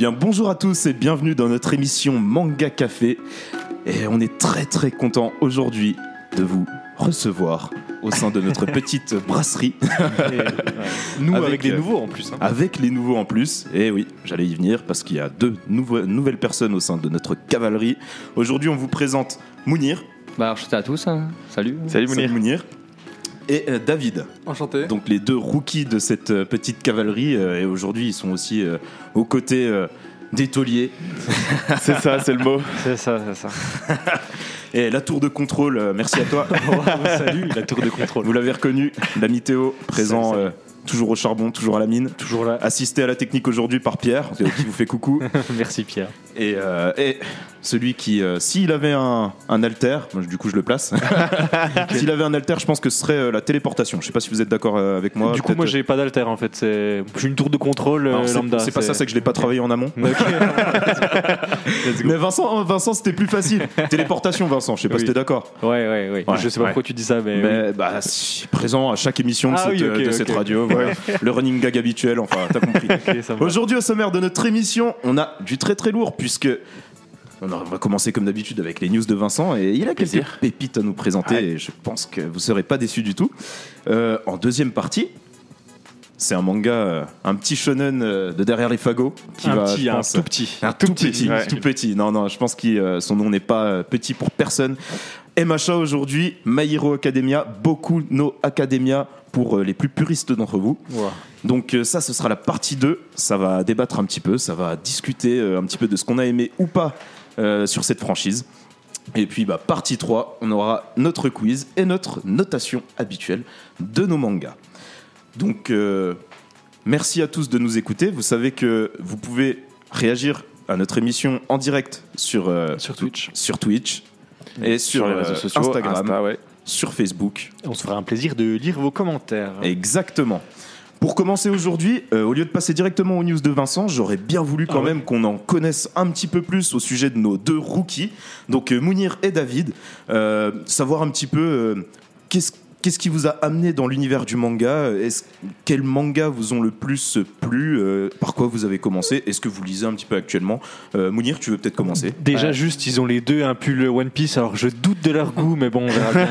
Eh bien, bonjour à tous et bienvenue dans notre émission Manga Café. Et on est très très content aujourd'hui de vous recevoir au sein de notre petite brasserie. Nous, avec, Avec, des euh, nouveaux en plus. hein. Avec les nouveaux en plus. Et oui, j'allais y venir parce qu'il y a deux nouveau- nouvelles personnes au sein de notre cavalerie. Aujourd'hui, on vous présente Mounir. Bah, enchanté à tous, hein. salut. Salut Mounir. Mounir. Et euh, David. Enchanté. Donc les deux rookies de cette euh, petite cavalerie. euh, et aujourd'hui, ils sont aussi euh, aux côtés euh, des tauliers. C'est ça, c'est le mot. C'est ça, c'est ça. Et la tour de contrôle, euh, merci à toi. Salut, la tour de contrôle. Vous l'avez reconnu, l'ami Théo, présent Salut, salut. euh, toujours au charbon, toujours à la mine. Toujours là. Assisté à la technique aujourd'hui par Pierre, qui vous fait coucou. Merci Pierre. Et, euh, et celui qui, euh, s'il avait un, un alter, du coup je le place, s'il avait un alter, je pense que ce serait euh, la téléportation. Je sais pas si vous êtes d'accord avec moi. du coup, moi, j'ai pas d'alter en fait. C'est une tour de contrôle c'est- lambda. C'est pas ça, c'est que je l'ai pas travaillé en amont. Mais Vincent, Vincent c'était plus facile. Téléportation, Vincent, je sais pas Oui. si t'es d'accord. ouais, ouais, ouais, Ouais, Je sais pas ouais. pourquoi tu dis ça, mais. oui. Mais bah, si, présent à chaque émission de, Ah cette, oui, de radio. voilà. Le running gag habituel, enfin, t'as compris. Ok, ça me va. Aujourd'hui, au sommaire de notre émission, on a du très très lourd puisque. On va commencer comme d'habitude avec les news de Vincent et il a quelques Plaisir. pépites à nous présenter Ouais. et je pense que vous serez pas déçus du tout. Euh, en deuxième partie, c'est un manga, euh, un petit shonen euh, de derrière les fagots qui un va, petit, je un tout petit. un tout petit, ouais. tout petit. Non, non, je pense que son nom n'est pas petit pour personne. MHA aujourd'hui, My Hero Academia, Boku no Academia pour euh, les plus puristes d'entre vous. Donc euh, ça, ce sera la partie 2. Ça va débattre un petit peu, ça va discuter euh, un petit peu de ce qu'on a aimé ou pas euh, sur cette franchise. Et puis, bah, partie 3, on aura notre quiz et notre notation habituelle de nos mangas. Donc, euh, merci à tous de nous écouter. Vous savez que vous pouvez réagir à notre émission en direct sur, euh, Sur Twitch. sur Twitch et sur, les réseaux sociaux. Instagram, Insta, ouais. Sur Facebook. On se fera un plaisir de lire vos commentaires. Exactement. Pour commencer aujourd'hui, euh, au lieu de passer directement aux news de Vincent, j'aurais bien voulu quand Ah ouais. même qu'on en connaisse un petit peu plus au sujet de nos deux rookies, donc euh, Mounir et David, euh, savoir un petit peu qu'est-ce qu'est-ce qui vous a amené dans l'univers du manga, Est-ce- quels mangas vous ont le plus plu, euh, par quoi vous avez commencé, est-ce que vous lisez un petit peu actuellement? Euh, Mounir, tu veux peut-être commencer? Déjà, juste, ils ont les deux un pull One Piece, alors je doute de leur goût, mais bon, on verra bien.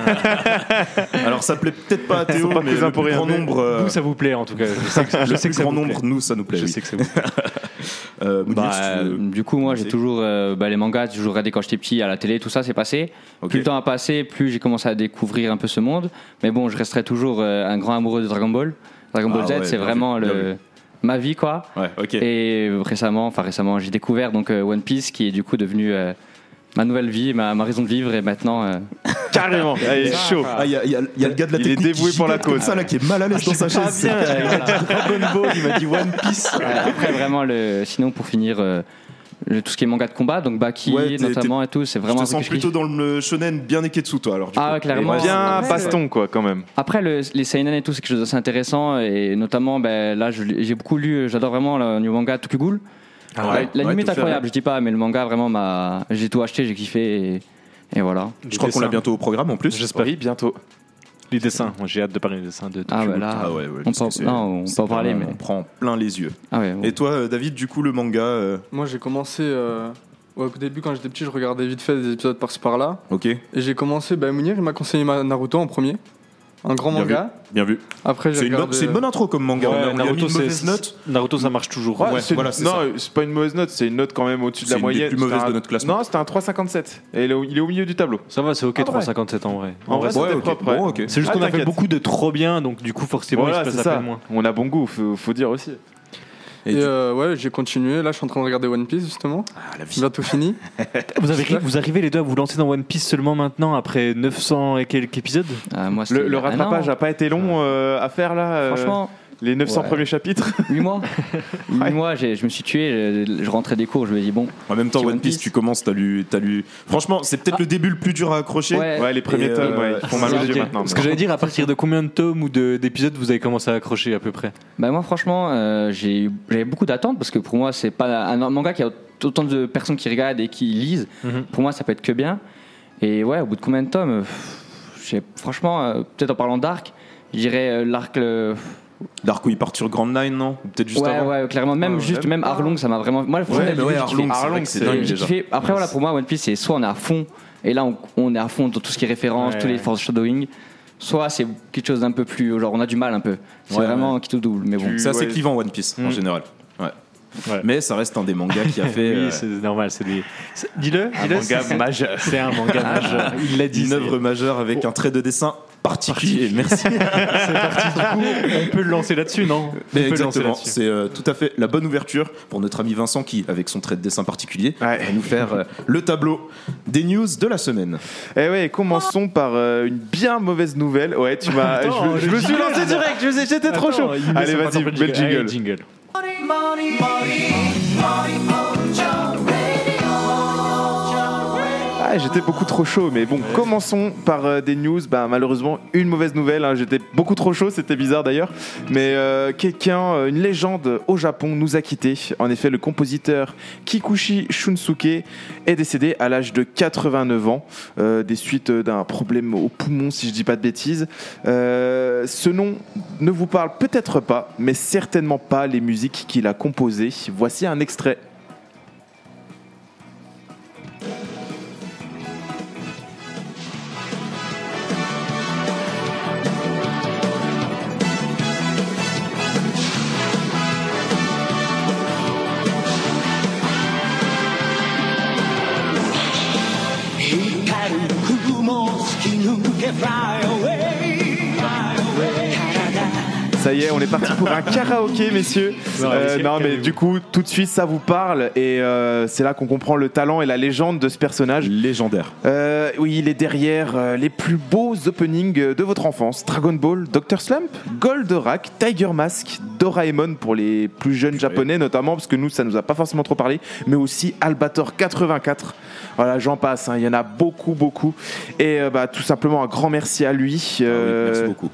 Alors ça plaît peut-être pas à Théo, pas mais le plus grand nombre... euh, Vous, ça vous plaît en tout cas. Je sais que, je le sais plus que ça grand vous nombre, plaît. nous, ça nous plaît. Je oui. sais que ça vous plaît. Euh, Bah, veux- du coup, moi, j'ai toujours euh, bah, les mangas, j'ai toujours regardé quand j'étais petit à la télé, tout ça, c'est passé. Plus le temps a passé, plus j'ai commencé à découvrir un peu ce monde. Mais bon, je resterai toujours euh, un grand amoureux de Dragon Ball. Dragon Ah Ball Z, ouais, c'est vraiment bien le ma vie, quoi. Ouais. Et récemment, enfin récemment, j'ai découvert donc One Piece, qui est du coup devenu euh, ma nouvelle vie, ma, ma raison de vivre, et maintenant. euh, Carrément. Ah, il est chaud. Ah, il y, a- y y le gars de la Il est technique dévoué qui pour la cause. ça là qui est mal à l'aise dans sa chaise. bien, Ball, il m'a dit One Piece. Euh, après vraiment le sinon pour finir euh, le- tout ce qui est manga de combat donc Baki Ouais, notamment et tout c'est Je vraiment te un truc sens que je plutôt kiffe. dans le shonen bien Neketsu toi alors. du Ah coup. ouais, clairement. Et- Bien Après, baston, quoi, quand même. après le- les seinen et tout c'est quelque chose d'assez intéressant et notamment ben, là je j'ai beaucoup lu j'adore vraiment le niveau manga Tokugul Ah ouais, l'anime ouais, est fait, incroyable je dis pas mais le manga vraiment m'a j'ai tout acheté j'ai kiffé et, et voilà Je crois qu'on l'a bientôt au programme en plus. J'espère. Oui, bientôt. Les dessins, j'ai hâte de parler des dessins de ah Tokyo. ouais là Ah ouais, ouais, on peut, non, on c'est peut en parler mais On prend plein les yeux. ah ouais, bon. Et toi, euh, David, du coup, le manga, euh, Moi, j'ai commencé. euh, ouais, au début, quand j'étais petit, je regardais vite fait des épisodes par-ci par-là. ok, Et j'ai commencé. Bah, Mounir, il m'a conseillé Naruto en premier. Un grand Bien manga. bien vu. Après, C'est une, bonne- regardé. c'est une bonne intro comme manga. Ouais, on a, on a mis Naruto, une mauvaise c'est- note. Naruto, ça marche toujours. Ouais, Ouais, c'est- voilà, c'est non, ça. c'est pas une mauvaise note, c'est une note quand même au-dessus de C'est la moyenne. plus mauvaises C'était de notre classement. Non, c'était un 3,57. Et il est au- il est au milieu du tableau. Ça va, c'est ok, Ah, ouais. 3,57 en vrai. En vrai, c'était propre. Bon. C'est juste Ah, qu'on a fait beaucoup de trop bien, donc du coup, forcément, il se c'est passe moins. On a bon goût, faut dire aussi. Et Et tu- euh, ouais, j'ai continué. Là, je suis en train de regarder One Piece, justement. Ah, la vie. Bientôt fini. Vous, avez, vous arrivez les deux à vous lancer dans One Piece seulement maintenant, après 900 et quelques épisodes? Ah, moi, Le, le rattrapage n'a pas été long euh, à faire là euh, franchement Les 900 ouais. premiers chapitres 8 mois 8 mois j'ai- je me suis tué je, je rentrais des cours je me dis bon En même temps, One Piece, Piece. tu commences, t'as lu, t'as lu. Franchement, c'est peut-être Ah. le début le plus dur à accrocher. Ouais. Ouais, les premiers tomes, euh, ouais, ils font mal aux yeux maintenant. Parce que j'allais dire, à partir de combien de tomes ou de- d'épisodes vous avez commencé à accrocher à peu près? Bah moi franchement euh, j'avais beaucoup d'attentes parce que pour moi c'est pas un manga qui a autant de personnes qui regardent et qui lisent. Mhm. Pour moi ça peut être que bien. Et ouais au bout de combien de tomes pff, j'ai- Franchement euh, peut-être en parlant d'arc, je dirais euh, l'arc le- Darko, il part sur Grand Nine, non Peut-être juste ouais, avant ouais, clairement. Même Ouais, juste, même. Arlong, ça m'a vraiment. Moi, franchement, Ouais, ouais. Arlong, c'est dingue déjà. Après, voilà, pour moi, One Piece, c'est soit on est à fond, et là, on, on est à fond dans tout ce qui est référence, Ouais. tous les foreshadowing, soit c'est quelque chose d'un peu plus. Genre, on a du mal un peu. C'est Ouais, vraiment qui tout double, mais bon. C'est assez Ouais. clivant One Piece en Mm. général. Ouais. Ouais. Mais ça reste un des mangas qui a fait Oui, euh, c'est normal. c'est des- c'est- Dis-le, dis-le. manga c'est- majeur. C'est un manga majeur. Il l'a dit. une œuvre majeure avec un trait de dessin particulier. Merci. C'est parti. Du coup, on peut le lancer là-dessus, non Mais On exactement, c'est euh, tout à fait la bonne ouverture pour notre ami Vincent qui, avec son trait de dessin particulier, Ouais. va nous faire euh, le tableau des news de la semaine. Eh ouais, commençons par euh, une bien mauvaise nouvelle. Ouais, tu m'as. Je je me suis jingle, lancé direct, je j'étais trop Attends, chaud. Allez, vas-y, mets le jingle. Jingle. Ah, j'étais beaucoup trop chaud, mais bon, commençons par euh, des news. Bah, malheureusement, une mauvaise nouvelle. hein, J'étais beaucoup trop chaud, c'était bizarre d'ailleurs. Mais euh, quelqu'un, euh, une légende au Japon, nous a quittés. En effet, le compositeur Kikuchi Shunsuke est décédé à l'âge de 89 ans, euh, des suites d'un problème au poumon, si je dis pas de bêtises. Euh, ce nom ne vous parle peut-être pas, mais certainement pas les musiques qu'il a composées. Voici un extrait. Est, parti pour un karaoké, messieurs. Non, Euh, non, mais du coup, tout de suite, ça vous parle. Et euh, c'est là qu'on comprend le talent et la légende de ce personnage. Légendaire. Euh, oui, il est derrière les plus beaux openings de votre enfance Dragon Ball, Dr. Slump, Goldorak, Tiger Mask, Doraemon pour les plus jeunes japonais, notamment, parce que nous, ça nous a pas forcément trop parlé, mais aussi Albator 84. Voilà, j'en passe, hein, il y en a beaucoup, beaucoup. Et bah, tout simplement, un grand merci à lui. Ah oui, merci beaucoup.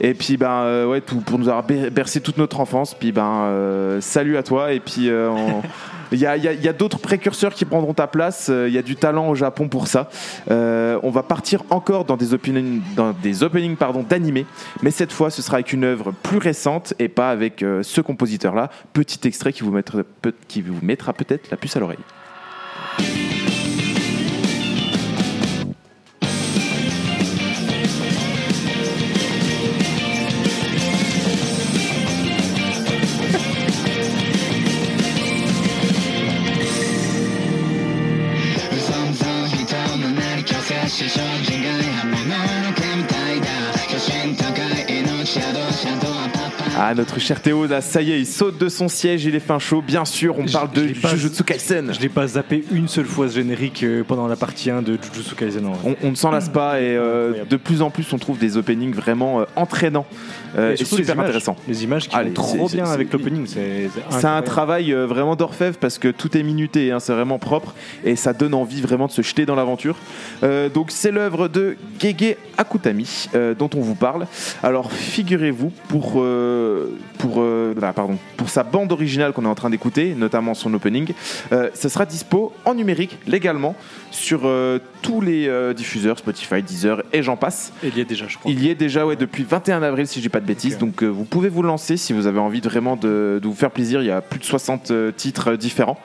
Et puis ben euh, ouais tout pour nous avoir ber- bercé toute notre enfance. Puis ben euh, salut à toi et puis euh, on- il y a, a- d'autres précurseurs qui prendront ta place. Il y a du talent au Japon pour ça. Euh, on va partir encore dans des openings, dans des openings pardon d'animés, mais cette fois ce sera avec une œuvre plus récente et pas avec euh, ce compositeur-là. Petit extrait qui vous mettra, qui vous mettra peut-être la puce à l'oreille. Ah, notre cher Théo, là, ça y est, il saute de son siège, il est fin chaud. Bien sûr, on parle de Jujutsu Kaisen. Je l'ai pas zappé une seule fois ce générique euh, pendant la partie 1 de Jujutsu Kaisen. On, on ne s'en lasse pas et euh, de plus en plus on trouve des openings vraiment euh, entraînants euh, Et les super images. intéressants. Les images qui Allez, vont trop bien avec l'opening. C'est un travail euh, vraiment d'orfèvre parce que tout est minuté, hein, c'est vraiment propre et ça donne envie vraiment de se jeter dans l'aventure. Euh, donc c'est l'œuvre de Gege Akutami euh, dont on vous parle. Alors figurez-vous pour pour bah, pardon pour sa bande originale qu'on est en train d'écouter, notamment son opening, ça sera dispo en numérique légalement sur tous les diffuseurs Spotify, Deezer et j'en passe. Il y a déjà, je crois. Il y est déjà ouais, depuis 21 avril, si je dis pas de bêtises. Donc euh, vous pouvez vous lancer si vous avez envie de vraiment de, de vous faire plaisir. Il y a plus de 60 euh, titres euh, différents.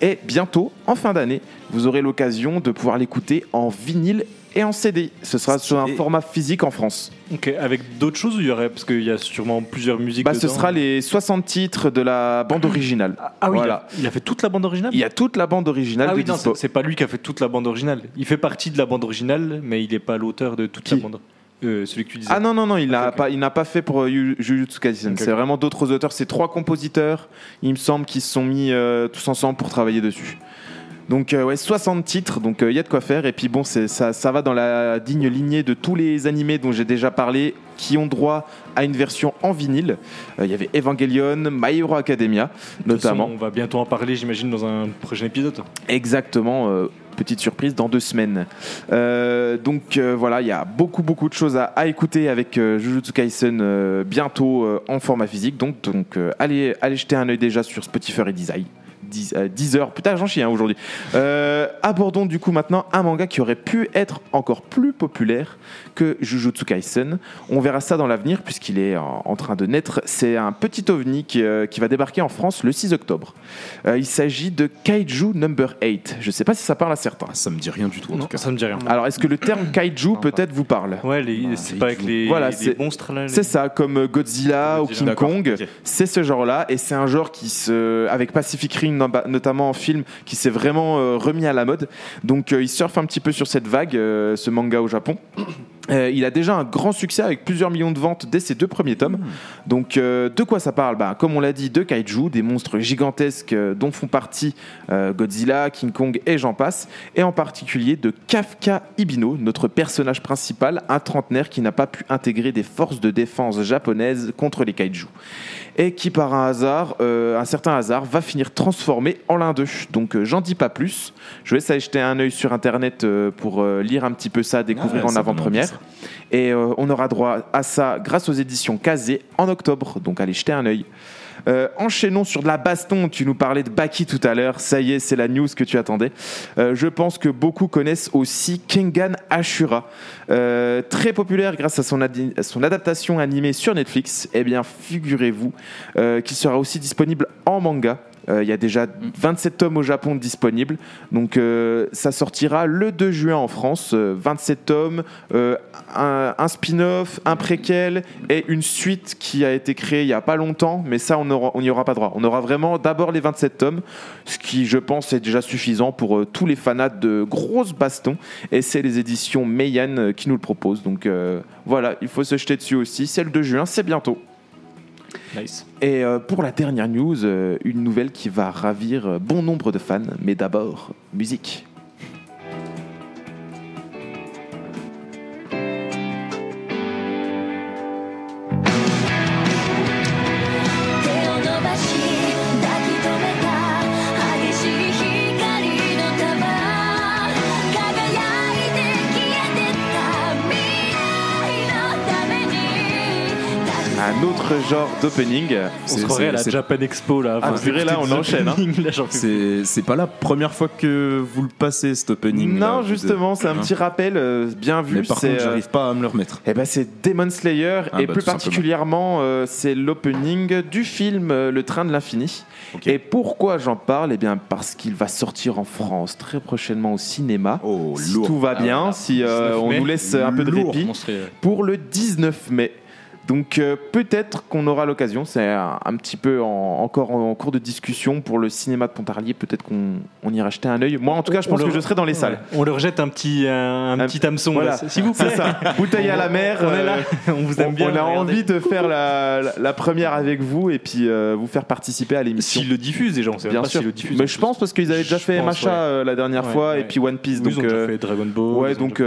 Et bientôt, en fin d'année, vous aurez l'occasion de pouvoir l'écouter en vinyle et en CD. Ce sera sur un format physique en France. Ok, avec d'autres choses il y aurait Parce qu'il y a sûrement plusieurs musiques. Bah, ce sera les 60 titres de la bande originale. Ah oui, Voilà. il, a, il a fait toute la bande originale? Il y a toute la bande originale Ah de oui, non, c'est pas lui qui a fait toute la bande originale. Il fait partie de la bande originale, mais il n'est pas l'auteur de toute Qui la bande. Euh, celui que tu disais. Ah non, non, non, il n'a Ok, ok. pas, il n'a pas fait pour euh, Jujutsu Kaisen. C'est vraiment d'autres auteurs. C'est trois compositeurs, il me semble, qui se sont mis euh, tous ensemble pour travailler dessus. Donc, euh, ouais, 60 titres, donc euh, il y a de quoi faire. Et puis bon, c'est- ça, ça va dans la digne lignée de tous les animés dont j'ai déjà parlé, qui ont droit à une version en vinyle. Euh, Il y avait Evangelion, My Hero Academia, façon, notamment. on va bientôt en parler, j'imagine, dans un prochain épisode. Exactement, euh, petite surprise dans deux semaines. Euh, donc euh, voilà, il y a beaucoup beaucoup de choses à, à écouter avec euh, Jujutsu Kaisen euh, bientôt euh, en format physique. Donc, donc euh, allez, allez jeter un œil déjà sur Spotify et Deezer. 10, euh, 10 heures. Putain, j'en chie hein, aujourd'hui. Euh, abordons du coup maintenant un manga qui aurait pu être encore plus populaire que Jujutsu Kaisen. On verra ça dans l'avenir puisqu'il est en, en train de naître. C'est un petit ovni qui, euh, qui va débarquer en France le 6 octobre. Euh, il s'agit de Kaiju Number 8. Je sais pas si ça parle à certains. Ah, ça me dit rien du tout en Non, tout cas. ça me dit rien. Alors, est-ce que le terme Kaiju peut-être vous parle Ouais, les- c'est pas avec les, Voilà, les c'est- monstres là. les- C'est ça, comme Godzilla, ou. King D'accord, Kong. C'est ce genre-là, et c'est un genre qui se, avec Pacific Rim no- notamment en film, qui s'est vraiment euh, remis à la mode. Donc euh, il surfe un petit peu sur cette vague, euh, ce manga au Japon. Euh, il a déjà un grand succès avec plusieurs millions de ventes dès ses deux premiers tomes. Donc euh, de quoi ça parle? Bah, Comme on l'a dit, de kaiju, des monstres gigantesques euh, dont font partie Godzilla, King Kong et j'en passe, et en particulier de Kafka Ibino, notre personnage principal, un trentenaire qui n'a pas pu intégrer des forces de défense japonaises contre les kaiju et qui par un hasard, un certain hasard, va finir transformé en l'un d'eux. Donc j'en dis pas plus. Je vais aller jeter un œil sur internet pour lire un petit peu ça, découvrir Ah, en avant-première. Et euh, on aura droit à ça grâce aux éditions Kazé en octobre. Donc allez jeter un œil. Euh, enchaînons sur de la baston. Tu nous parlais de Baki tout à l'heure. Ça y est, c'est la news que tu attendais. Euh, je pense que beaucoup connaissent aussi Kengan Ashura. Très populaire grâce à son, son adaptation animée sur Netflix. Eh bien, figurez-vous qu'il sera aussi disponible en manga. Euh, Il y a déjà 27 tomes au Japon disponibles. Donc, euh, ça sortira le 2 juin en France. Euh, 27 tomes, euh, un, un spin-off, un préquel et une suite qui a été créée il n'y a pas longtemps. Mais ça, on n'y aura pas droit. On aura vraiment d'abord les 27 tomes, ce qui, je pense, est déjà suffisant pour tous les fanats de grosses bastons. Et c'est les éditions Meian qui nous le proposent. Donc, voilà, il faut se jeter dessus aussi. C'est le 2 juin, c'est bientôt. Et euh, pour la dernière news, euh, une nouvelle qui va ravir bon nombre de fans, mais d'abord, musique. Un autre genre d'opening. On se C'est- croirait à la c'est- Japan Expo là. Ah, purée, là, on enchaîne, hein. C'est pas la première fois que vous le passez cet opening. Non, vous justement, c'est un Hein. petit rappel euh, bien vu. Mais par contre, euh, j'arrive pas à me le remettre. Eh ben c'est Demon Slayer Ah et bah, plus particulièrement euh, c'est l'opening du film euh, Le Train de l'Infini. Et pourquoi j'en parle? Eh bien parce qu'il va sortir en France très prochainement au cinéma. Oh, si lourd. tout va bien, Ah, si euh, 19 on mai. nous laisse un peu de répit, pour le 19 mai. Donc euh, peut-être qu'on aura l'occasion, c'est un, un petit peu en- encore en, en cours de discussion pour le cinéma de Pontarlier, peut-être qu'on on ira jeter un œil. Moi en tout cas je pense que je serai dans les salles. On leur jette un petit, un, un petit hameçon. Voilà, là. S'il vous plaît. c'est ça. Bouteille à la mer. On est là. euh, On vous aime bien. on a regardez. envie de faire la, la- la première avec vous et puis euh, vous faire participer à l'émission. S'ils le diffusent déjà, on sait même Bien sûr. le diffusent. Mais je pense parce qu'ils avaient déjà fait Macha ouais. euh, la dernière Ouais, fois et puis One Piece. Oui, donc ils ont déjà fait Dragon Ball. ouais, ils donc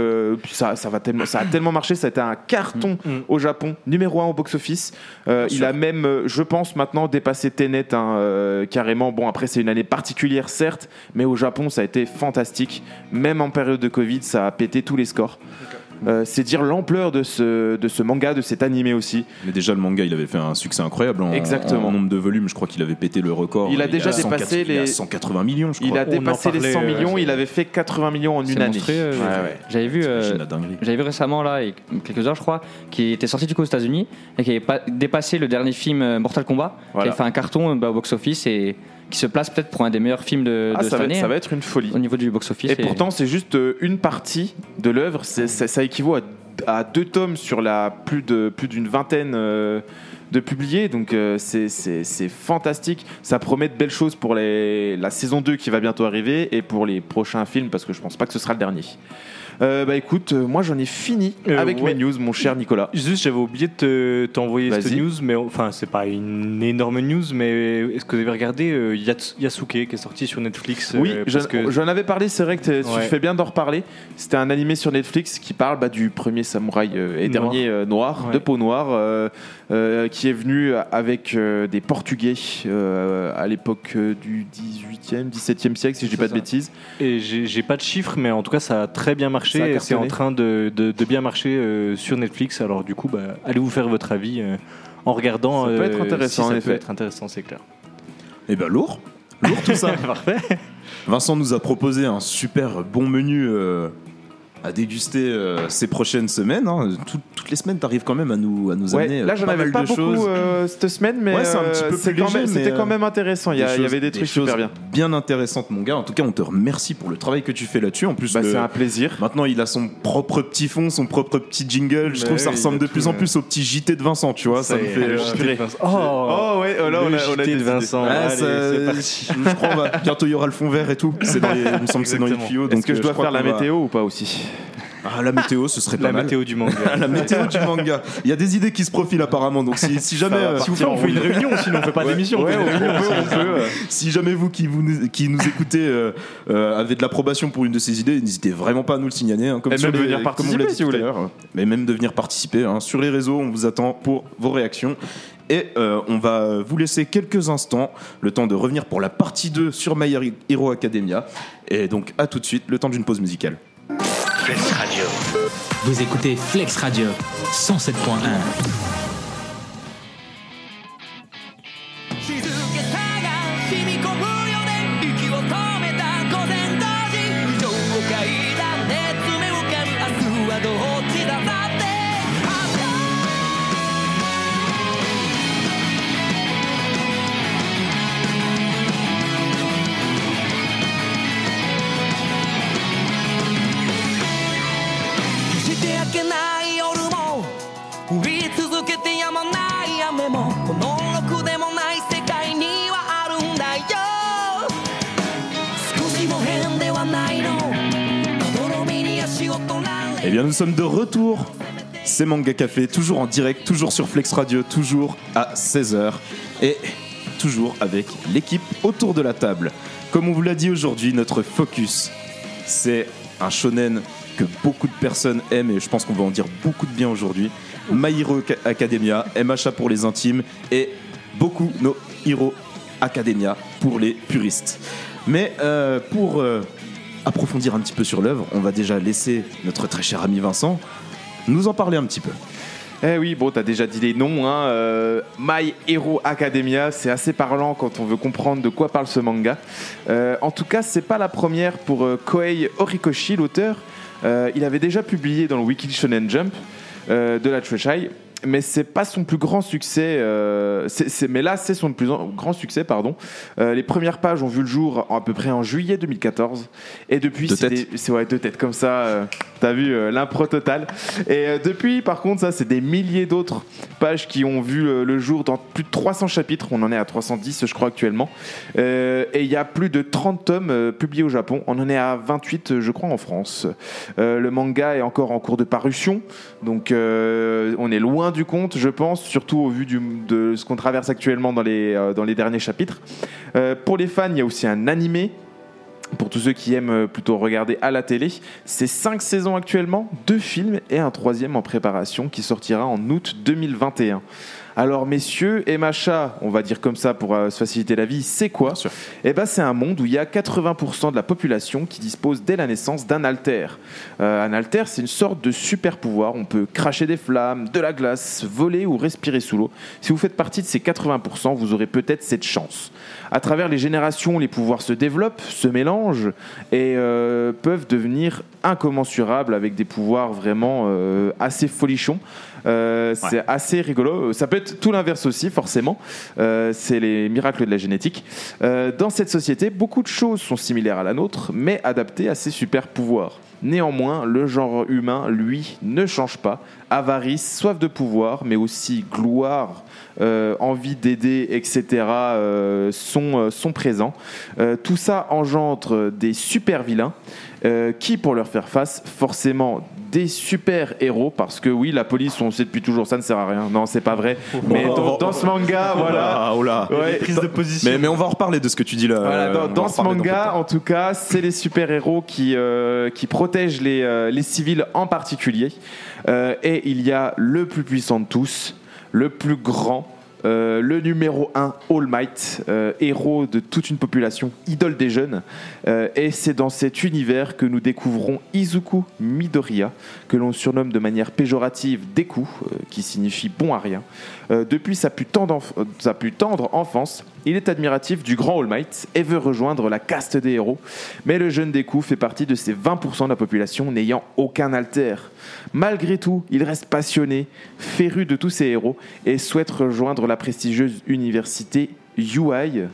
ça, ça va tellement, ça a tellement marché, ça a été un carton Mm. au Japon, numéro un au box-office. Euh, il sûr. a même, euh, je pense maintenant, dépassé Tenet hein, euh, carrément. Bon, après c'est une année particulière certes, mais au Japon ça a été fantastique. Même en période de Covid, ça a pété tous les scores. Euh, c'est dire l'ampleur de ce, de ce manga, de cet animé aussi. Mais déjà, le manga, il avait fait un succès incroyable. En, Exactement. En nombre de volumes, je crois qu'il avait pété le record. Il a déjà à 104 dépassé il est à les- 180 millions, je Il crois. a On en dépassé les parlait, 100 euh, millions, c'est- il avait fait 80 millions en une année. euh, Ouais, ouais. J'avais vu, euh, j'avais vu récemment là, il y a quelques heures je crois, qui était sorti du coup aux États-Unis et qui avait pas dépassé le dernier film euh, Mortal Kombat, Voilà. qui avait fait un carton euh, bah, au box-office et qui se place peut-être pour un des meilleurs films de, Ah, de ça, cette va, année ça va hein, être une folie. au niveau du box-office. Et pourtant, c'est juste euh, une partie de l'œuvre. Ça équivaut à, à deux tomes sur la plus de plus d'une vingtaine euh, de publiés. Donc euh, c'est- fantastique. Ça promet de belles choses pour les, la saison 2 qui va bientôt arriver et pour les prochains films parce que je pense pas que ce sera le dernier. Euh, bah écoute, euh, moi j'en ai fini Euh, avec ouais. mes news, mon cher Nicolas. Juste, j'avais oublié de te- t'envoyer cette Vas-y. news, mais enfin, c'est pas une énorme news, mais est-ce que vous avez regardé euh, Yats- Yasuke qui est sorti sur Netflix euh, Oui, parce j'en que j'en avais parlé, c'est vrai que t'es- tu Ouais. fais bien d'en reparler. C'était un animé sur Netflix qui parle bah, du premier samouraï euh, et Noir. dernier euh, noir, Ouais. de peau noire, euh, euh, qui est venu avec euh, des Portugais euh, à l'époque euh, du 18e, 17e siècle, si je dis C'est pas de ça. bêtises. et j'ai j'ai pas de chiffres, mais en tout cas, ça a très bien marché c'est en train de, de- de bien marcher euh, sur Netflix. Alors du coup, bah, allez vous faire votre avis euh, en regardant. Ça peut euh, être intéressant, si en ça effet. peut être intéressant, c'est clair. Eh ben lourd. Lourd tout ça. Vincent nous a proposé un super bon menu euh, à déguster euh, ces prochaines semaines. hein. Tout- toutes les semaines, tu arrives quand même à nous, à nous Ouais, amener euh, là, j'en pas avais mal pas de beaucoup choses. euh, cette semaine, mais Ouais, c'est un euh, petit peu c'est plus quand même- léger, c'était mais, quand même intéressant. Il y, a- il y choses- avait des trucs super bien. Bien intéressantes, mon gars. En tout cas, on te remercie pour le travail que tu fais là-dessus. En plus, Bah, c'est un plaisir. maintenant, il a son propre petit fond, son propre petit jingle. Je trouve que ça ressemble de plus en plus au petit JT de Vincent, tu vois. Ça, me fait. le JT de Vincent. Oh, Oh, ouais, oh, là, on a, on a des. Vincent. C'est parti. Je crois bientôt il y aura le fond vert et tout. Il me semble que c'est dans les tuyaux. Est-ce Donc que je dois faire la météo ou pas aussi? Ah, la météo, ce serait pas La mal. météo du manga. la météo du manga. Il y a des idées qui se profilent apparemment. Donc si, si jamais, euh, Si vous voulez, on fait une réunion, sinon on fait pas d'émission. Ouais, on peut, on peut, on peut. euh. si jamais vous qui, vous, qui nous écoutez euh, euh, avez de l'approbation pour une de ces idées, n'hésitez vraiment pas à nous le signaler. hein, comme Et même les- venir participer, si vous voulez. Mais même de venir participer hein. sur les réseaux. On vous attend pour vos réactions. Et euh, on va vous laisser quelques instants, le temps de revenir pour la partie 2 sur My Hero Academia. Et donc à tout de suite, le temps d'une pause musicale. Flex Radio. Vous écoutez Flex Radio 107.1. bien, nous sommes de retour. C'est Manga Café, toujours en direct, toujours sur Flex Radio, toujours à 16h. Et toujours avec l'équipe autour de la table. Comme on vous l'a dit aujourd'hui, notre focus, c'est un shonen que beaucoup de personnes aiment et je pense qu'on va en dire beaucoup de bien aujourd'hui. My Hero Academia, MHA pour les intimes et beaucoup no Hero Academia pour les puristes. Mais euh, pour euh, approfondir un petit peu sur l'œuvre, on va déjà laisser notre très cher ami Vincent nous en parler un petit peu. Eh oui, bon, t'as déjà dit les noms. Hein. euh, My Hero Academia, c'est assez parlant quand on veut comprendre de quoi parle ce manga. Euh, en tout cas, c'est pas la première pour euh, Koei Horikoshi, l'auteur. Euh, il avait déjà publié dans le Wiki Shonen Jump de la Treshai, mais c'est pas son plus grand succès. euh, mais là, c'est son plus grand succès, pardon. Euh, les premières pages ont vu le jour à peu près en juillet 2014, et depuis, c'est ouais, deux têtes comme ça. euh, T'as vu l'impro total. Et depuis, par contre, ça, c'est des milliers d'autres pages qui ont vu euh, le jour dans plus de 300 chapitres. On en est à 310, je crois, actuellement. Et il y a plus de 30 tomes publiés au Japon. On en est à 28, euh, je crois, en France. Le manga est encore en cours de parution. Donc, on est loin du compte, je pense, surtout au vu de ce qu'on traverse actuellement dans les, euh, derniers chapitres. Euh, pour les fans, il y a aussi un animé pour tous ceux qui aiment euh, plutôt regarder à la télé. C'est cinq saisons actuellement, deux films et un troisième en préparation qui sortira en août 2021. Alors messieurs, MHA, on va dire comme ça pour euh, se faciliter la vie, c'est quoi. Eh ben, c'est un monde où il y a 80% de la population qui dispose dès la naissance d'un alter. Euh, un alter, c'est une sorte de super pouvoir. On peut cracher des flammes, de la glace, voler ou respirer sous l'eau. Si vous faites partie de ces 80%, vous aurez peut-être cette chance. À travers les générations, les pouvoirs se développent, se mélangent et euh, peuvent devenir incommensurables avec des pouvoirs vraiment assez folichons. Euh, C'est assez rigolo. Ça peut être tout l'inverse aussi, forcément. Euh, c'est les miracles de la génétique. Euh, dans cette société, beaucoup de choses sont similaires à la nôtre, mais adaptées à ces super pouvoirs. Néanmoins, le genre humain, lui, ne change pas. Avarice, soif de pouvoir, mais aussi gloire, euh, envie d'aider, etc., euh, sont, euh, sont présents. Tout ça engendre des super vilains qui, pour leur faire face, forcément des super héros, parce que oui, la police, on sait depuis toujours, ça ne sert à rien. Non, c'est pas vrai. Mais dans, dans ce manga, voilà. Oh là. Ouais, Prise de position. Mais, mais on va en reparler de ce que tu dis là. voilà, Euh, dans, ce manga, en tout cas, c'est les super-héros qui, euh, qui protègent les, euh, les civils en particulier. Euh, et il y a le plus puissant de tous, le plus grand, euh, le numéro 1, All Might, euh, héros de toute une population, idole des jeunes. Euh, et c'est dans cet univers que nous découvrons Izuku Midoriya, que l'on surnomme de manière péjorative Deku, euh, qui signifie bon à rien. Euh, depuis sa plus, tendre enfance, il est admiratif du grand All Might et veut rejoindre la caste des héros. Mais le jeune Deku fait partie de ces 20% de la population n'ayant aucun alter. Malgré tout, il reste passionné, féru de tous ces héros et souhaite rejoindre la prestigieuse université UI.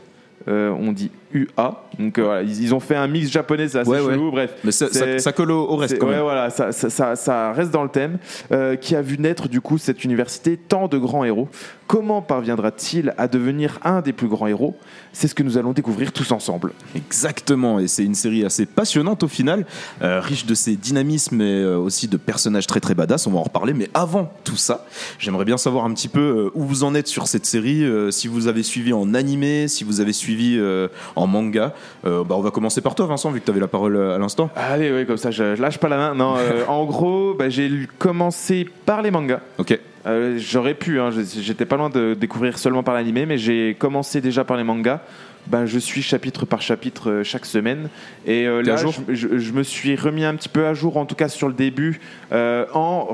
On dit UA. Donc euh, voilà, ils, ils ont fait un mix japonais, c'est assez Ouais, ouais. chelou. Bref, Mais ça, ça- colle au, reste quand ouais, même. voilà, ça, ça- reste dans le thème, euh, qui a vu naître du coup cette université tant de grands héros. Comment parviendra-t-il à devenir un des plus grands héros? C'est ce que nous allons découvrir tous ensemble. Exactement, et c'est une série assez passionnante au final, euh, riche de ses dynamismes et aussi de personnages très très badass, on va en reparler, mais avant tout ça, j'aimerais bien savoir un petit peu où vous en êtes sur cette série, si vous avez suivi en animé, si vous avez suivi euh, en manga. Euh, bah, on va commencer par toi Vincent, vu que tu avais la parole euh, à l'instant. Allez, oui, comme ça, je, je lâche pas la main. Non, euh, en gros, bah, j'ai commencé par les mangas. Ok, Euh, J'aurais pu, hein, j'étais pas loin de découvrir seulement par l'animé, mais j'ai commencé déjà par les mangas. Ben, je suis chapitre par chapitre euh, chaque semaine. Et euh, là, jour je, je- je me suis remis un petit peu à jour, en tout cas sur le début, euh, en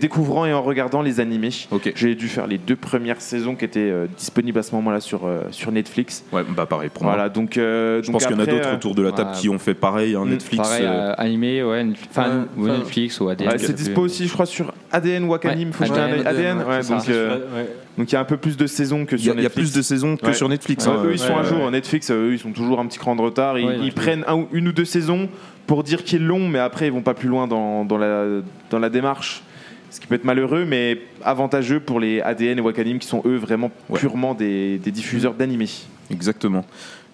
découvrant et en regardant les animés. ok. J'ai dû faire les deux premières saisons qui étaient euh, disponibles à ce moment-là sur, euh, sur Netflix. Ouais, bah pareil pour moi. Voilà, donc, euh, Je donc pense qu'il y en a d'autres euh, autour de la table qui ont fait pareil, hein, Mm, Netflix. Pareil, animé, ouais, enfin, ou Netflix ou ADN. ouais, c'est dispo aussi, je crois, sur ADN ou Wakanim. Ouais, faut que je ADN, regarde. ADN, ouais, ouais, c'est ça. donc. Donc il y a un peu plus de saisons que sur a- il y a Netflix. plus de saisons que Ouais. sur Netflix. Hein, eux, ils sont à jour. Netflix, eux, ils sont toujours un petit cran de retard. Ils, prennent un une ou deux saisons pour dire qu'ils l'ont, mais après, ils vont pas plus loin dans, dans la, dans la démarche. Ce qui peut être malheureux, mais avantageux pour les ADN et Wakanim qui sont eux vraiment Ouais. purement des, des diffuseurs d'animés. Exactement.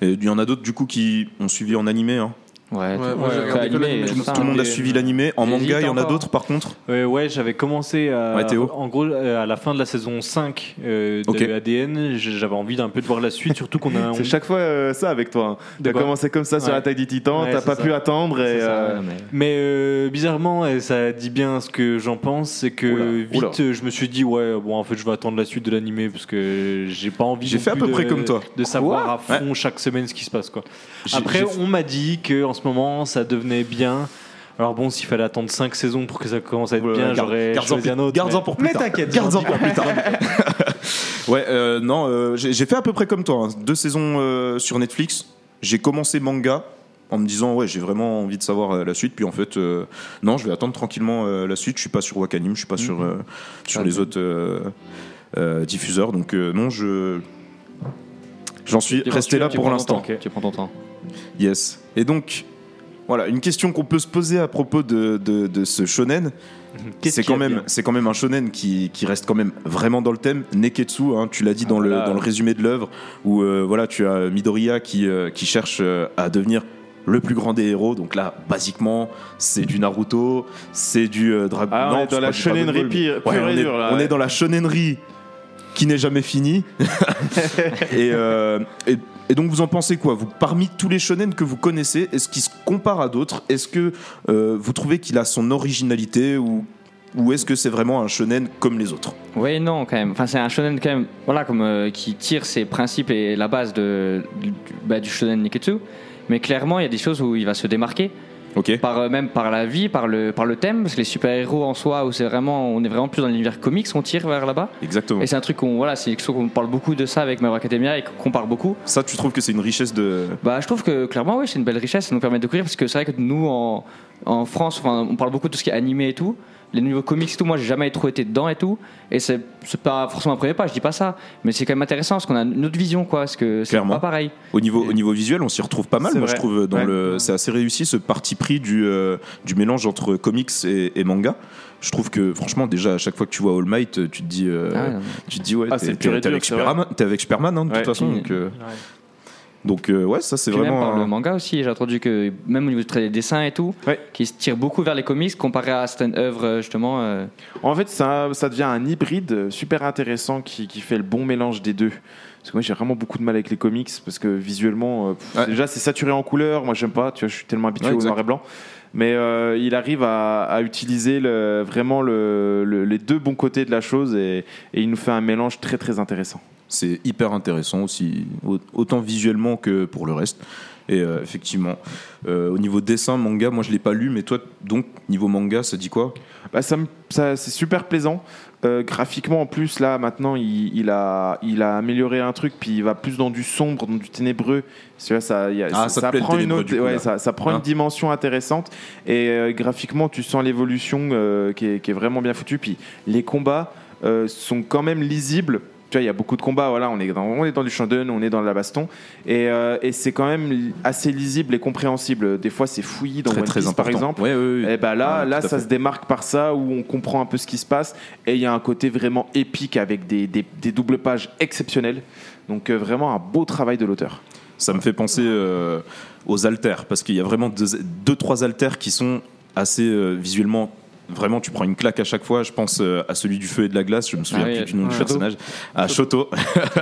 Il y en a d'autres du coup qui ont suivi en animé. hein. Ouais, Ouais, tout- ouais, animé, ça, le monde a suivi l'animé. En manga, il y en a d'autres par contre. Euh, ouais, j'avais commencé à, en gros euh, à la fin de la saison 5 euh, de Ok. ADN, j'avais envie d'un peu de voir la suite, surtout qu'on a C'est chaque fois euh, ça avec toi. hein. De T'as commencé comme ça sur l'attaque des titans, Ouais, t'as pas ça. pu attendre et. Ça, euh, mais- Mais euh, bizarrement, et ça dit bien ce que j'en pense, c'est que Oula, vite oula. euh, je me suis dit ouais bon en fait je vais attendre la suite de l'animé parce que j'ai pas envie. J'ai fait à peu de- près comme toi. de savoir à fond chaque semaine ce qui se passe Après on m'a dit que ce moment ça devenait bien. Alors bon s'il fallait attendre 5 saisons pour que ça commence à être Ouais, bien, j'aurais garde-en choisi un autre. garde-en mais- pour plus mais tard. t'inquiète, Garde-en pour plus tard. ouais, euh, non, euh, j'ai fait à peu près comme toi. hein. Deux saisons euh, sur Netflix. J'ai commencé manga en me disant ouais j'ai vraiment envie de savoir la suite puis en fait euh, non je vais attendre tranquillement euh, la suite je suis pas sur Wakanim je suis pas sur euh, sur Ah, les autres euh, euh, diffuseurs donc euh, non je j'en suis resté là pour l'instant Tu prends ton temps. Yes. Et donc, voilà, une question qu'on peut se poser à propos de, de, de ce shonen. Qu'est-ce C'est quand, a même, quand même un shonen qui, qui reste quand même vraiment dans le thème. Neketsu, hein, tu l'as dit Ah, dans, le, voilà. dans le résumé de l'œuvre, où euh, voilà, tu as Midoriya qui, euh, qui cherche euh, à devenir le plus grand des héros. Donc là, basiquement, c'est du Naruto, c'est du Dragon Ah, on est dans la Ball. pire, Ouais, on, est, là, on ouais. est dans la qui n'est jamais finie. et, et, et donc vous en pensez quoi vous, Parmi tous les shonen que vous connaissez, est-ce qu'il se compare à d'autres Est-ce que euh, vous trouvez qu'il a son originalité ou, ou est-ce que c'est vraiment un shonen comme les autres Oui, non, quand même. Enfin, c'est un shonen quand même, voilà, comme euh, qui tire ses principes et la base de, du, bah, du shonen Niketsu. Mais clairement, il y a des choses où il va se démarquer, Ok. par, euh, même par la vie, par le, par le thème, parce que les super-héros en soi, où c'est vraiment, on est vraiment plus dans l'univers comics, on tire vers là-bas. Exactement. Et c'est un truc qu'on, voilà, c'est qu'on parle beaucoup de ça avec Hero Academia et qu'on parle beaucoup. Ça, tu trouves que c'est une richesse de. Bah, je trouve que clairement, oui, c'est une belle richesse, ça nous permet de découvrir parce que c'est vrai que nous, en, en France, enfin, on parle beaucoup de tout ce qui est animé et tout. Les niveaux comics et tout, moi, j'ai jamais trop été dedans et tout. Et c'est pas forcément un premier pas, je dis pas ça. Mais c'est quand même intéressant parce qu'on a une autre vision, quoi. Parce que c'est Clairement. pas pareil. Au niveau, au niveau visuel, on s'y retrouve pas mal. C'est Moi, je trouve dans Ouais. le, c'est assez réussi ce parti pris du, euh, du mélange entre comics et, et manga. Je trouve que franchement, déjà à chaque fois que tu vois All Might, tu te dis, euh, Ah ouais, tu te dis ouais, Ah, t'es, avec Superman, avec Superman hein, de Ouais. toute façon. Donc, euh, donc euh, ouais, ça c'est Puis même vraiment. par le manga aussi, j'ai entendu que même au niveau des dessins et tout, Ouais. qui se tire beaucoup vers les comics comparé à certaines œuvres euh, justement. euh, En fait, ça, ça devient un hybride super intéressant qui, qui fait le bon mélange des deux. Parce que moi, j'ai vraiment beaucoup de mal avec les comics parce que visuellement, euh, pff, Ouais. déjà, c'est saturé en couleurs. Moi, j'aime pas. Tu vois, je suis tellement habitué Ouais, au noir et blanc. Mais euh, il arrive à, à utiliser le- vraiment le- le- les deux bons côtés de la chose et, et il nous fait un mélange très très intéressant. C'est hyper intéressant aussi, au- autant visuellement que pour le reste. Et euh, effectivement, euh, au niveau dessin, manga, moi je l'ai pas lu, mais toi, donc, niveau manga, ça dit quoi? Bah, ça, ça- c'est super plaisant. Euh, graphiquement, en plus, là, maintenant, il, il a, il a amélioré un truc, puis il va plus dans du sombre, dans du ténébreux. Vois, ça, il y a- Ah, ça, prend une autre, coup, ouais, là. ça, ça prend Hein une dimension intéressante. Et graphiquement, tu sens l'évolution qui, est, qui est vraiment bien foutue. Puis les combats sont quand même lisibles. Tu vois, il y a beaucoup de combats. Voilà, on est dans, on est dans du shonen, on est dans la baston, et, euh, et c'est quand même assez lisible et compréhensible. Des fois, c'est fouillis dans Très One Piece, par exemple. Ouais, ouais, ouais. Et ben là, là ça fait. se démarque par ça où on comprend un peu ce qui se passe et il y a un côté vraiment épique avec des, des, des doubles pages exceptionnelles. Donc euh, vraiment un beau travail de l'auteur. Ça me fait penser euh, aux altères, parce qu'il y a vraiment deux, deux, trois altères qui sont assez visuellement. Vraiment, tu prends une claque à chaque fois. Je pense euh, à celui du feu et de la glace. Je me souviens Ah oui, plus du nom du personnage. À Shoto.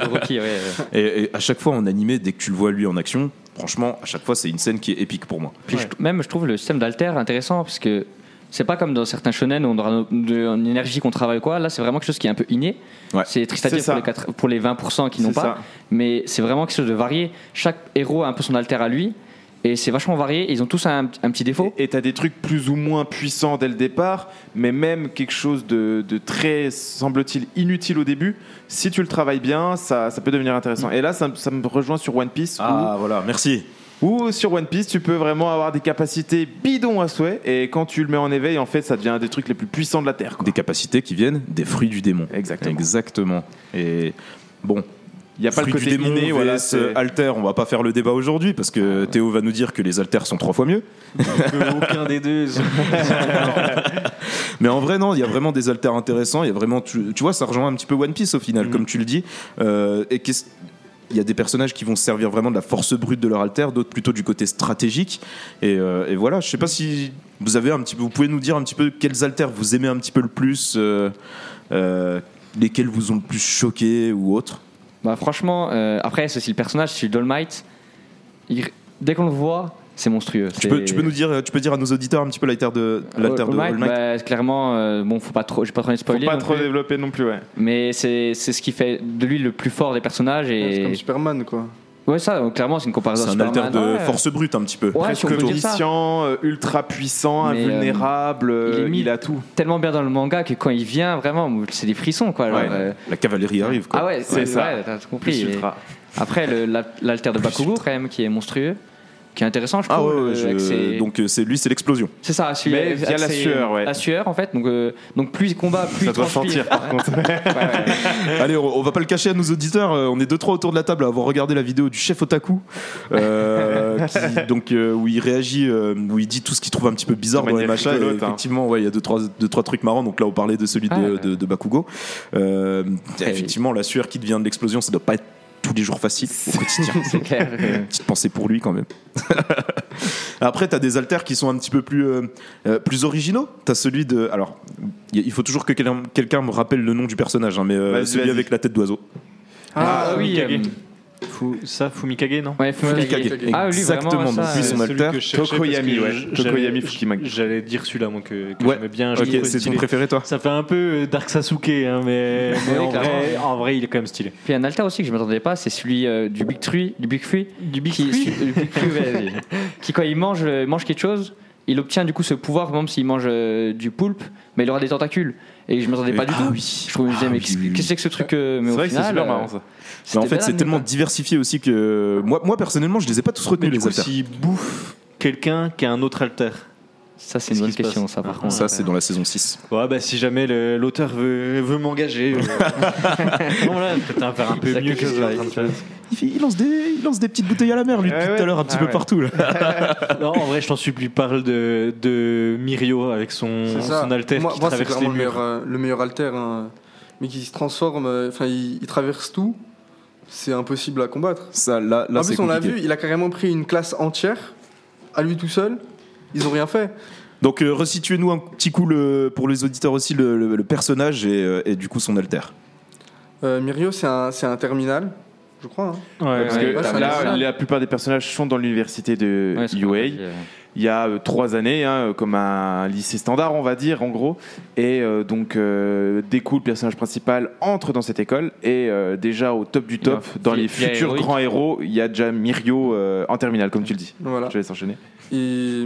Le Rocky, ouais, ouais. Et, et à chaque fois en animé, dès que tu le vois lui en action, franchement, à chaque fois, c'est une scène qui est épique pour moi. Puis je- même, je trouve le système d'alter intéressant parce que c'est pas comme dans certains shonen où on aura une énergie qu'on travaille ou quoi. Là, c'est vraiment quelque chose qui est un peu inné. Ouais. C'est triste à dire pour les, quatre- pour les 20% qui n'ont pas. ça. Mais c'est vraiment quelque chose de varié. Chaque héros a un peu son alter à lui. Et c'est vachement varié. Ils ont tous un, un petit défaut. Et tu as des trucs plus ou moins puissants dès le départ, mais même quelque chose de, de très, semble-t-il, inutile au début. Si tu le travailles bien, ça, ça peut devenir intéressant. Et là, ça, ça me rejoint sur One Piece où- Ah voilà, merci. Ou sur One Piece, tu peux vraiment avoir des capacités bidons à souhait, et quand tu le mets en éveil, en fait, ça devient un des trucs les plus puissants de la Terre. quoi. Des capacités qui viennent des fruits du démon. Exactement. Exactement. Et bon, Il n'y a pas le côté démon inné, voilà. alter, on va pas faire le débat aujourd'hui parce que Théo va nous dire que les alters sont trois fois mieux. aucun des deux. Mais en vrai, non, il y a vraiment des alters intéressants. Il y a vraiment, tu, tu vois, ça rejoint un petit peu One Piece au final, Mhm. comme tu le dis. Euh, et qu'est-ce- il y a des personnages qui vont se servir vraiment de la force brute de leur alter, d'autres plutôt du côté stratégique. Et, euh, et voilà, je sais pas si vous avez un petit peu, vous pouvez nous dire un petit peu quels alters vous aimez un petit peu le plus, euh, euh, lesquels vous ont le plus choqué ou autre. Bah, franchement, euh, après, c'est aussi le personnage, c'est Doll Might. Il- dès qu'on le voit, c'est monstrueux. Tu peux, tu peux nous dire, tu peux dire à nos auditeurs un petit peu l'alter de l'alter de All Might bah, Clairement, euh, bon, faut pas trop, j'ai pas trop de Faut spoiler. pas non trop plus. développer non plus, ouais. Mais c'est c'est ce qui fait de lui le plus fort des personnages. C'est Et... comme Superman, quoi. Ouais, ça, donc, clairement, c'est une comparaison C'est un alter de Ouais. force brute un petit peu. Ouais, si on Presque peut dire ça. omniscient, euh, ultra puissant, Mais, euh, invulnérable, il est euh, mis- il a tout. Tellement bien dans le manga que quand il vient, vraiment, c'est des frissons, quoi. Ouais. euh, La cavalerie arrive. Quoi. Ah ouais, C'est c'est ça. ça. t'as tout compris. Plus Et ultra. Après, le- la- l'alter de Bakugo, quand même, qui est monstrueux, qui est intéressant, je Ah trouve. ouais, ouais, euh, je- avec ses- donc euh, c'est lui, c'est l'explosion. C'est ça, celui- Mais via la ses- sueur, ouais. La sueur, en fait. Donc, euh, donc plus il combat, plus Ça il doit sentir, par contre. Ouais, ouais. Allez, on, on va pas le cacher à nos auditeurs. on est deux trois autour de la table à avoir regardé la vidéo du chef otaku, euh, qui- donc euh, où il réagit, euh, où il dit tout ce qu'il trouve un petit peu bizarre dans les machins. Et hein. effectivement, ouais, il y a deux trois, deux trois trucs marrants. Donc là, on parlait de celui de, Ah, de- de Bakugo. Euh, Et- effectivement, la sueur qui devient de l'explosion, ça doit pas être tous les jours facile au quotidien. C'est clair. Petite pensée pour lui quand même. Après, tu as des alters qui sont un petit peu plus, euh, euh, plus originaux. Tu as celui de. Alors, il faut toujours que quelqu'un me rappelle le nom du personnage, hein, mais euh, celui avec la tête d'oiseau. Ah, oui, Fumikage. Fu- ça, Fumikage, non ouais, Fumikage. Fumikage. Ah, lui, Exactement, ça, euh, son C'est alter. Tokoyami, ouais. Tokoyami j'allais- Fukimaki. J'allais dire celui-là, moi, que, que Ouais. j'aimais bien. je Ok, c'est ton préféré, toi Ça fait un peu euh, Dark Sasuke, hein, mais, mais en, vrai, en vrai, il est quand même stylé. Puis un alter aussi que je m'attendais pas, c'est celui euh, du Big Tree, du Big Free, Du Big qui, ouais, qui quand il mange, euh, mange quelque chose, il obtient du coup ce pouvoir, même s'il mange euh, du poulpe, mais il aura des tentacules. Et je m'attendais pas du Ah tout. Je me disais, mais qu'est-ce que c'est que ce truc euh, Mais C'est au vrai que c'est final, super marrant ça. Mais en fait, c'est tellement diversifié aussi que moi, moi personnellement, je les ai pas tous Mais retenus les alters. s'il bouffe quelqu'un qui a un autre alter. Ça, c'est une bonne question, ça, par Ah, contre. Ça, c'est dans la saison 6. Ouais, bah si jamais l'auteur veut, veut m'engager, euh, bon, là, peut-être un faire un peu Ça, mieux que faire. Il, fait- il lance des, il lance des petites bouteilles à la mer, lui, Ouais, depuis tout à l'heure, un petit Ah peu ouais. partout. Là. Non, en vrai, je t'en supplie, parle de, de Mirio avec son, ça. son alter moi, qui moi, c'est traverse les clairement le meilleur, euh, le meilleur alter, hein. mais qui se transforme, euh, enfin, il, il traverse tout. C'est impossible à combattre. Ça, là, là en plus, on l'a vu, il a carrément pris une classe entière, à lui tout seul. Ils ont rien fait. Donc, euh, resituez-nous un petit coup le, pour les auditeurs aussi le, le- le personnage et, euh, et du coup son alter. Euh, Mirio, c'est un, c'est un terminal. Je crois. hein. Ouais, Parce ouais, que ouais, là, la plupart des personnages sont dans l'université de UA. Il y a euh, trois années, hein, comme un lycée standard, on va dire, en gros. Et euh, donc, euh, Deku, le personnage principal, entre dans cette école. Et euh, déjà au top du top, a- dans les futurs héroïque. grands héros, il y a déjà Mirio euh, en terminale, comme tu le dis. Voilà. Je vais s'enchaîner. Et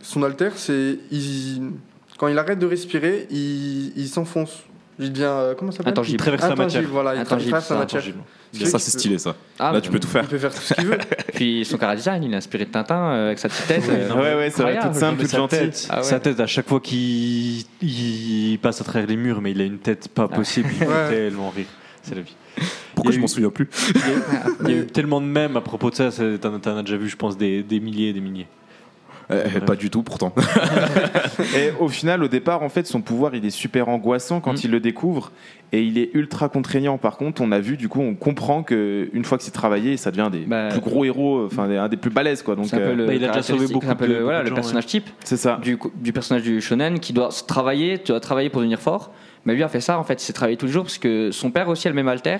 son alter, c'est. il- Quand il arrête de respirer, il, il s'enfonce. Il devient. euh, Comment ça s'appelle Intangible. Il traverse la Intangible, matière. voilà. Il Intangible, traverse la ça, matière. Intangible. Ce qui fait Ça, c'est peut- stylé, ça. Ah, Là, tu peux tout faire. Il peut faire tout ce qu'il veut. Puis son cara design, il est inspiré de Tintin euh, avec sa petite tête. euh, non, ouais, ouais, ça va incroyable. toute simple, toute sa gentille. tête, Ah ouais. sa tête, à chaque fois qu'il il passe à travers les murs, mais il a une tête pas possible, il fait Ouais. tellement rire. C'est la vie. Pourquoi Il y a je m'en eu- souviens plus Il y a eu tellement de mèmes à propos de ça, c'est- t'en t'en as déjà vu, je pense, des, des milliers et des milliers. Bref. Pas du tout, pourtant. Et au final, au départ, en fait, son pouvoir, il est super angoissant quand Mm. il le découvre. Et il est ultra contraignant. Par contre, on a vu, du coup, on comprend que une fois que c'est travaillé, ça devient des Bah, plus gros héros, enfin, un des plus balèzes, quoi. Donc, C'est un peu euh, le bah, il a déjà sauvé beaucoup c'est un peu de- le, voilà, beaucoup de le personnage type c'est ça. du, du personnage du shonen qui doit se travailler, tu dois travailler pour devenir fort. Mais lui a fait ça en fait, il s'est travaillé tous les jours parce que son père aussi a le même alter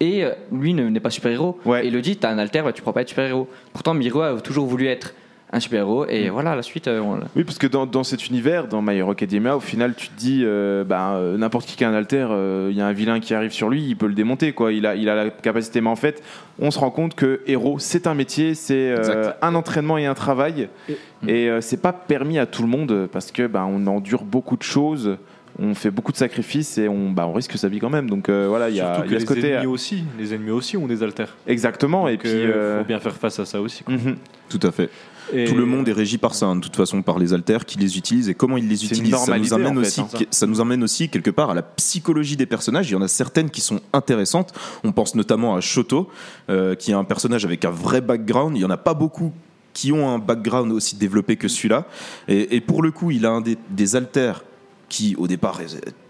et euh, lui ne- n'est pas super héros. Ouais. Et il le dit, t'as un alter, bah, tu pourras pas être super héros. Pourtant Miro a toujours voulu être un super héros et voilà la suite. euh, on Oui, parce que dans, dans cet univers, dans My Hero Academia, au final, tu te dis, euh, bah, euh, n'importe qui qui a un alter, euh, il y a un vilain qui arrive sur lui, il peut le démonter, quoi. Il a, il a la capacité, mais en fait, on se rend compte que héros, c'est un métier, c'est euh, un entraînement et un travail, et euh, c'est pas permis à tout le monde parce que, bah, on endure beaucoup de choses. On fait beaucoup de sacrifices et on, bah, on risque sa vie quand même. Donc euh, voilà, il y a, que y a ce les côté. ennemis aussi, les ennemis aussi ont des alters. Exactement. et Donc, puis. euh, euh, faut bien faire face à ça aussi. quoi. mhm. Tout à fait. Et- Tout le monde est régi par ça, hein, de toute façon, par les alters qui les utilisent et comment ils les utilisent. Ça nous, normalité, amène en fait, aussi, hein. ça nous amène aussi quelque part à la psychologie des personnages. Il y en a certaines qui sont intéressantes. On pense notamment à Shoto, euh, qui est un personnage avec un vrai background. Il y en a pas beaucoup qui ont un background aussi développé que celui-là. Et, et pour le coup, il a un des, des alters qui, au départ,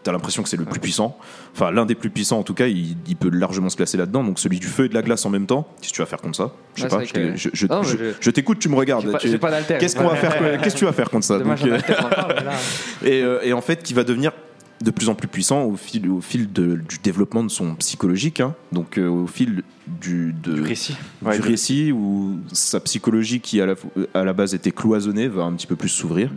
t'as l'impression que c'est le plus puissant. Enfin, l'un des plus puissants, en tout cas, il, il peut largement se classer là-dedans. Donc, celui du feu et de la glace en même temps. Qu'est-ce que tu vas faire contre ça Je sais Ouais, pas. Je, que- Non, t'écoute, tu me regardes. Tu-. Qu'est-ce qu'on va faire que- Qu'est-ce que tu vas faire contre ça? Dommage, Donc, un euh, parle, là- et, euh, et en fait, qui va devenir de plus en plus puissant au fil, au fil de- du développement de son psychologique, hein. donc euh, au fil du, de- Du récit. Du- récit où sa psychologie qui à la, à la base était cloisonnée va un petit peu plus s'ouvrir.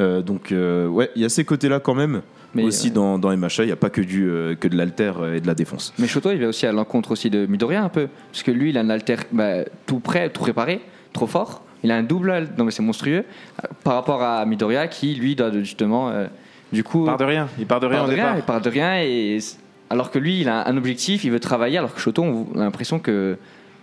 Euh, donc euh, ouais, il y a ces côtés-là quand même. Mais, aussi euh, dans, dans MHA, il n'y a pas que, du, euh, que de l'alter et de la défense. Mais Shoto, il va aussi à l'encontre aussi de Midoriya un peu. Parce que lui, il a un alter bah, tout prêt, tout préparé, trop fort. Il a un double, non mais c'est monstrueux, par rapport à Midoriya qui, lui, doit justement, euh, du coup... Il part de rien. Il part de rien part au de rien, départ. il part de rien. Et... Alors que lui, il a un objectif, il veut travailler, alors que Shoto, on a l'impression que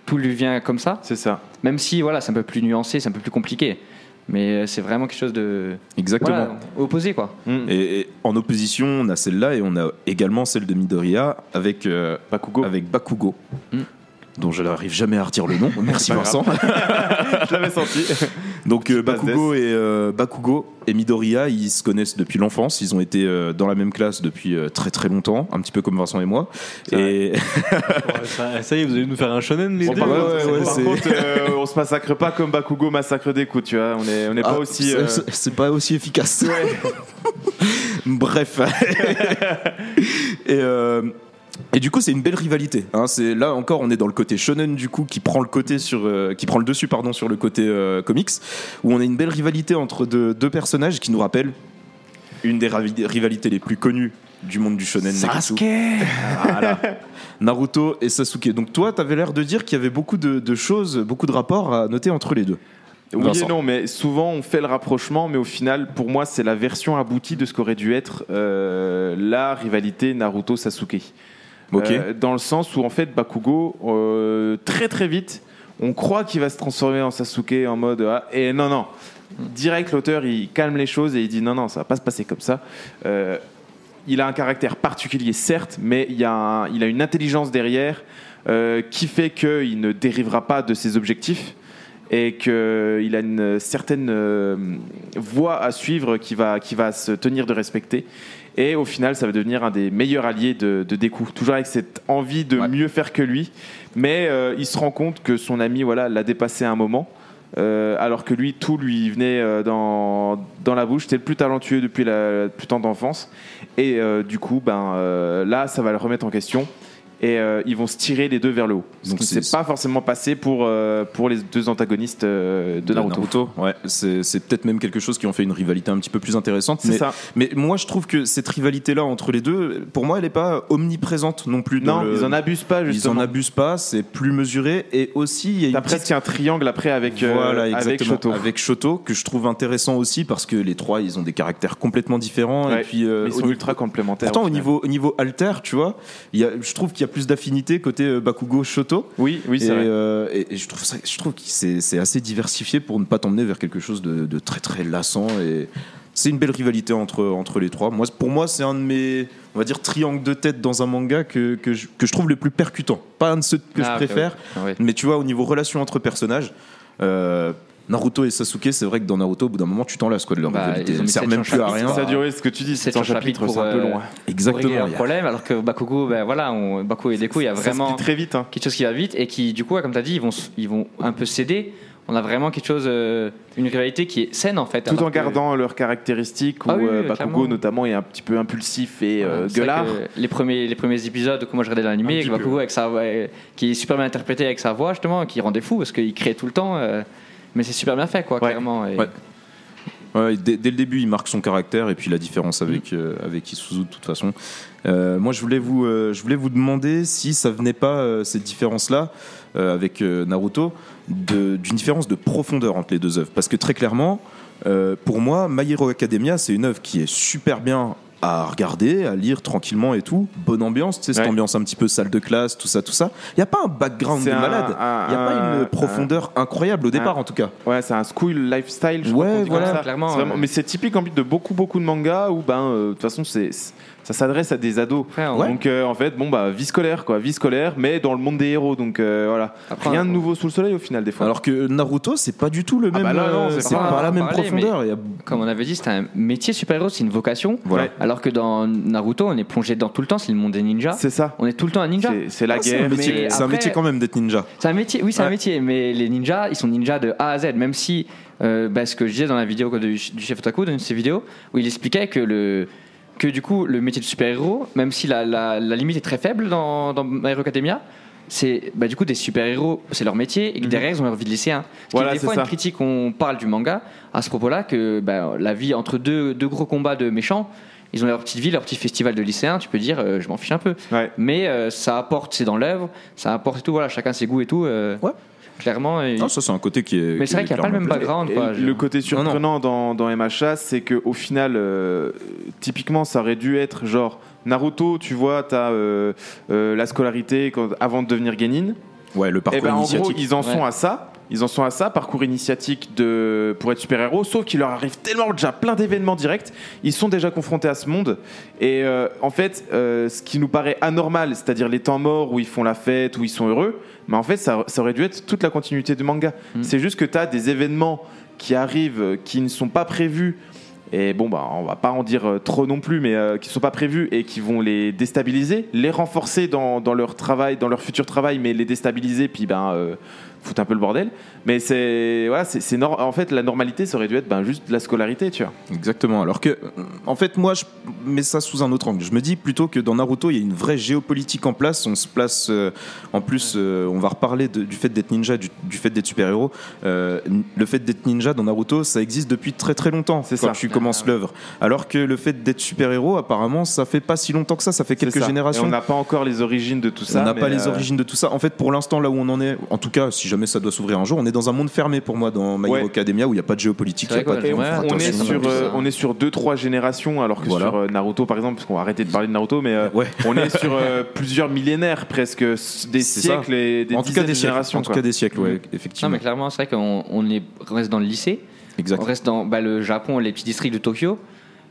tout lui vient comme ça. C'est ça. Même si, voilà, c'est un peu plus nuancé, c'est un peu plus compliqué. Mais euh, c'est vraiment quelque chose de... Exactement. Voilà, opposé, quoi. Mm. Et, et en opposition, on a celle-là et on a également celle de Midoriya avec, euh, Bakugo. avec Bakugo. Mm. Dont je n'arrive jamais à redire le nom. Merci pas Vincent. Je l'avais senti. Donc euh, passe Bakugo et euh, Bakugo et Midoriya, ils se connaissent depuis l'enfance. Ils ont été euh, dans la même classe depuis euh, très très longtemps, un petit peu comme Vincent et moi. Et ça, ça y est, vous allez nous faire un shonen les Bon, deux par ouais, contre, ouais, par c'est- contre, euh, on se massacre pas comme Bakugo massacre des coups, tu vois. On est, on est Ah, pas aussi. c'est- euh, pas aussi efficace. Bref. et, euh, et du coup, c'est une belle rivalité. hein. C'est là encore, on est dans le côté shonen du coup qui prend le côté sur, euh, qui prend le dessus pardon sur le côté euh, comics, où on a une belle rivalité entre deux, deux personnages qui nous rappellent une des rivalités les plus connues du monde du shonen. Voilà. Naruto et Sasuke. Donc toi, t'avais l'air de dire qu'il y avait beaucoup de, de choses, beaucoup de rapports à noter entre les deux. Oui Vincent. et non, mais souvent on fait le rapprochement, mais au final, pour moi, c'est la version aboutie de ce qu'aurait dû être euh, la rivalité Naruto-Sasuke. Euh, dans le sens où, en fait, Bakugo, euh, très très vite, on croit qu'il va se transformer en Sasuke en mode ah, et non, non. Direct, l'auteur, il calme les choses et il dit non, non, ça va pas se passer comme ça. Euh, il a un caractère particulier, certes, mais il, a il a une intelligence derrière qui fait qu'il ne dérivera pas de ses objectifs et qu'il a une certaine voie à suivre qui va, qui va se tenir de respecter. Et au final, ça va devenir un des meilleurs alliés de, de Deku. Toujours avec cette envie de Ouais. mieux faire que lui. Mais euh, il se rend compte que son ami voilà, l'a dépassé à un moment. Euh, alors que lui, tout lui venait euh, dans, dans la bouche. C'était le plus talentueux depuis la plus tendre enfance. Et euh, du coup, ben, là, ça va le remettre en question. Et euh, ils vont se tirer les deux vers le haut. Ce Donc qui ne s'est pas forcément passé pour, euh, pour les deux antagonistes euh, de Naruto. Ouais, c'est c'est peut-être même quelque chose qui en fait une rivalité un petit peu plus intéressante. C'est Mais, ça. mais moi, je trouve que cette rivalité-là entre les deux, pour moi, elle n'est pas omniprésente non plus. Non, le- ils en abusent pas Ils en justement. abusent pas, c'est plus mesuré. Et aussi, il y a une petite presque un triangle après avec, voilà, avec. Shoto. Avec Shoto, que je trouve intéressant aussi parce que les trois, ils ont des caractères complètement différents. Ouais, et puis, ils sont ultra complémentaires. Pourtant, au niveau, au niveau alter, tu vois, il y a, je trouve qu'il y a plus d'affinité côté euh, Bakugo Shoto. Oui, oui, c'est vrai. euh, et- et je trouve, ça, je trouve que c'est assez diversifié pour ne pas t'emmener vers quelque chose de, de très très lassant. Et c'est une belle rivalité entre, entre les trois. Moi, pour moi, c'est un de mes, on va dire, triangles de tête dans un manga que, que, je, que je trouve le plus percutant. Pas un de ceux que Ah, je préfère. Ouais. mais tu vois, au niveau relation entre personnages, euh, Naruto et Sasuke, c'est vrai que dans Naruto, au bout d'un moment, tu t'en lasses quoi de leur Bah, rivalité. ils ont mis Elle sert même plus à rien. Ça a duré ce que tu dis, C'est 700 un chapitre chapitres, pour, c'est un peu euh, long. Exactement. un il y a- problème, alors que Bakugo, ben voilà, on, Bakugo et Deku, il y a Ça vraiment très vite. hein. quelque chose qui va vite et qui, du coup, comme tu as dit, ils vont, ils vont un peu céder. On a vraiment quelque chose, euh, une rivalité qui est saine en fait. Tout en que- gardant leurs caractéristiques, où Ah oui, oui, euh, oui, Bakugo clairement. notamment est un petit peu impulsif et euh, Voilà, gueulard. Les premiers, les premiers épisodes que moi je regardais Un l'animé, Bakugo avec sa, qui est super bien interprété avec sa voix justement, qui rendait fou parce qu'il créait tout le temps. Mais c'est super bien fait quoi, Ouais. clairement. et- Ouais. Ouais, dès, dès le début, il marque son caractère et puis la différence avec, euh, avec Isuzu de toute façon. Euh, moi, je voulais, vous, euh, je voulais vous demander si ça venait pas, cette différence-là, avec Naruto, d'une différence de profondeur entre les deux œuvres. Parce que très clairement, pour moi, My Hero Academia, c'est une œuvre qui est super bien à regarder, à lire tranquillement et tout. Bonne ambiance, tu sais, cette Ouais. ambiance un petit peu salle de classe, tout ça, tout ça. Il n'y a pas un background de un- malade. Il n'y a pas un- une profondeur incroyable au départ, en tout cas. Ouais, c'est un school lifestyle, je Ouais, crois voilà, comme ça. clairement, vraiment-. Mais c'est typique en plus de beaucoup, beaucoup de mangas où, ben, euh, de toute façon, c'est ça s'adresse à des ados. On- Donc, euh, en fait, bon, bah, vie scolaire, quoi, vie scolaire, mais dans le monde des héros. Donc, euh, voilà. Après, Rien de on- nouveau sous le soleil au final, des fois. Alors que Naruto, c'est pas du tout le Ah même. bah non, euh, c'est pas pas, la même parler, profondeur. Il y a- Comme on avait dit, c'est un métier super-héros, c'est une vocation. Voilà. Alors que dans Naruto, on est plongé dans tout le temps, c'est le monde des ninjas. c'est ça. On est tout le temps un ninja. C'est- la Ah, c'est un guerre. c'est un métier quand même d'être ninja. C'est un métier, oui, c'est un métier, mais les ninjas, ils sont ninjas de A à Z, même si, euh, bah, ce que je disais dans la vidéo de- du chef Otaku, dans une de ses vidéos, où il expliquait que le que du coup le métier de super-héros, même si la, la, la limite est très faible dans, dans My Hero Academia, c'est bah, du coup des super-héros, c'est leur métier, et que derrière ils ont leur vie de lycéen. Ce qui Mhm. Voilà, est des fois ça. une critique, on parle du manga à ce propos-là, que bah, la vie entre deux, deux gros combats de méchants, ils ont leur petite vie, leur petit festival de lycéens, tu peux dire, euh, je m'en fiche un peu Ouais. mais euh, ça apporte, c'est dans l'œuvre, ça apporte et tout, voilà, chacun ses goûts et tout. euh, Ouais. Clairement. et- Non, ça, c'est un côté qui est. mais c'est vrai qu'il n'y a pas le même background. Quoi, le côté Non, surprenant dans, dans MHA, c'est qu'au final, euh, typiquement, ça aurait dû être genre Naruto, tu vois, t'as euh, euh, la scolarité quand- avant de devenir Genin. Ouais, le parcours ben en gros, initiatique. ils en sont Ouais. à ça. Ils en sont à ça, parcours initiatique de, pour être super-héros, sauf qu'il leur arrive tellement déjà plein d'événements directs, ils sont déjà confrontés à ce monde. Et euh, en fait, euh, ce qui nous paraît anormal, c'est-à-dire les temps morts où ils font la fête, où ils sont heureux, mais en fait, ça, ça aurait dû être toute la continuité du manga. Mm. C'est juste que tu as des événements qui arrivent, euh, qui ne sont pas prévus. Et bon, bah, on va pas en dire euh, trop non plus, mais euh, qui sont pas prévus et qui vont les déstabiliser, les renforcer dans, dans leur travail, dans leur futur travail, mais les déstabiliser, puis ben, euh, foutre un peu le bordel. Mais c'est voilà, c'est nor- en fait la normalité, ça aurait dû être ben, juste de la scolarité, tu vois. Exactement. Alors que, en fait, moi, je mets ça sous un autre angle. Je me dis plutôt que dans Naruto, il y a une vraie géopolitique en place. On se place. euh, en plus, euh, on va reparler de- du fait d'être ninja, du, du fait d'être super-héros. Euh, le fait d'être ninja dans Naruto, ça existe depuis très très longtemps. C'est quand ça. tu commences Ah, ouais. l'œuvre. Alors que le fait d'être super-héros, apparemment, ça fait pas si longtemps que ça. Ça fait quelques ça. générations. Et on n'a pas encore les origines de tout ça. on n'a pas les origines de tout ça. En fait, pour l'instant, là où on en est, en tout cas, si jamais ça doit s'ouvrir un jour, on est dans un monde fermé pour moi dans My Ouais. Academia où il n'y a pas de géopolitique, a pas de ouais, On est, sur, euh, on est sur deux trois générations alors que Voilà. sur euh, Naruto par exemple parce qu'on va arrêter de parler de Naruto mais euh, Ouais. on est sur euh, plusieurs millénaires presque des siècles et des en tout cas des générations En tout quoi. cas des siècles, ouais, Non, effectivement. mais clairement, c'est vrai qu'on on est, on reste dans le lycée, Exact. on reste dans bah, le Japon, les petits districts de Tokyo.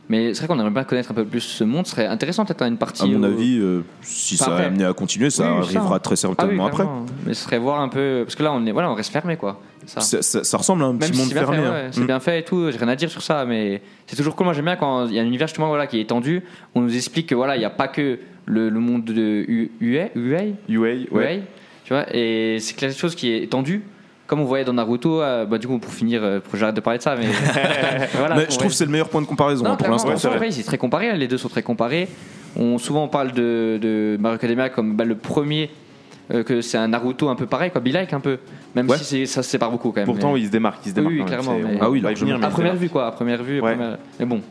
Mais c'est vrai qu'on aimerait bien connaître un peu plus ce monde. Ce serait intéressant peut-être une partie. À mon où- avis, euh, si Enfin, ça après- a amené à continuer, ça Oui, ça. arrivera très Ah oui, certainement après. Mais ce serait voir un peu. Parce que là, on, est, voilà, on reste fermé quoi. Ça. Ça, ça- ça ressemble à un petit monde fermé. hein. c'est Mm. bien fait et tout, j'ai rien à dire sur ça, mais c'est toujours cool. Moi j'aime bien quand il y a un univers justement voilà, qui est étendu, on nous explique que voilà, il n'y a pas que le, le monde de UA, UA, UA, ouais. UA, tu vois, et c'est quelque chose qui est étendu. Comme on voyait dans Naruto, euh, bah, du coup pour finir, euh, j'arrête de parler de ça, mais voilà. Mais pour- je trouve que c'est le meilleur point de comparaison non, hein, pour l'instant. ouais, c'est très comparé, les deux sont très comparés. on, souvent on parle de, de Mario Academia comme bah, le premier, euh, que c'est un Naruto un peu pareil, quoi, be like un peu. Même Ouais. si ça se sépare beaucoup quand même. Pourtant, mais- il se démarque. Il se Oui, démarque oui, même. clairement, mais- Ah oui, va y largement. venir, mais à première vue, quoi, à première vue. à Ouais. première- Mais bon,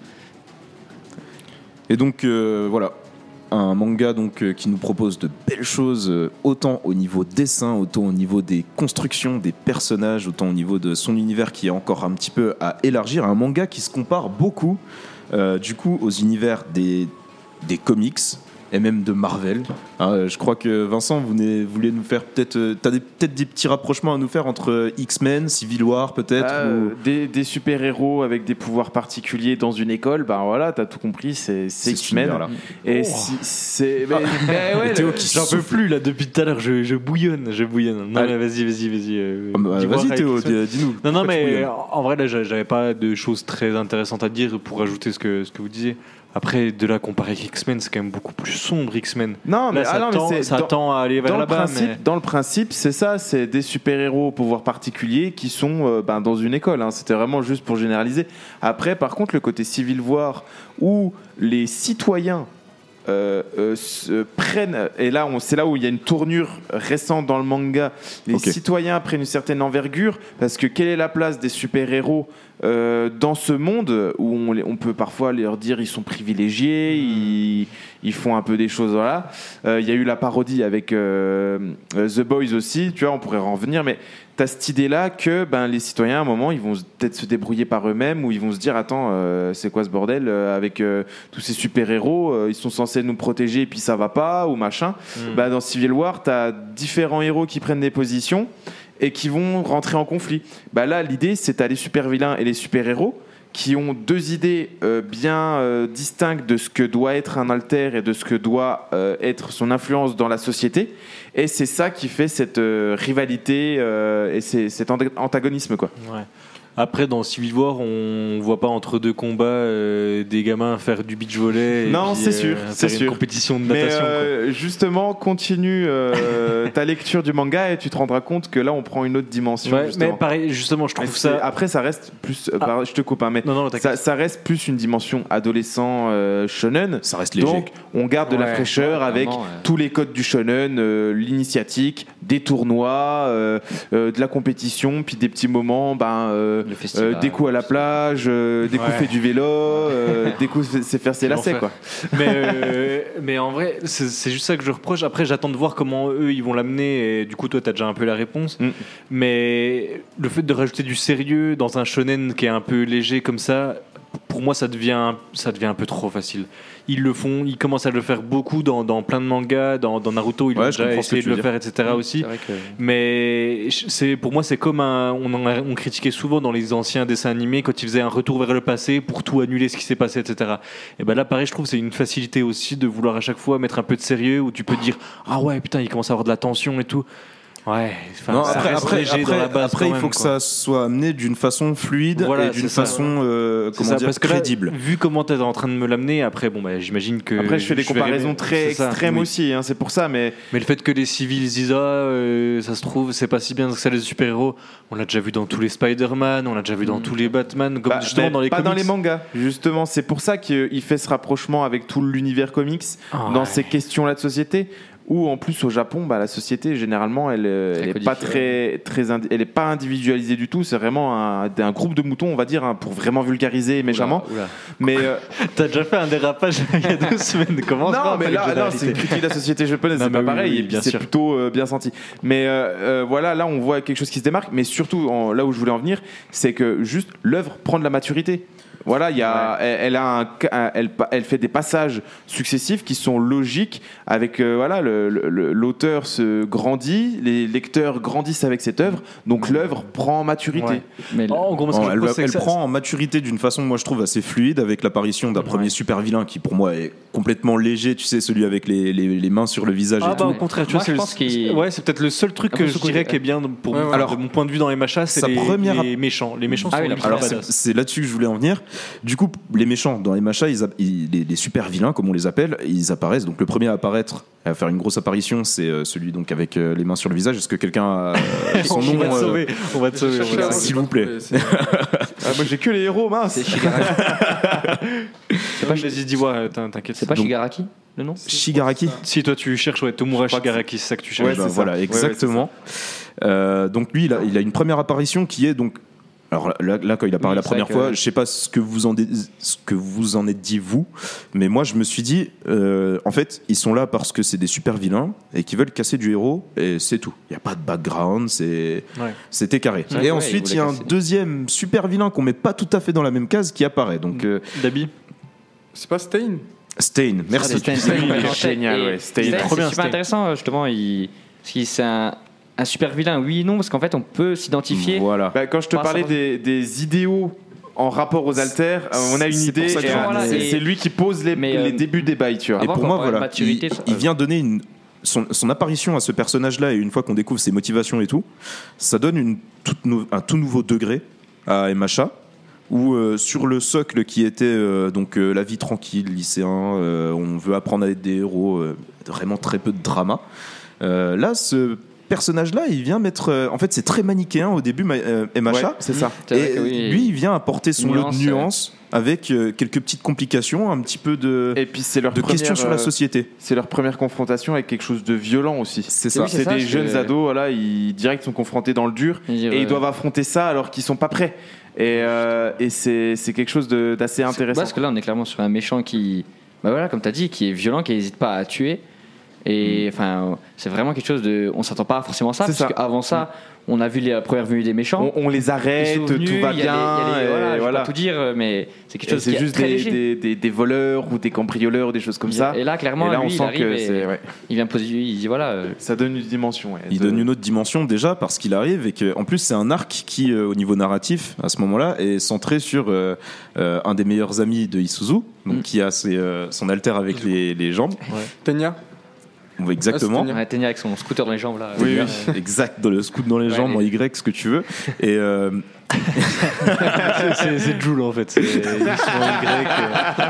Et donc euh, voilà, un manga donc euh, qui nous propose de belles choses, euh, autant au niveau dessin, autant au niveau des constructions des personnages, autant au niveau de son univers qui est encore un petit peu à élargir. Un manga qui se compare beaucoup, euh, du coup, aux univers des des comics et même de Marvel. Hein, euh, je crois que Vincent, vous voulez nous faire peut-être, euh, t'as peut-être des petits rapprochements à nous faire entre euh, X-Men, Civil War peut-être. Ah, ou- des, des super-héros avec des pouvoirs particuliers dans une école, ben voilà, t'as tout compris, c'est X-Men. Et Oh. si- c'est. mais- mais ouais, Théo le- qui J'en peux plus là depuis tout à l'heure, je, je bouillonne, je bouillonne. Non, Allez. mais vas-y, vas-y, vas-y. euh, Ah bah, Vas-y Théo, dis-nous. Non, non, mais en vrai, là, j'a- j'avais pas de choses très intéressantes à dire pour ajouter ce que, ce que vous disiez. Après, de là comparer avec X-Men, c'est quand même beaucoup plus sombre, X-Men. Non, mais, Là, ça, ah non, mais tend, c'est- ça dans- tend à aller vers dans le, là-bas. principe, mais- dans le principe, c'est ça, c'est des super-héros au pouvoir particulier qui sont euh, ben, dans une école. hein. C'était vraiment juste pour généraliser. Après, par contre, le côté Civil War où les citoyens euh, euh, se prennent, et là, c'est là où il y a une tournure récente dans le manga, les citoyens prennent une certaine envergure, parce que quelle est la place des super-héros euh, dans ce monde où on, peut parfois leur dire ils sont privilégiés, ils, ils font un peu des choses, voilà. Euh, Il y a eu la parodie avec euh, The Boys aussi, tu vois, on pourrait en revenir, mais tu as cette idée-là que ben, les citoyens, à un moment, ils vont peut-être se débrouiller par eux-mêmes ou ils vont se dire Attends, c'est quoi ce bordel avec tous ces super-héros Ils sont censés nous protéger et puis ça va pas ou machin. Bah, dans Civil War, tu as différents héros qui prennent des positions et qui vont rentrer en conflit. Bah, là, l'idée, c'est t'as les super-vilains et les super-héros qui ont deux idées euh, bien euh, distinctes de ce que doit être un alter et de ce que doit euh, être son influence dans la société. Et c'est ça qui fait cette rivalité et cet anta- antagonisme. Quoi. Après, dans Civil War, on voit pas entre deux combats euh, des gamins faire du beach volley. et Non, c'est sûr, faire c'est une sûr. compétition de Mais natation. quoi. euh, justement, continue euh, ta lecture du manga et tu te rendras compte que là, on prend une autre dimension. Ouais, mais pareil, justement, je Mais trouve c'est- ça. Après, ça reste plus. euh, Ah. je te coupe, hein, mais Non, non, ça, ça reste plus une dimension adolescent euh, shonen. Ça reste léger. Donc, on garde de la fraîcheur ouais, avec tous les codes du shonen, euh, l'initiatique, des tournois, euh, euh, de la compétition, puis des petits moments, ben, euh, des coups à la plage, euh, des coups Ouais. faits du vélo, euh, des coups fait- c'est faire ses lacets, quoi. mais, euh, mais en vrai, c'est c'est juste ça que je reproche. Après, j'attends de voir comment eux ils vont l'amener. Et du coup, toi, t'as déjà un peu la réponse. Mm. Mais le fait de rajouter du sérieux dans un shonen qui est un peu léger comme ça, pour moi, ça devient, ça devient un peu trop facile. Ils le font, ils commencent à le faire beaucoup dans, dans plein de mangas, dans, dans Naruto, ils Ouais, ont déjà essayé de le faire, etc. aussi. Vrai que. Mais c'est pour moi c'est comme un on en a- on critiquait souvent dans les anciens dessins animés quand ils faisaient un retour vers le passé pour tout annuler ce qui s'est passé etc. Et ben là pareil je trouve c'est une facilité aussi de vouloir à chaque fois mettre un peu de sérieux où tu peux dire ah ouais putain il commence à avoir de la tension et tout. Ouais. enfin, Non, ça après, reste après, léger dans après- la base après, quand il même, faut que quoi. ça soit amené d'une façon fluide Voilà, et d'une façon euh, comment ça, dire parce que là, crédible. vu comment t'es en train de me l'amener, après, bon, bah, j'imagine que. Après, je fais des comparaisons très extrêmes oui. aussi, hein, c'est pour ça, mais Mais le fait que les civils disent ah, euh, ça se trouve, c'est pas si bien que ça les super-héros, on l'a déjà vu dans tous les Spider-Man, on l'a déjà vu dans tous les Batman, comme Bah, justement dans les pas dans les mangas, justement. C'est pour ça qu'il fait ce rapprochement avec tout l'univers comics Ah, dans ouais. ces questions-là de société. Où en plus au Japon, bah, la société généralement, elle, euh, elle est pas très, très, indi- elle est pas individualisée du tout. C'est vraiment un, un groupe de moutons, on va dire, hein, pour vraiment vulgariser méchamment. Oula, oula. Mais euh, T'as déjà fait un dérapage il y a deux semaines, comment non, mais là, c'est une critique de la société japonaise, Non, c'est pas oui, pareil, oui, et puis bien c'est sûr. plutôt euh, bien senti. Mais euh, voilà, là, on voit quelque chose qui se démarque, mais surtout, en- là où je voulais en venir, c'est que juste l'œuvre prend de la maturité. Voilà, il y a, elle, elle a un, elle, elle fait des passages successifs qui sont logiques. Avec euh, voilà, l'auteur se grandit, les lecteurs grandissent avec cette œuvre, donc l'œuvre prend en maturité. Ouais. Mais en gros, moi, ce que Oh, je elle que prend en maturité d'une façon, moi je trouve, assez fluide avec l'apparition d'un premier super vilain qui pour moi est complètement léger, tu sais, celui avec les, les- les mains sur le visage Ah et bah tout. au contraire, tu Moi, vois, je c'est pense le- qu'il- ouais, c'est peut-être le seul truc Un que je dirais qui est bien pour Ouais, ouais. alors, de mon point de vue dans les machas, c'est les, première les méchants. Les méchants Ah sont oui, Alors c'est là-dessus que je voulais en venir. Du coup, les méchants dans les machas, ils, les, les super vilains comme on les appelle, ils apparaissent. Donc le premier à apparaître, à faire une grosse apparition, c'est euh, celui donc avec euh, les mains sur le visage. Est-ce que quelqu'un a euh, son on nom va euh, sauver, on va te sauver. on va te cherché sauver. s'il vous plaît. Ah, moi j'ai que les héros, mince. c'est Shigarashi. C'est pas, Vas-y, dis-moi, t'in- t'inquiète. c'est pas Shigaraki le nom Shigaraki. Si toi tu cherches, ouais, Tomura Shigaraki, c'est ça que tu Ouais, cherches. bah, voilà, Ouais, ouais, exactement. Euh, donc lui, il a, il a une première apparition qui est donc. Alors là, là, quand il apparaît Oui, la première vrai que- fois, je sais pas ce que vous en dé- ce que vous en êtes dit vous, mais moi je me suis dit, euh, en fait, ils sont là parce que c'est des super vilains et qui veulent casser du héros et c'est tout. Il y a pas de background, c'est Ouais. c'était carré. Ouais, et ouais, ensuite, il y a un casser. deuxième super vilain qu'on met pas tout à fait dans la même case qui apparaît. Donc euh, Dabi C'est pas Stain Stain, merci. Ah, Stain, Stain, c'est il est complètement génial, Et ouais. Stain, Stain, trop c'est bien, super Stain. Un, super vilain, oui et non, parce qu'en fait, on peut s'identifier. Voilà. Bah, quand je te parlais des, des idéaux en rapport aux altères, euh, on a une idée Voilà, c'est lui qui pose les, Mais, les euh, débuts des bails, tu vois. Et pour moi, voilà, maturité, il, ça- il vient donner une, son, son apparition à ce personnage-là, et une fois qu'on découvre ses motivations et tout, ça donne une toute nou- un tout nouveau degré à MHA, où euh, sur le socle qui était euh, donc euh, la vie tranquille, lycéen, euh, on veut apprendre à être des héros, euh, vraiment très peu de drama. Euh, là, ce personnage-là, il vient mettre. euh, en fait, c'est très manichéen au début, ma- euh, MHA. Ouais, c'est ça. Et oui. lui, il vient apporter son lot Nuance, de nuances avec euh, quelques petites complications, un petit peu de, Et puis c'est leur de questions sur la société. C'est leur première confrontation avec quelque chose de violent aussi. C'est ça. c'est des jeunes ados, voilà, ils direct sont confrontés dans le dur et ouais. ils doivent affronter ça alors qu'ils sont pas prêts. Et, euh, et c'est c'est quelque chose de- d'assez intéressant. Parce que là, on est clairement sur un méchant qui, bah voilà, comme tu as dit, qui est violent, qui n'hésite pas à tuer. Et enfin, c'est vraiment quelque chose de. On s'attend pas forcément à ça, parce ça. qu'avant ça, on a vu les premières venues des méchants. on, on les arrête, tout va il y a les- il y bien. a les- et voilà, je vais voilà. pas tout dire, mais c'est quelque chose C'est juste très des, léger. des, des- des voleurs ou des cambrioleurs, des choses comme ça. Et là, clairement, et là, lui, on il sent arrive que c'est. ouais. il vient poser, il dit voilà. euh, Ça donne une dimension. ouais, Il de- donne une autre dimension déjà parce qu'il arrive et que en plus c'est un arc qui euh, au niveau narratif à ce moment-là est centré sur euh, euh, un des meilleurs amis de Isuzu donc Mm. qui a ses, euh, son alter avec les, les jambes Tenya? Ouais, exactement Ah, on va tenir avec son scooter dans les jambes là. oui, oui, exact dans le scoot dans les Ouais, jambes en Y ce que tu veux et euh, c'est Joule en fait. C'est- Ils sont en Y.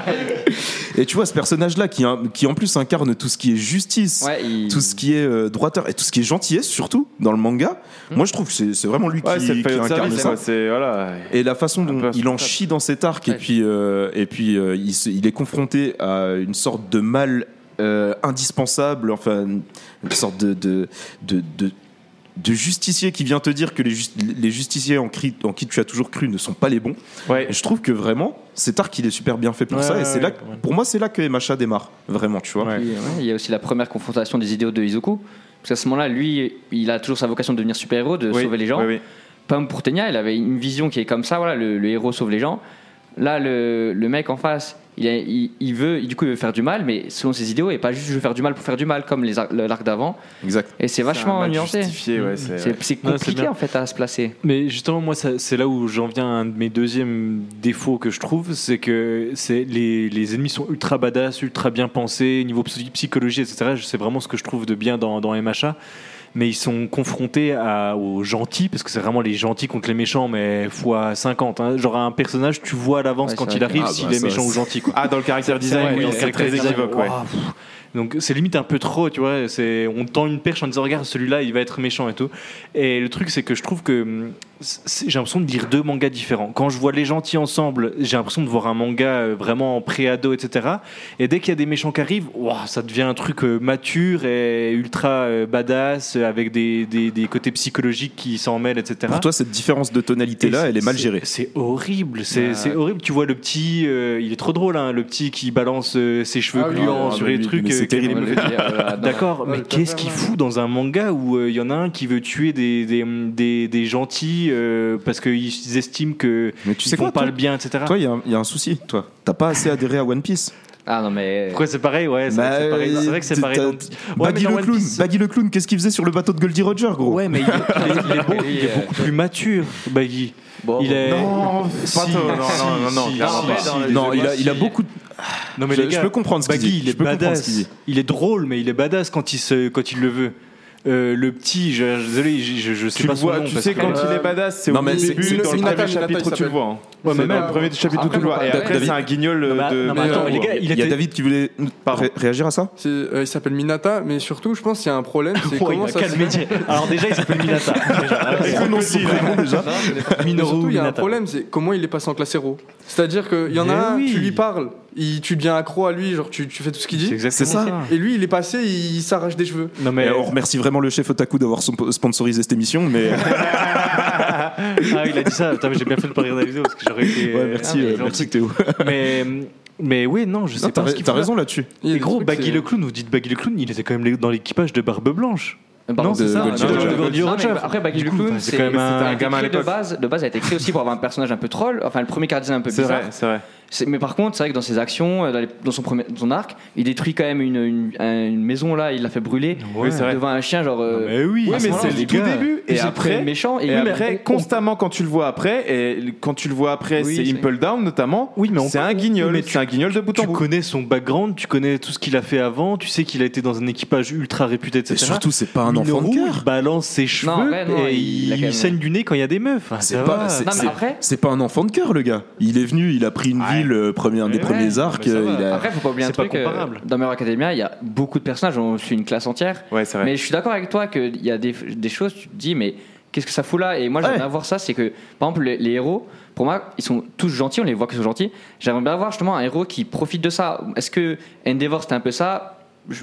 euh. et tu vois ce personnage là qui, qui en plus incarne tout ce qui est justice Ouais, il- tout ce qui est euh, droiteur et tout ce qui est gentillesse surtout dans le manga Mm. moi je trouve que c'est vraiment lui Ouais, qui, incarne service, ça voilà. Et la façon dont il en chie dans cet arc, et puis, euh, et puis euh, il, se- il est confronté à une sorte de mal euh, indispensable, enfin, une sorte de, de, de, de- de justicier qui vient te dire que les, les justiciers en, cri- en qui tu as toujours cru ne sont pas les bons. Ouais. Et je trouve que vraiment, cet arc, il est super bien fait pour Ouais, ça. ouais, et c'est ouais, là, ouais. pour moi, c'est là que MHA démarre, vraiment, tu vois. Ouais. Puis, ouais, il y a aussi la première confrontation des idéaux de Izuku. Parce qu'à ce moment-là, lui, il a toujours sa vocation de devenir super-héros, de Oui, sauver les gens. oui, oui. Comme pour Tenya, il avait une vision qui est comme ça, voilà, le, le héros sauve les gens. Là, le, le mec en face, il, a- il, il veut, du coup, il veut faire du mal, mais selon ses idéaux, et pas juste je veux faire du mal pour faire du mal, comme l'arc d'avant. Exact. Et c'est vachement nuancé. justifié, ouais, c'est- Ouais, compliqué bien. en fait à se placer. Mais justement, moi, c'est là où j'en viens à un de mes deuxièmes défauts que je trouve, c'est que c'est les, les ennemis sont ultra badass, ultra bien pensés, niveau psy- psychologie, etc. C'est vraiment ce que je trouve de bien dans, dans MHA. Mais ils sont confrontés à, aux gentils, parce que c'est vraiment les gentils contre les méchants, mais fois 50. hein. Genre un personnage, tu vois à l'avance Ouais, quand il arrive Ah, s'il bah, est méchant ou gentil. Quoi. Ah, dans le caractère design, oui, dans le caractère design, équivoque. ouais. Donc c'est limite un peu trop, tu vois. On tend une perche en disant regarde celui-là il va être méchant et tout. Et le truc c'est que je trouve que hum, j'ai l'impression de lire deux mangas différents. Quand je vois les gentils ensemble, j'ai l'impression de voir un manga euh, vraiment pré-ado, etc. Et dès qu'il y a des méchants qui arrivent, ça devient un truc euh, mature et ultra euh, badass avec des, des, des côtés psychologiques qui s'en mêlent, etc. Pour toi, cette différence de tonalité-là, elle est mal gérée. C'est horrible, c'est Ouais. c'est horrible. Tu vois le petit, euh, il est trop drôle, hein, le petit qui balance euh, ses cheveux Ah gluants ah, sur les lui- trucs. euh, dans- D'accord, mais qu'est-ce qu'il fout dans un manga où euh, il y en a un qui veut tuer des, des, des, des euh, parce qu'ils estiment que Mais tu ils sais font quoi, pas toi le bien, etc. Toi, il y, a un- il y a un souci, toi. T'as pas assez adhéré à One Piece. Ah non, mais. Pourquoi c'est pareil? Ouais, c'est Bah, c'est pareil. C'est vrai que c'est t'as- pareil. dans- Ouais, Baggy le One clown, Piece- Baggy le clown, qu'est-ce qu'il faisait sur le bateau de Goldie Roger, gros? Ouais, mais il, il- il est, beau- il est beaucoup plus mature, Baggy. Bon, il est. Non, pas Si, non, non, non, non, si, clairement si, Non, il a, il a beaucoup de... Non, mais je, les je gars, peux comprendre ce qu'il Baggy, dit. il est Je peux comprendre ce qu'il badass. dit. Il est drôle, mais il est badass quand il, se, quand il le veut. Euh, le petit, je, désolé, je, je, je sais Tu pas le son vois, nom. tu parce sais que- quand Euh, il est badass, c'est non, au mais c'est- début, c'est- dans le premier chapitre, tu le vois. hein. Ouais, mais C'est même- dans le premier chapitre, tu le vois. Et après, David- c'est un guignol Non, mais- de. mais attends, de- les gars, il y a était- David qui voulait ré- réagir à ça C'est- euh, il s'appelle Minata, mais surtout, je pense qu'il y a un problème. C'est Oh, il comment a ça se fait. direct. Alors déjà, il s'appelle Minata. Mais Minoru surtout, il y a un Minata. problème, c'est comment il est passé en classe héros. C'est-à-dire qu'il y en Mais a un, oui. tu lui parles, il, tu deviens accro à lui, genre tu, tu fais tout ce qu'il dit. C'est ça. Et lui, il est passé, il, s'arrache des cheveux. Non mais Et on remercie vraiment le chef Otaku d'avoir sponsorisé cette émission, mais ah, il a dit ça. J'ai bien fait de pas regarder la vidéo parce que j'aurais été. ouais, merci, mais euh, merci Théo. Mais mais oui, non, je sais Non, T'as pas. t'as raison là. là-dessus. Et gros, Baggy le clown, vous dites Baggy le clown, il était quand même dans l'équipage de Barbe Blanche. Pardon. non, c'est de ça. Après, Baggy le Clown, c'est quand même c'était un gamin à de base. De base, a été créé aussi pour avoir un personnage un peu troll. Enfin, le premier gardien un peu C'est bizarre. vrai, c'est vrai. C'est- Mais par contre, c'est vrai que dans ses actions, euh, dans, son, premier, dans son arc, il détruit quand même une, une, un- une maison là, il l'a fait brûler devant un chien, genre. euh, Mais oui, mais c'est le tout début. Et après, méchant. et après on- on- constamment, quand tu le vois après, et quand tu le vois après, Oui, c'est Impel Down notamment. Oui, mais on- c'est un guignol. C'est un guignol de bout en Tu connais son background, tu connais tout ce qu'il a fait avant, tu sais qu'il a été dans un équipage ultra réputé, etc. Et surtout, c'est pas un enfant de Minoru, cœur. il balance ses cheveux non, et il saigne du nez quand il y a des meufs. Enfin, C'est pas, va. c'est- Non, mais c'est- après- c'est pas un enfant de cœur, le gars. Il est venu, il a pris une ville, euh, premier, un des Ouais, premiers ouais, arcs. euh, il a- Après, faut pas oublier un truc. euh, comparable. dans Mero Academia, il y a beaucoup de personnages. On suit une classe entière. Ouais, c'est vrai. Mais je suis d'accord avec toi qu'il y a des, des choses, tu te dis, mais qu'est-ce que ça fout là? Et moi, j'aimerais bien voir ça. C'est que, par exemple, les, les héros, pour moi, ils sont tous gentils, on les voit qu'ils sont gentils. J'aimerais bien voir justement un héros qui profite de ça. Est-ce que Endeavor, c'était un peu ça?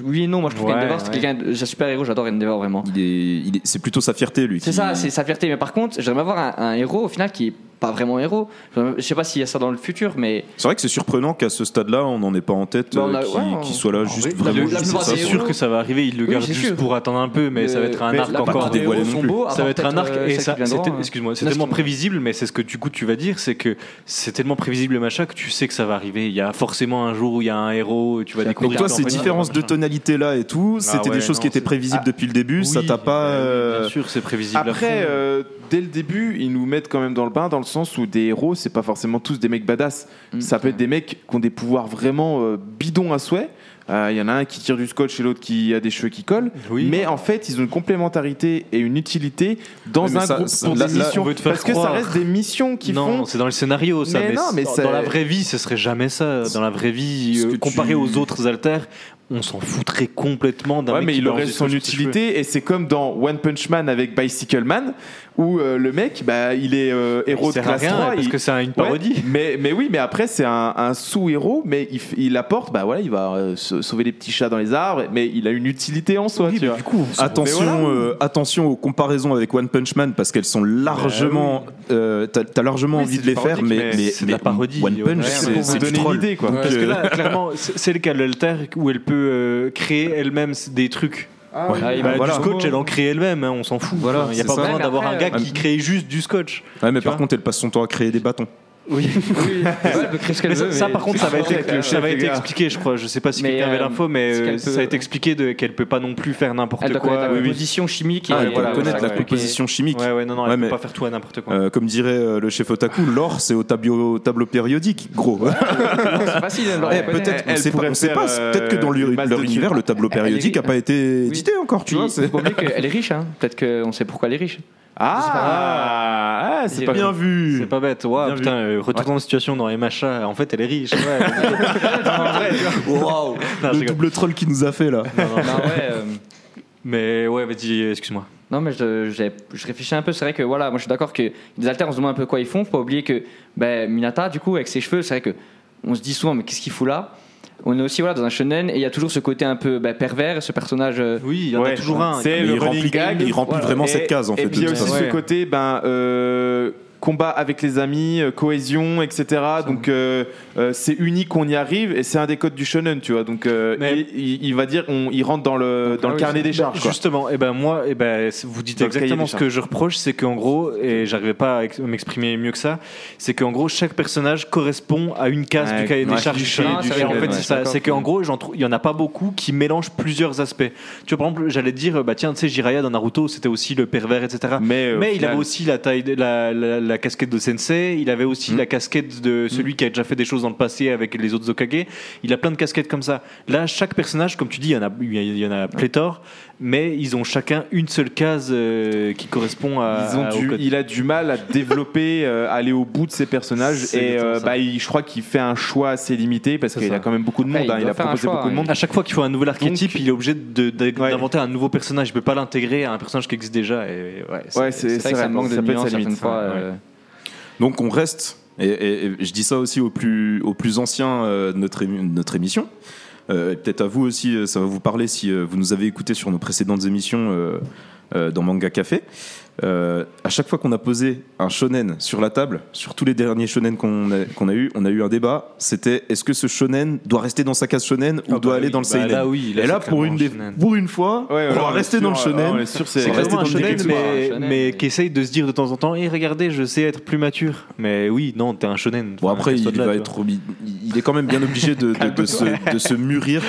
Oui et non, moi je trouve Ouais, qu'Endeavor, c'est ouais. quelqu'un. de- C'est un super héros, j'adore Endeavor vraiment. il est- il est- c'est plutôt sa fierté, lui. C'est qui- ça, c'est sa fierté. Mais par contre, j'aimerais avoir un, un héros au final qui est pas vraiment héros. Je sais pas s'il y a ça dans le futur, mais C'est vrai que c'est surprenant qu'à ce stade-là, on n'en ait pas en tête Bah, euh, a- qui, ouais, on- qui soit là En juste vrai, vraiment. C'est sûr héros- que ça va arriver, il le garde c'est juste sûr. pour attendre un peu, mais ça va être un arc encore. héros non sont plus. beaux. Ça va être un arc euh, et ça, c'est- hein. excuse-moi, c'est tellement prévisible, mais c'est ce que du coup tu vas dire, c'est que c'est tellement prévisible le machin que tu sais que ça va arriver. Il y a forcément un jour où il y a un héros, et tu vas découvrir. Donc toi, qu'en ces fait, différences de. Tonalité là et tout, c'était ouais, des choses non, qui étaient prévisibles Ah, depuis le début. ça t'a pas. bah euh, Bien sûr, c'est prévisible. Après, euh, dès le début, ils nous mettent quand même dans le bain, dans le sens où des héros, c'est pas forcément tous des mecs badass. Mm. Ça peut être des mecs qui ont des pouvoirs vraiment euh, bidons à souhait. Euh, Il y en a un qui tire du scotch et l'autre qui a des cheveux qui collent. Oui. Mais en fait, ils ont une complémentarité et une utilité dans mais un ça- groupe ça- pour là- des là, missions. Parce que ça croire. reste des missions qui non, font. c'est dans le scénario ça. Mais Mais, non, mais dans- la vraie vie, ce serait jamais ça. Dans la vraie vie, comparé tu- aux autres alters, on s'en foutrait complètement d'un Ouais, mec mais qui il aurait son utilité et c'est comme dans One Punch Man avec Bicycle Man où euh, le mec, bah, il est euh, héros Il de sert à classe rien, 3. parce il- que c'est une Ouais, parodie. mais, mais oui, mais après, c'est un, un sous-héros, mais il, apporte, bah voilà, il va euh, sa- sauver les petits chats dans les arbres, mais il a une utilité en soi, tu vois. du coup, Attention, voilà. euh, attention aux comparaisons avec One Punch Man parce qu'elles sont largement. euh, T'as t'as largement Oui, envie de les faire, mais, mais mais, c'est de la parodie, One Punch, c'est donner une idée, quoi. Parce que là, clairement, c'est c'est le cas de l'alter où elle peut euh, créer elle-même des trucs. Ah, oui. Ah, il Bah, voilà. Du scotch, elle en crée elle-même, hein, on s'en fout. Voilà, il n'y a pas ça. besoin d'avoir un gars euh, qui crée juste du scotch. Ouais, mais par vois contre, elle passe son temps à créer des bâtons. Oui, oui. elle peut créer ce qu'elle Mais ça, veut, ça, mais- par contre, ça va, être, ça va expliqué, je crois. Je sais pas si quelqu'un avait euh, l'info, mais euh, ça peut- a été expliqué de- qu'elle peut pas non plus faire n'importe Elle doit quoi. la composition chimique. Ah, elle doit voilà, connaître la composition chimique. Ouais, ouais, non, non, elle Ouais, peut pas faire tout à n'importe quoi. Euh, comme dirait euh, le chef Otaku, l'or c'est au tableau, au tableau périodique, gros. C'est facile, elle Eh, peut-être, Elle- on elle sait pas, pourrait on sait faire, pas, peut-être que dans leur, univers, le tableau Elle périodique n'a pas été édité encore, tu vois. qu'elle est riche, hein. peut-être qu'on sait pourquoi elle est riche. Ah, ah, c'est J'ai pas Bien vu. C'est pas bête. Ouais, Bien putain, euh, retournement de situation dans MHA. En fait, elle est riche. Ouais. Wow, Non, je le double troll qui nous a fait là. Non, non. Non, ouais, euh, Mais ouais, vas-y, excuse-moi. non, mais je, j'ai- je réfléchis un peu. C'est vrai que voilà, moi je suis d'accord que les alters, on se demande un peu quoi ils font. Faut pas oublier que ben, Minata, du coup, avec ses cheveux, c'est vrai que on se dit souvent, mais qu'est-ce qu'il fout là? On est aussi voilà, dans un shonen et il y a toujours ce côté un peu ben, pervers, ce personnage. euh, Oui, il y en Ouais, a toujours un. c'est Mais le il running remplit, gag. il remplit Voilà. vraiment Et- cette case en Et fait. puis il y a aussi ce côté ben, euh, combat avec les amis, euh, cohésion, etc. Donc euh, euh, c'est unique, on y arrive et c'est un des codes du shonen, tu vois. Donc euh, Mais- il, il- il va dire, on, il rentre dans le, dans Ah le oui, carnet des charges. quoi. Justement, et ben moi, et ben c'est- vous dites Dans le cahier exactement des ce que je reproche, c'est qu'en gros, et j'arrivais pas à ex- m'exprimer mieux que ça, c'est qu'en gros chaque personnage correspond à une case Ouais, du cahier ouais, des charges du du shonen, shonen. du Et en shonen, fait, ouais, c'est ça, d'accord. c'est qu'en gros, j'en il y en a pas beaucoup qui mélangent plusieurs aspects. Tu vois, par exemple, j'allais dire, bah tiens, tu sais, Jiraiya dans Naruto, c'était aussi le pervers, etc. Mais, euh, au Mais il final- avait aussi la taille, de- la, la- la casquette de sensei. Il avait aussi Mm. la casquette de celui qui a déjà fait des choses dans le passé avec les autres Okage. Il a plein de casquettes comme ça. Là, chaque personnage, comme tu dis, il y en a, il y en a pléthore, mais ils ont chacun une seule case euh, qui correspond à. Ils ont à- au du- code. il a du mal à développer, euh, aller au bout de ses personnages. Et euh, bah, il- je crois qu'il fait un choix assez limité parce qu'il a quand même beaucoup de monde. Ouais, il hein, il a proposé choix, beaucoup de ouais. monde. À chaque fois qu'il faut un nouvel archétype, Donc- il est obligé de- de- Ouais. d'inventer un nouveau personnage. Il peut pas l'intégrer à un personnage qui existe déjà. Et ouais, Ouais, C'est vrai que ça vrai, manque de sa certaines fois. ouais. Donc on reste Et, et- et je dis ça aussi aux plus, aux plus anciens euh, de notre, émi- de notre émission. Euh, et Peut-être à vous aussi, euh, ça va vous parler si euh, vous nous avez écouté sur nos précédentes émissions dans Manga Café. Euh, à chaque fois qu'on a posé un shonen sur la table, sur tous les derniers shonen qu'on a, qu'on a eu, on a eu un débat. C'était est-ce que ce shonen doit rester dans sa case shonen ou Ah doit bah aller oui, dans le bah seinen là, oui, là, Et là, pour une, des, pour une fois, Ouais, on va on est rester dans le shonen. c'est- rester vraiment un dans le shonen, mais, mais mais- qui essaye de se dire de temps en temps, et regardez, je sais être plus mature. Mais oui, non, t'es un shonen. Bon après, il va être, il il est quand même bien obligé de, de- de se, de se mûrir,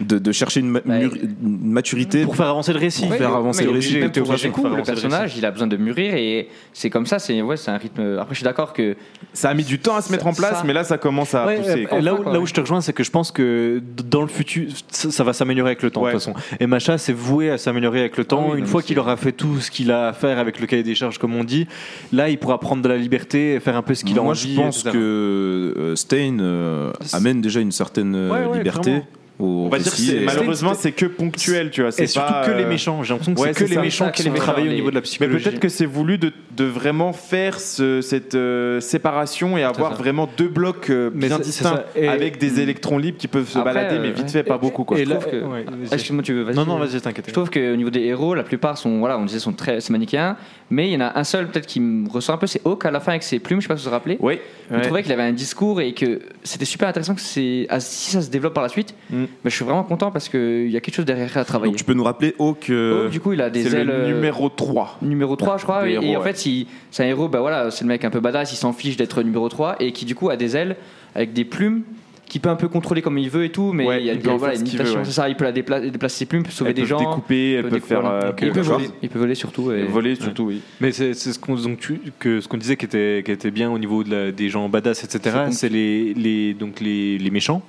de, de chercher une, ma- Ouais. mûri- une maturité. Pour faire avancer le récit. Pour faire avancer le récit. pour avancer le personnage, il a besoin de mûrir et c'est comme ça. C'est ouais, c'est un rythme. Après, je suis d'accord que Ça a mis du temps à se mettre en place, Ça- mais là, ça commence à Ouais, pousser. euh, là, où, là je te rejoins, c'est que je pense que dans le futur, ça, ça va s'améliorer avec le temps, Ouais. de toute façon. Et Macha, c'est voué à s'améliorer avec le temps. Ah oui, Une fois qu'il aura fait tout ce qu'il a à faire avec le cahier des charges, comme on dit, là, il pourra prendre de la liberté et faire un peu ce qu'il a Moi, envie. je pense que euh, Stein euh, amène déjà une certaine ouais, liberté clairement. Au On va dire que récit. c'est- et- malheureusement, c'est que ponctuel, tu vois. C'est surtout pas, que les euh, méchants. J'ai l'impression que ouais, c'est que les ça. méchants qui les sont travaillés au niveau de la Mais psychologie. peut-être que c'est voulu de, de vraiment faire ce- cette euh, séparation et avoir vraiment deux blocs euh, Mais bien distincts avec des électrons libres qui peuvent se Après, balader, euh, mais vite fait, pas beaucoup. Quoi. Et là, trouve que- ouais, Ah, vas-y. Excuse-moi, tu veux vas-y. non, non, vas-y, t'inquiète. Je trouve qu'au niveau des héros, la plupart sont, voilà, on disait, sont très, c'est manichéen, mais il y en a un seul peut-être qui me ressent un peu, c'est Hawk à la fin avec ses plumes, je sais pas si vous vous rappelez. Oui, Je trouvais qu'il avait un discours et que c'était super intéressant que c'est, ah, si ça se développe par la suite, Mm. Mais je suis vraiment content parce qu'il y a quelque chose derrière à travailler. Donc tu peux nous rappeler Hawk euh, Hawk, du coup, il a des c'est ailes. le euh, numéro 3. numéro 3 je crois Des et, héros, et en fait c'est un héros bah voilà c'est le mec un peu badass il s'en fiche d'être numéro 3 et qui du coup a des ailes avec des plumes qui peut un peu contrôler comme il veut et tout mais Ouais, il y a il voilà, une limitation ouais. c'est ça il peut la dépla- déplacer ses plumes sauver des gens découper, elles peut découper, faire. euh, Et il peut voler choses. il peut voler surtout et- Voler surtout, oui. Mais c'est ce qu'on ce disait qui était, qui était bien au niveau de la- des gens badass, etc. C'est C'est les, les, donc les, les méchants.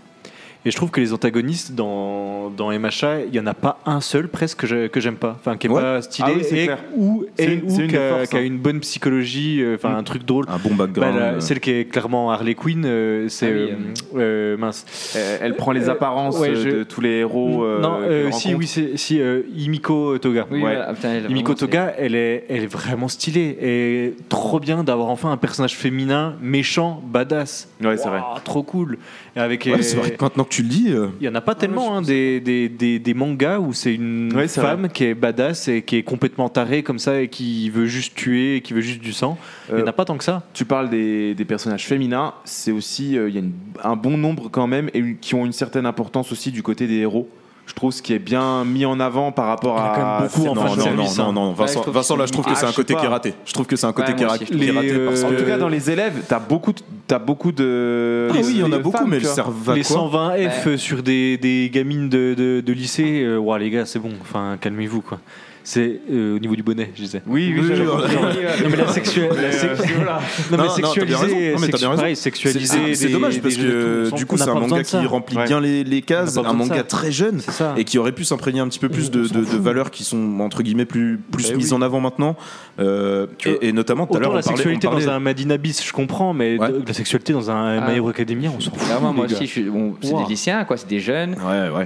Et je trouve que les antagonistes dans, dans MHA, il n'y en a pas un seul presque que je- que j'aime pas. Enfin, qui est Ouais. pas stylé Ah oui, c'est et, clair. ou, et ou qui, a, hein. une bonne psychologie, euh, enfin Mm. un truc drôle. un bon Bah, background. la- euh, celle qui est clairement Harley Quinn, euh, c'est Ah oui, euh, euh, mince. Euh, Elle prend les Euh, apparences ouais, je- de tous les héros. euh, non, euh, si oui, c'est si euh, Himiko Toga. oui Ouais. voilà. Ah, putain, elle, Himiko vraiment, Toga, elle est, elle est vraiment stylée et trop bien d'avoir enfin un personnage féminin méchant, badass. Ouais, c'est vrai. Trop cool. Et avec, ouais, euh, c'est vrai que maintenant que tu le dis, euh, il y en a pas tellement hein, des, des, des, des mangas où c'est une Ouais, c'est femme qui est badass et qui est complètement tarée comme ça et qui veut juste tuer et qui veut juste du sang. Il y en Euh, a pas tant que ça. Tu parles des, des personnages féminins, c'est aussi euh, il y a une- un bon nombre quand même et une- qui ont une certaine importance aussi du côté des héros. Je trouve ce qui est bien mis en avant par rapport Il y en a à quand même beaucoup en non, non, service, non, hein. non, non, Vincent, Ouais, je trouve Vincent, là, je trouve que Ah, c'est un côté pas. qui est raté. Je trouve que c'est un côté Ouais, qui est raté En euh, tout cas, dans les élèves, t'as beaucoup, de- t'as beaucoup de. Ah oui, il y en a beaucoup, femmes, mais elles servent à les quoi 120 F sur des, des gamines de, de, de lycée, euh, ouah, les gars, c'est bon. Enfin, calmez-vous quoi. C'est euh, au niveau du bonnet, je disais. Oui, oui, Oui. Non mais la sexuelle, la sex- non, mais Non, non, t'as bien raison. sexualiser, pareil, sexualiser. C'est dommage parce que du coup c'est un manga qui remplit bien les, cases, un manga très jeune C'est ça. et qui aurait pu s'imprégner un petit peu plus de, valeurs qui sont entre guillemets plus, plus Eh mises en avant maintenant. Euh, et, notamment tout à l'heure la sexualité dans un Madina Bis, je comprends, mais la sexualité dans un Ah. My Hero Academia, on s'en fout. Clairement, moi aussi, c'est des lycéens, quoi, c'est des jeunes.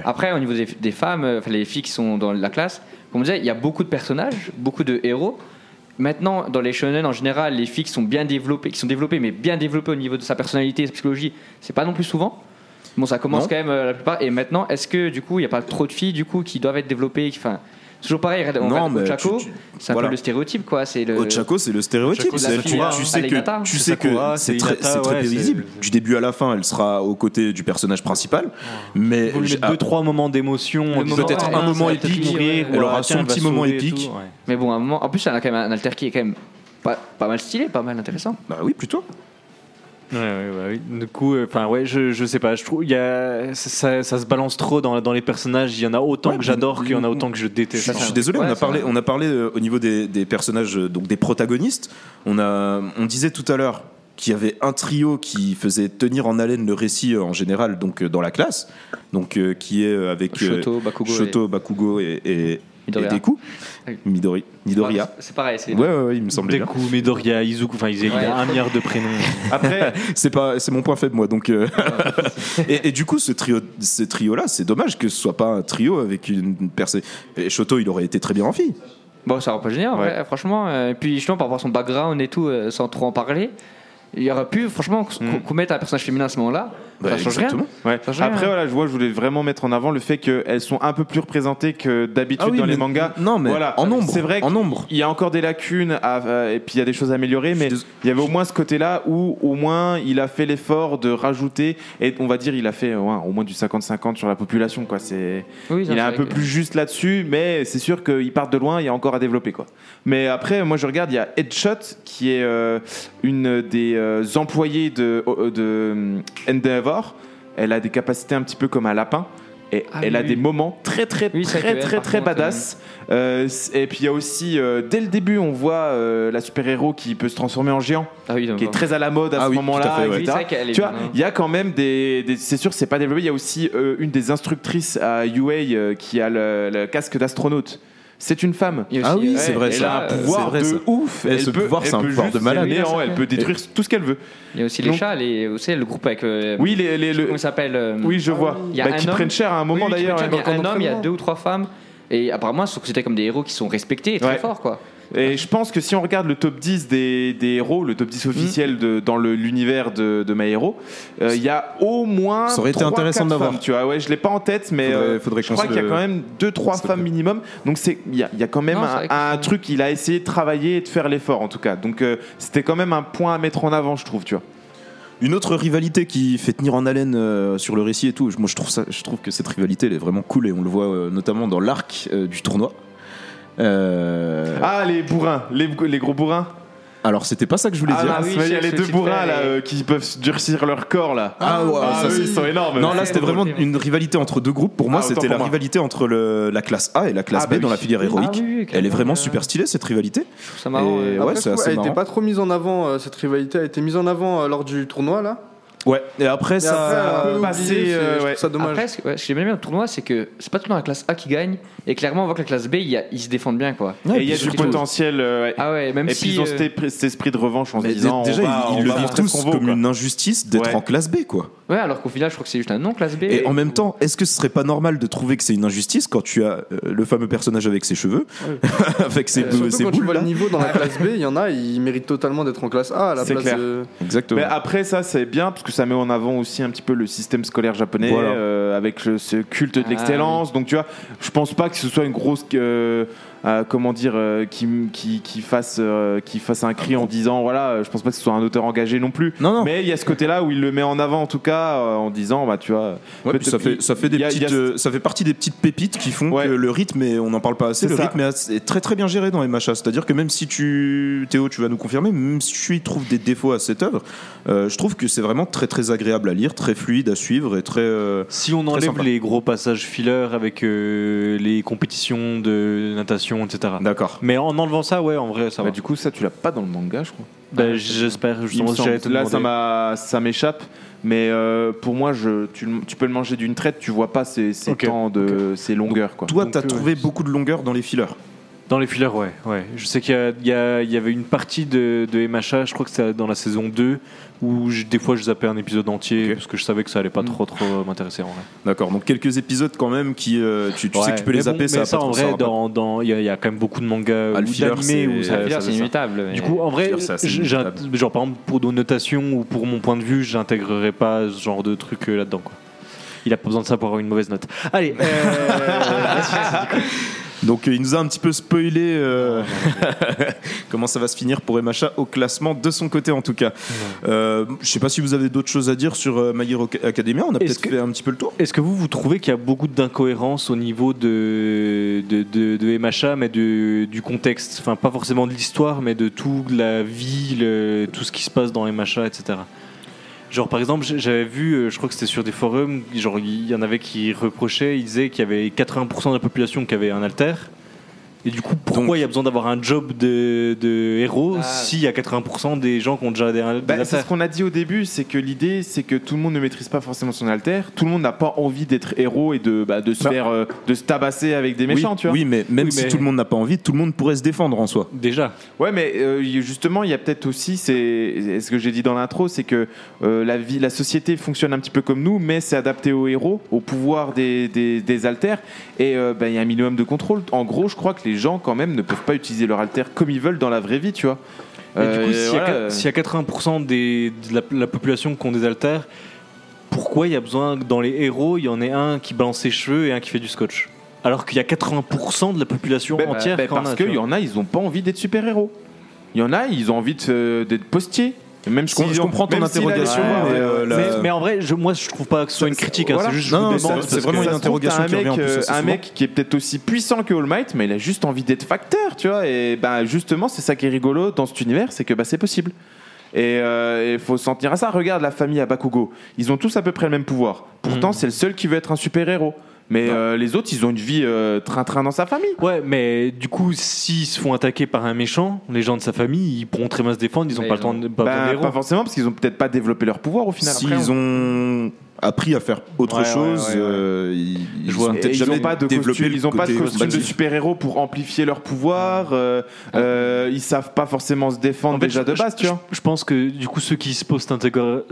Après, au niveau des, femmes, euh, enfin les filles qui sont dans la classe, comme on disait, il y a beaucoup de personnages, beaucoup de héros. Maintenant, dans les shonen en général, les filles qui sont bien développées, qui sont développées, mais bien développées au niveau de sa personnalité, sa psychologie, c'est pas non plus souvent. Bon, ça commence Non. quand même euh, la plupart. Et maintenant, est-ce que du coup, il n'y a pas trop de filles du coup qui doivent être développées Enfin, toujours pareil. on Non, regarde mais Ochako, c'est un voilà. peu le stéréotype, quoi. C'est le. Ochako, c'est le stéréotype. Ochako, tu, sais que, tu C'est sais que c'est très, très ouais, prévisible. Du début à la fin, elle sera aux côtés du personnage principal. Mais Vous deux, trois moments d'émotion, peut-être ouais, un ouais, moment épique. Elle aura ouais, son petit moment épique. ouais. Mais bon, un moment, en plus, elle a quand même un alter qui est quand même pas, pas mal stylé, pas mal intéressant. Bah oui, plutôt. Ouais, ouais, ouais, oui. Du coup, euh, enfin ouais, je, je sais pas. Je trouve il y a ça, ça se balance trop dans, dans les personnages. Il y en a autant Ouais, que j'adore qu'il y en a autant que je Je, déteste. je suis désolé, Ouais, on a parlé, on a parlé euh, au niveau des, des personnages, euh, donc des protagonistes. On a, on disait tout à l'heure qu'il y avait un trio qui faisait tenir en haleine le récit euh, en général, donc euh, dans la classe, donc euh, qui est avec euh, Shoto, Bakugo. Shoto, Bakugo et, et, et Midoriya. Deku, Oui. Midori, et- Midoriya. C'est pareil, c'est. Ouais, ouais, ouais, il me semblait bien. Deku, Midoriya, Izuku, enfin ils il y Ouais. a un milliard de prénoms. Après, C'est pas, c'est mon point faible moi. Donc, euh, et, et du coup, ce trio, ce trio là, c'est dommage que ce soit pas un trio avec une personne. Et Shoto, il aurait été très bien en fille. Bon, ça va pas vrai, franchement. euh, Et puis, justement, par rapport à son background et tout, euh, sans trop en parler, Il y aurait pu, franchement, Mm. qu'on mette un personnage féminin à ce moment-là. Bah, ça change exactement. Ouais. Ça change Après, rien. voilà, je vois, je voulais vraiment mettre en avant le fait qu'elles sont un peu plus représentées que d'habitude Ah oui, dans les mangas. Non, mais Voilà. en nombre. C'est vrai en qu'il nombre. il y a encore des lacunes à- euh, et puis il y a des choses à améliorer, mais il y avait au moins ce côté-là où au moins il a fait l'effort de rajouter et on va dire il a fait ouais, au moins du 50-50 sur la population quoi. C'est Oui, ça, il est un peu que- plus juste là-dessus, mais c'est sûr qu'il part de loin, il y a encore à développer quoi. Mais après, moi je regarde, il y a Headshot qui est euh, une des euh, employées de, de euh, Elle a des capacités un petit peu comme un lapin. Et Ah elle oui, a oui. des moments très très Oui, très très très, badass. Euh, et puis il y a aussi euh, dès le début on voit euh, la super héros qui peut se transformer en géant, Ah oui, qui est très à la mode à Ah ce moment-là. ouais. Tu vois, bien, hein. il y a quand même des, des- c'est sûr, c'est pas développé. Il y a aussi euh, une des instructrices à UA euh, qui a le, le casque d'astronaute. C'est une femme. Il y a Ah aussi, oui, c'est vrai, Elle ça. a un pouvoir c'est vrai, de ça. ouf. Et ce pouvoir, c'est un peut pouvoir de malade. néant, elle peut détruire tout ce qu'elle veut. Il y a aussi les Donc- chats, les, aussi le groupe avec. euh, Oui, les, les- le- Comment il s'appelle euh, oui, je vois. Il y a Bah, un qui homme- prennent cher à un moment oui, d'ailleurs. dire, Il y a un homme, il y a deux ou trois femmes. Et apparemment, ils sont considérés comme des héros qui sont respectés et très Ouais. forts, quoi. Et je pense que si on regarde le top 10 des, des héros, le top 10 officiel de, dans le- l'univers de, de My Hero, euh, il y a au moins. Ça aurait été trois, intéressant quatre l'avoir. femmes, Tu vois, ouais, je l'ai pas en tête, mais Faudrait- euh, faudrait je qu'on crois se qu'il y a le- quand même 2-3 s'il te femmes minimum. Donc c'est- il y a, il y a quand même Non, c'est un, vrai que un c'est- truc qu'il a essayé de travailler et de faire l'effort en tout cas. Donc euh, c'était quand même un point à mettre en avant, je trouve. Tu vois. Une autre rivalité qui fait tenir en haleine euh, sur le récit et tout, moi je trouve, ça, je trouve que cette rivalité elle est vraiment cool et on le voit euh, notamment dans l'arc euh, du tournoi. Euh, Ah, les bourrins, les, les gros bourrins. Alors c'était pas ça que je voulais Ah, dire. oui, mais il y a les deux bourrins là euh, qui peuvent durcir leur corps là. Ah, ouais, Ah ça oui, ils sont énormes. Non, là c'était c'est vraiment drôle. une rivalité entre deux groupes. Pour moi, Ah, c'était la moi. rivalité entre le- la classe A et la classe Ah, B bah dans oui. la filière héroïque. Ah oui, oui, Elle est vraiment euh, super stylée cette rivalité. Ça marrant. Et ouais, Après, assez elle était pas trop mise en avant, euh, cette rivalité a été mise en avant euh, lors du tournoi là. Ouais. Et après Et ça. après, a un peu passé, oublié, c'est- euh, ouais. ça dommage. Après, ce que, ouais, ce que j'ai bien le tournoi, c'est que c'est pas tout le temps la classe A qui gagne. Et clairement, on voit que la classe B, il y a- ils se défendent bien, quoi. Ouais, et il y a du potentiel. euh, ouais. Ah ouais, même et si. puis ils ont euh, cet, esprit- cet esprit de revanche en se disant déjà, ils, le vivent tous comme une injustice d'être en classe B, quoi. Ouais, alors qu'au final, je crois que c'est juste un nom classe B. Et en même temps, est-ce que ce serait pas normal de trouver que c'est une injustice quand tu as euh, le fameux personnage avec ses cheveux, avec ses, Euh, bou- Surtout ses quand tu boules vois là le niveau dans la classe B, il y en a, ils méritent totalement d'être en classe A à la C'est place clair. de. Exactement. Mais après ça c'est bien parce que ça met en avant aussi un petit peu le système scolaire japonais Voilà. euh, avec le- ce culte de Ah, l'excellence. Donc tu vois, je pense pas que ce soit une grosse euh, comment dire euh, qui, qui, qui fasse euh, qui fasse un cri en disant voilà, je pense pas que ce soit un auteur engagé non plus. Non, non. Mais il y a ce côté-là où il le met en avant en tout cas euh, en disant bah tu vois. Ouais, peut-être puis ça fait ça fait des a- a- euh, ça partie des petites pépites qui font Ouais. que le rythme et on n'en parle pas assez le ça. rythme est, très très bien géré dans MHA c'est-à-dire que même si tu Théo tu vas nous confirmer même si tu y trouves des défauts à cette œuvre euh, je trouve que c'est vraiment très très agréable à lire très fluide à suivre et très euh, Si on enlève les gros passages filler avec euh, les compétitions de natation, etc. d'accord Mais en enlevant ça, ouais, en vrai, ça Bah, va. du coup ça tu l'as pas dans le manga je crois. Bah, J'espère, Il me justement, te Là, ça demander. m'a- ça m'échappe. Mais euh, pour moi, je, tu, tu peux le manger d'une traite, tu vois pas ces, temps de ces longueurs. Quoi. toi Donc, t'as euh, trouvé beaucoup de longueur dans les fillers Dans les fillers, ouais. ouais. Je sais qu'il y, a- il y a- il y avait une partie de, de MHA, je crois que c'était dans la saison 2, où je- des fois je zappais un épisode entier, parce que je savais que ça allait pas Mm. trop trop m'intéresser en vrai. d'accord donc quelques épisodes quand même qui euh, tu, tu sais que tu peux les bon, zapper ça, mais va pas en ça vrai, dans- il y, a- il y a quand même beaucoup de mangas Ah, ou d'animés où ça, ça c'est ça. inévitable. mais- Du coup, en vrai, genre par exemple pour nos notations ou pour mon point de vue, j'intégrerai pas ce genre de truc euh, là-dedans. Quoi. Il a pas besoin de ça pour avoir une mauvaise note. Allez, euh, Donc euh, il nous a un petit peu spoilé euh, comment ça va se finir pour MHA au classement de son côté en tout cas. Euh, je sais pas si vous avez d'autres choses à dire sur euh, My Hero Academia. On a peut-être fait un petit peu le tour. Est-ce que vous, vous trouvez qu'il y a beaucoup d'incohérences au niveau de, de, de, de MHA, mais de, du contexte? Enfin, pas forcément de l'histoire, mais de toute la vie, le- tout ce qui se passe dans MHA, etc. Genre, par exemple, j'avais vu, euh, je crois que c'était sur des forums, genre, il y en avait qui reprochaient, ils disaient qu'il y avait 80% de la population qui avait un alter. Et du coup, pourquoi il y a besoin d'avoir un job de, de héros Ah. s'il y a 80% des gens qui ont déjà des, des Bah, c'est alters ce qu'on a dit au début, c'est que l'idée, c'est que tout le monde ne maîtrise pas forcément son alter. Tout le monde n'a pas envie d'être héros et de, bah, de se Bah. faire, euh, de se tabasser avec des méchants, oui, tu vois. oui, mais même Oui, si mais- tout le monde n'a pas envie, tout le monde pourrait se défendre en soi. Déjà. Ouais, mais euh, justement, il y a peut-être aussi, c'est ce que j'ai dit dans l'intro, c'est que euh, la vie, la société fonctionne un petit peu comme nous, mais c'est adapté aux héros, au pouvoir des, des, des alters, et il y a un minimum de contrôle. En gros, je crois que les gens, quand même, ne peuvent pas utiliser leur alter comme ils veulent dans la vraie vie, tu vois. Et du coup, Euh, s'il y, a voilà, qua- euh, s'il y a 80% des, de la, la population qui ont des haltères, pourquoi il y a besoin que dans les héros, il y en ait un qui balance ses cheveux et un qui fait du scotch? Alors qu'il y a 80% de la population Ben, entière qui en parce qu'il y en a, ils ont pas envie d'être super-héros. Il y en a, ils ont envie euh, d'être postiers. Même s'ils je comprends ton interrogation, mais, euh, la- mais, mais en vrai, je, moi je trouve pas que ce soit une critique, hein, Voilà. c'est juste Non, je non, c'est- demande c'est parce vraiment une interrogation qui un revient en mec, plus euh, un mec qui est peut-être aussi puissant que All Might, mais il a juste envie d'être facteur, tu vois. Et ben justement, c'est ça qui est rigolo dans cet univers, c'est que bah, c'est possible. Et il faut s'en tenir à ça. Regarde la famille à Bakugo. Ils ont tous à peu près le même pouvoir. Pourtant, Mhm. c'est le seul qui veut être un super-héros. Mais euh, les autres, ils ont une vie euh, train-train dans sa famille. Ouais, mais du coup, s'ils se font attaquer par un méchant, les gens de sa famille, ils pourront très bien se défendre, ils ont Mais pas ils le temps ont- de pas d'héros. pas forcément, parce qu'ils ont peut-être pas développé leur pouvoir au final. S'ils ont appris à faire autre Ouais, chose, ouais, ouais, ouais. euh, ils, ils vois. jamais n'ont pas de développé costume, le ils ont pas de costume super-héros pour amplifier leur pouvoir. euh, euh, ils savent pas forcément se défendre En fait, déjà je- de base, je, tu vois. je- pense que du coup, ceux qui se posent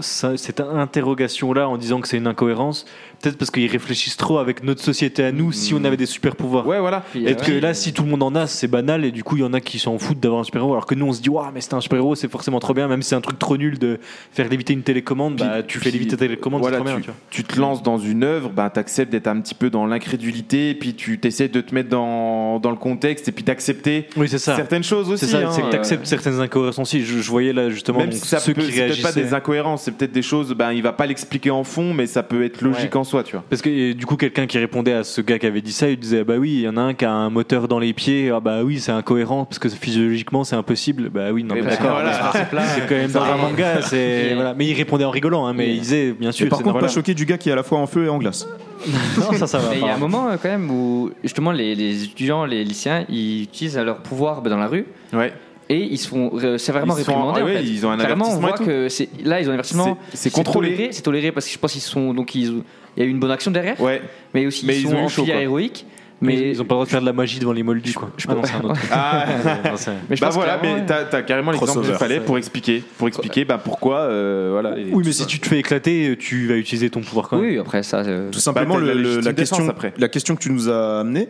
cette, interrogation-là en disant que c'est une incohérence, peut-être parce qu'ils réfléchissent trop avec notre société à nous, si on avait des super pouvoirs. Ouais, voilà. Et que ouais. là, si tout le monde en a, c'est banal, et du coup, il y en a qui s'en foutent d'avoir un super-héros, alors que nous, on se dit, waouh, mais c'est un super-héros, c'est forcément trop bien, même si c'est un truc trop nul de faire léviter une télécommande, Puis- bah, tu fais léviter ta télécommande, voilà, c'est trop bien, tu, tu vois. tu te lances dans une œuvre, ben, tu acceptes d'être un petit peu dans l'incrédulité, puis tu essaies de te mettre dans, dans le contexte et puis d'accepter Oui, certaines choses aussi. C'est ça, hein, c'est que tu euh, acceptes certaines incohérences aussi. Je, je voyais là justement Même donc, si ça ceux peut, qui peut-être pas des incohérences, c'est peut-être des choses, ben, il va pas l'expliquer en fond, mais ça peut être logique Ouais. en soi, tu vois. Parce que du coup, quelqu'un qui répondait à ce gars qui avait dit ça, il disait Bah oui, il y en a un qui a un moteur dans les pieds, ah bah oui, c'est incohérent parce que physiologiquement c'est impossible. Bah oui, non, Mais mais bah, d'accord, voilà. c'est quand même dans un manga. voilà. Mais il répondait en rigolant, hein, mais il disait Bien sûr, par c'est contre, pas choqué du gars qui est à la fois en feu et en glace. Non, ça, ça va. Mais il y a un moment euh, quand même où justement les, les étudiants, les lycéens, ils utilisent leur pouvoir bah, dans la rue Ouais. et ils se font euh, sévèrement Ils réprimander. ah en ouais, fait. ils ont un Carrément, on avertissement et voit tout. que c'est là ils ont un avertissement. C'est- c'est contrôlé. toléré, c'est toléré parce que je pense qu'ils sont donc ils, il y a eu une bonne action derrière, Ouais. mais aussi Mais ils, ils sont ont eu en chaud, filière quoi. héroïque. Mais ils ont pas le droit de faire de la magie devant les moldus, quoi. je Ah non, c'est un autre. Ah. Mais je bah pense voilà, mais ouais. t'as t'as carrément l'exemple qu'il fallait pour expliquer, pour expliquer bah, pourquoi, euh, voilà. et Oui, mais si tu te fais éclater, tu vas utiliser ton pouvoir quand même. Oui, après ça. euh, Tout simplement, t'as de la le- le- légitime la, défense question, après. la question que tu nous as amenée,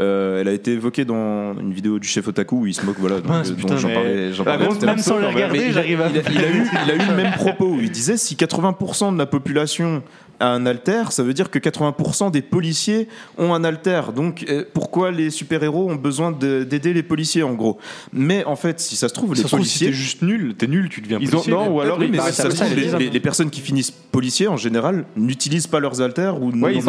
euh, elle a été évoquée dans une vidéo du chef Otaku où il se moque, voilà, donc, Mince, euh, putain, dont j'en mais- parlais. j'en La parlais grosse tout à l'heure. Même sans le Mais regarder, j'arrive à. il a, il a eu, il a eu le même propos où il disait si 80% de la population a un alter, ça veut dire que 80% des policiers ont un alter. Donc euh, pourquoi les super-héros ont besoin de- d'aider les policiers en gros? Mais en fait, si ça se trouve, les trouve, si policiers. t'es juste nul, t'es nul, tu deviens Ils ont, policier. non, ou alors Oui, ils mais si ça, ça se trouve, les, disent, les- les personnes qui finissent policiers en général n'utilisent pas leurs alters ou Ouais, n'ont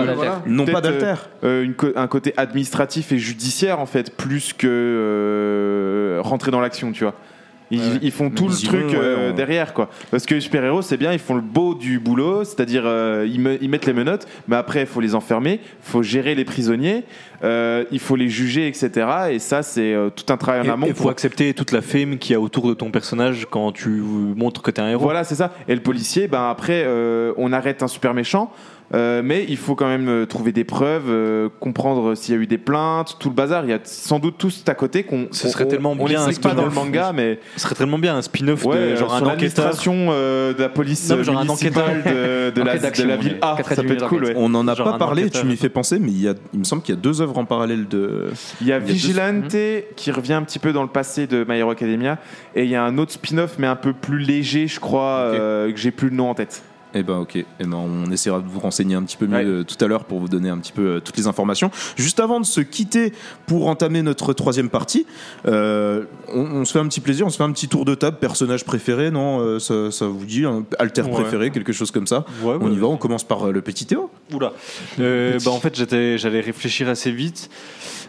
pas, ont- d'alter. euh, co- un côté administratif et judiciaire en fait, plus que euh, rentrer dans l'action, tu vois. Ils, Ouais. ils font tout le truc vont, ouais, euh, derrière quoi. Parce que les super-héros, c'est bien, ils font le beau du boulot, c'est-à-dire euh, ils, me- ils mettent les menottes, mais après il faut les enfermer, il faut gérer les prisonniers, euh, il faut les juger, etc. Et ça, c'est euh, tout un travail en amont. Il faut pour- accepter toute la fame qu'il y a autour de ton personnage quand tu montres que t'es un héros. Voilà, c'est ça. Et le policier, ben après, euh, on arrête un super méchant. Euh, mais il faut quand même euh, trouver des preuves, euh, comprendre s'il y a eu des plaintes, tout le bazar. Il y a sans doute tout à côté qu'on. Ce serait on- tellement on bien l'explique pas dans le spin-off. manga, mais Ce serait tellement bien un spin-off ouais, de genre sur un enquêteur. euh, de la police Non, genre un de, de la, Enquête de d'action, la ville. A. Quatre Ça peut être cool. ouais. On n'en a Genre pas parlé, tu m'y fais penser, mais il, y a, il me semble qu'il y a deux œuvres en parallèle de. Il y a Il y a deux- Vigilante qui revient un petit peu dans le passé de My Hero Academia, et il y a un autre spin-off mais un peu plus léger, je crois, Ok. euh, que j'ai plus le nom en tête. Eh ben ok, eh ben, on essaiera de vous renseigner un petit peu mieux Ouais. euh, tout à l'heure pour vous donner un petit peu euh, toutes les informations. Juste avant de se quitter pour entamer notre troisième partie, euh, on, on se fait un petit plaisir, on se fait un petit tour de table, personnage préféré, non ça, ça vous dit, un alter Ouais. préféré, quelque chose comme ça Ouais, On y va, on commence par le petit Théo. Oula. Euh, bah, en fait, j'allais réfléchir assez vite.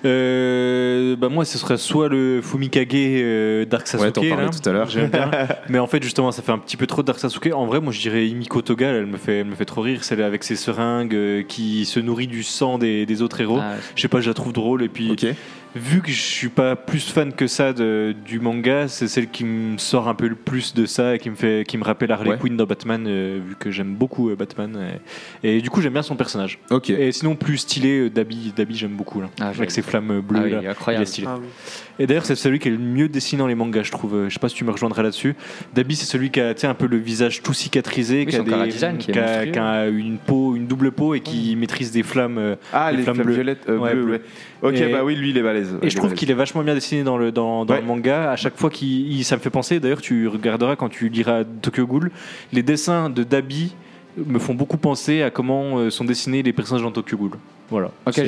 Euh, bah, moi, ce serait soit le Fumikage euh, Dark Ouais, t'en Sasuke. parlais là. tout à l'heure. J'aime bien. Mais en fait, justement, ça fait un petit peu trop de Dark Sasuke. En vrai, moi, je dirais Imiko Toga. Elle me fait, elle me fait trop rire. Celle avec ses seringues euh, qui se nourrit du sang des, des autres héros. ah, Je sais pas, je la trouve drôle. Et puis, Ok. Vu que je suis pas plus fan que ça de- du manga, c'est celle qui me sort un peu le plus de ça et qui me fait, qui me rappelle Harley Ouais. Quinn dans Batman, euh, vu que j'aime beaucoup euh, Batman. Et, et du coup, j'aime bien son personnage. Ok. Et sinon, plus stylé, euh, Dabi, Dabi j'aime beaucoup là. Ah, avec ses flammes euh, ah bleues. oui, là. Il est incroyable. stylé. Ah oui. Et d'ailleurs, c'est celui qui est le mieux dessiné dans les mangas, je trouve. Euh, Je sais pas si tu me rejoindrais là-dessus. Dabi, c'est celui qui a tu sais, un peu le visage tout cicatrisé, Oui, qui, a son chara-design qui est qui a- monstrueux. qui a une peau, une double peau et qui maîtrise des flammes. euh, Ah, Les les flammes flammes bleues. violettes, euh, Ouais, bleues, bleues. ouais. Ok, Et- bah oui, lui, il est balèze. Et je trouve qu'il est vachement bien dessiné dans le, dans, dans Ouais. le manga. À chaque fois qu'il il- ça me fait penser, d'ailleurs, tu regarderas quand tu liras Tokyo Ghoul, les dessins de Dabi me font beaucoup penser à comment euh, sont dessinés les personnages dans Tokyo Ghoul. Voilà. Ok, tu,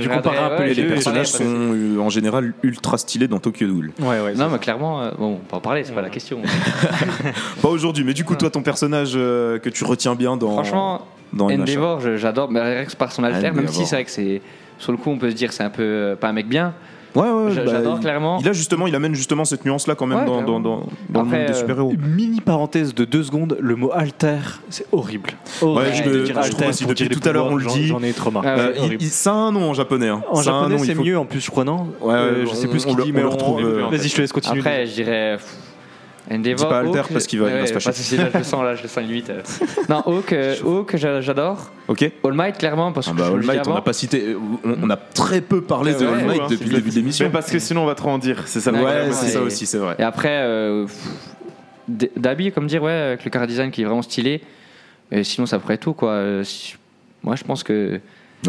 tu compares un peu ouais, les personnages sont euh, en général ultra stylés dans Tokyo Ghoul. Ouais, ouais, Non, mais clairement, euh, bon, on peut en parler, c'est pas la question. Pas aujourd'hui, mais du coup, toi, ton personnage euh, que tu retiens bien dans. Franchement, dans. Endeavor, j'adore, mais que par son alter, même si c'est vrai que c'est. Sur le coup, on peut se dire c'est un peu euh, pas un mec bien. Ouais, ouais, bah, J'adore clairement. Il a justement, il amène justement cette nuance-là quand même Ouais, dans, clairement. dans, dans, dans Après, le monde des euh, super-héros. Mini parenthèse de deux secondes, le mot alter, c'est horrible. Ouais, Horrible je de le- dire je alter trouve aussi, depuis tout à l'heure, on le dit. J'en ai trop marre. Ah ouais, Euh, il- horrible. il- ça a un nom en japonais. hein. En Ça a un japonais, nom, il c'est faut- mieux en plus, je crois, non Ouais, Euh, ouais, Je sais on- plus ce qu'il le- dit, on mais le on- retrouve, euh, Vas-y, je te laisse continuer. Après, je dirais. Endeavor. Dis pas Alter Hawk, parce qu'il va- il va ouais, se fâcher. pas là, je le sens, là, je le sens limite. euh. non, Hawk, euh, Hawk, j'adore. Ok. All Might, clairement, parce Ah que bah, je All Might, on n'a pas cité. On, on a très peu parlé de Ouais, All ouais, Might depuis le début de l'émission. Mais parce que sinon, on va trop en dire. C'est ça le Ouais, problème. c'est ouais. ça aussi, c'est vrai. Et après, euh, Dabi, comme dire, ouais, avec le car design qui est vraiment stylé. Et sinon, ça pourrait être tout, quoi. Euh, Moi, je pense que.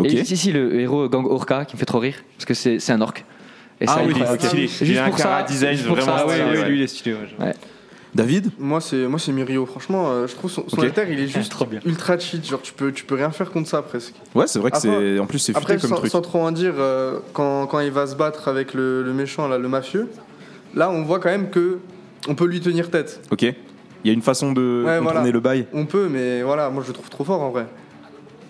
Et si, si, le héros Gang Orca qui me fait trop rire, parce que c'est c'est un orc. Et Ah oui, il est stylé. Juste Il a un cara design vraiment Ah stylé, ouais, oui, ouais. lui, il est stylé. ouais. David Moi, c'est moi c'est Mirio. Franchement, euh, je trouve son, son alter, il est juste Trop bien. ultra cheat. Genre, tu peux, tu peux rien faire contre ça presque. Ouais, c'est vrai que c'est. En plus, c'est Après, futé comme sans, truc. sans trop en dire, euh, quand, quand il va se battre avec le, le méchant, là, le mafieux, là, on voit quand même que on peut lui tenir tête. Ok. Il y a une façon de Ouais, contourner voilà. le bail. On peut, mais voilà, moi je le trouve trop fort en vrai.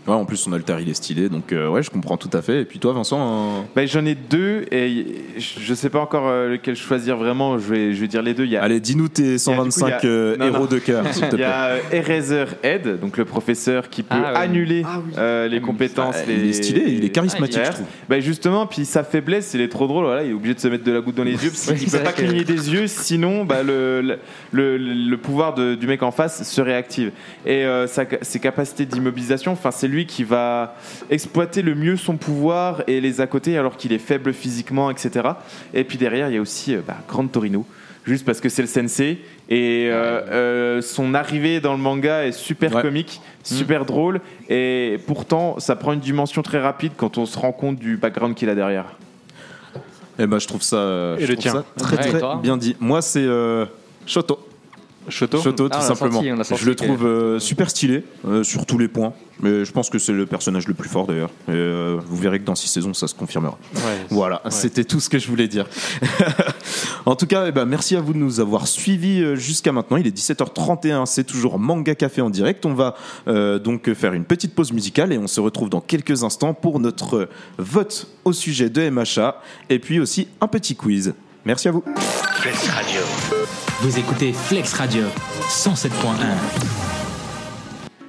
Ouais, en plus, son alter, il est stylé. Donc, euh, ouais, je comprends tout à fait. Et puis, toi, Vincent Bah, J'en ai deux et je sais pas encore euh, lequel choisir vraiment. Je vais, je vais dire les deux. Il y a Allez, dis-nous tes 125 il y a- euh, non, héros non. de cœur, s'il te Il y plaît. a euh, Eraserhead, donc le professeur qui peut Ah, ouais. annuler Ah oui. euh, les compétences. Ah, les- Il est stylé, il est charismatique, je trouve. Bah justement, puis sa faiblesse, il est trop drôle. Voilà, il est obligé de se mettre de la goutte dans les yeux parce qu'il peut pas que- cligner des yeux, sinon bah, le, le, le- le pouvoir de- du mec en face se réactive. Et euh, sa- ses capacités d'immobilisation, enfin c'est lui qui va exploiter le mieux son pouvoir et les à côté alors qu'il est faible physiquement, etc. Et puis derrière, il y a aussi euh, bah, Grande Torino. Juste parce que c'est le sensei et euh, euh, son arrivée dans le manga est super Ouais. comique, super drôle et pourtant ça prend une dimension très rapide quand on se rend compte du background qu'il a derrière. Eh ben, je trouve ça, euh, Et je le trouve tien ça très Ouais, et très bien dit. Moi, c'est euh, Shoto. Shoto Shoto, Ah, tout simplement. je le trouve euh, super stylé euh, sur tous les points. Mais je pense que c'est le personnage le plus fort d'ailleurs. Et, euh, vous verrez que dans six saisons, ça se confirmera. Voilà, c'était tout ce que je voulais dire. en tout cas, eh ben, merci à vous de nous avoir suivis jusqu'à maintenant. Il est 17h31, c'est toujours Manga Café en direct. On va euh, donc faire une petite pause musicale et on se retrouve dans quelques instants pour notre vote au sujet de MHA et puis aussi un petit quiz. Merci à vous. Flex Radio. Vous écoutez Flex Radio 107.1.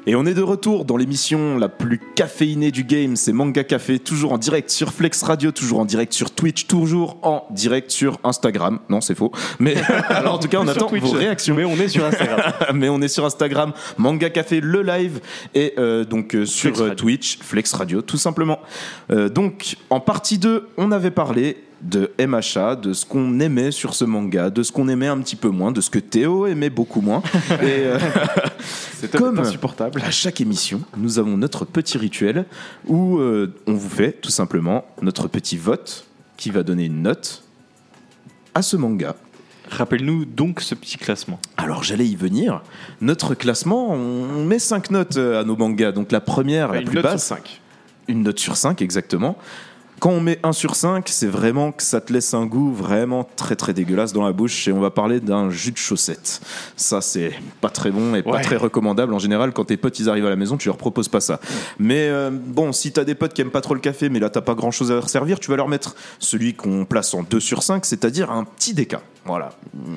Et on est de retour dans l'émission la plus caféinée du game, c'est Manga Café, toujours en direct sur Flex Radio, toujours en direct sur Twitch, toujours en direct sur Instagram. Non, c'est faux. Mais en tout cas, on attend vos réactions. Mais on est sur Instagram. Mais on est sur Instagram, Manga Café, le live, et euh, donc euh, sur Flex euh. Twitch, Flex Radio, tout simplement. Euh, donc, en partie 2, on avait parlé de MHA, de ce qu'on aimait sur ce manga, de ce qu'on aimait un petit peu moins, de ce que Théo aimait beaucoup moins. et euh, C'est Comme- insupportable. à chaque émission, nous avons notre petit rituel où euh, on vous fait tout simplement notre petit vote qui va donner une note à ce manga. Rappelle-nous donc ce petit classement. Alors j'allais y venir. Notre classement, on met 5 notes euh, à nos mangas. Donc la première, la Une plus note sur basse, 5. une note sur 5 exactement. Quand on met 1 sur 5, c'est vraiment que ça te laisse un goût vraiment très très dégueulasse dans la bouche et on va parler d'un jus de chaussette. Ça c'est pas très bon et pas Ouais. très recommandable en général quand tes potes ils arrivent à la maison, tu leur proposes pas ça. Mais euh, bon, si t'as des potes qui aiment pas trop le café mais là t'as pas grand chose à leur servir, tu vas leur mettre celui qu'on place en 2 sur 5, c'est-à-dire un petit déca. Voilà.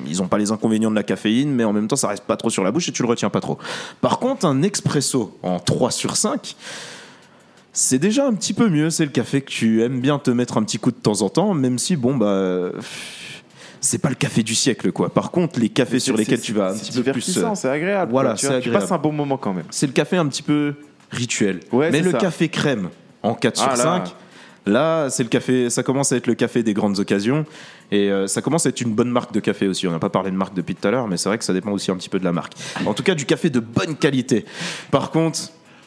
Ils ont pas les inconvénients de la caféine mais en même temps ça reste pas trop sur la bouche et tu le retiens pas trop. Par contre, un expresso en 3 sur 5, c'est déjà un petit peu mieux. C'est le café que tu aimes bien te mettre un petit coup de temps en temps, même si, bon, bah. C'est pas le café du siècle, quoi. Par contre, les cafés sur lesquels tu vas un petit peu plus. euh, c'est agréable. voilà, quoi, tu c'est vois, tu agréable. passes un bon moment quand même. C'est le café un petit peu rituel. Ouais, Mais le ça. café crème en 4 Ah sur là. 5. Là, c'est le café, ça commence à être le café des grandes occasions et euh, ça commence à être une bonne marque de café aussi. On n'a pas parlé de marque depuis tout à l'heure, mais c'est vrai que ça dépend aussi un petit peu de la marque. En tout cas, du café de bonne qualité. Par contre,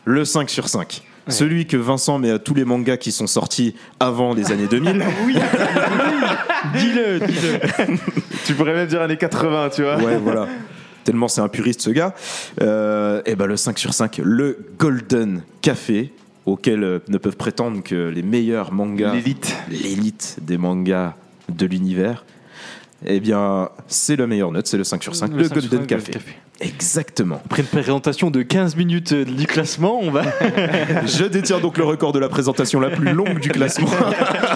le 5 sur 5. Celui que Vincent met à tous les mangas qui sont sortis avant les années 2000. Dis-le, dis-le. tu pourrais même dire années 80, tu vois. Ouais, voilà. Tellement c'est un puriste ce gars. Euh, et ben le 5 sur 5, le Golden Café, auquel euh, ne peuvent prétendre que les meilleurs mangas, L'élite. l'élite des mangas de l'univers. Eh bien, c'est le meilleur note, c'est le 5 sur 5, le, 5 sur Golden 5, Café. Golden Café. Exactement. Après une présentation de 15 minutes euh, du classement, on va. Je détiens donc le record de la présentation la plus longue du classement.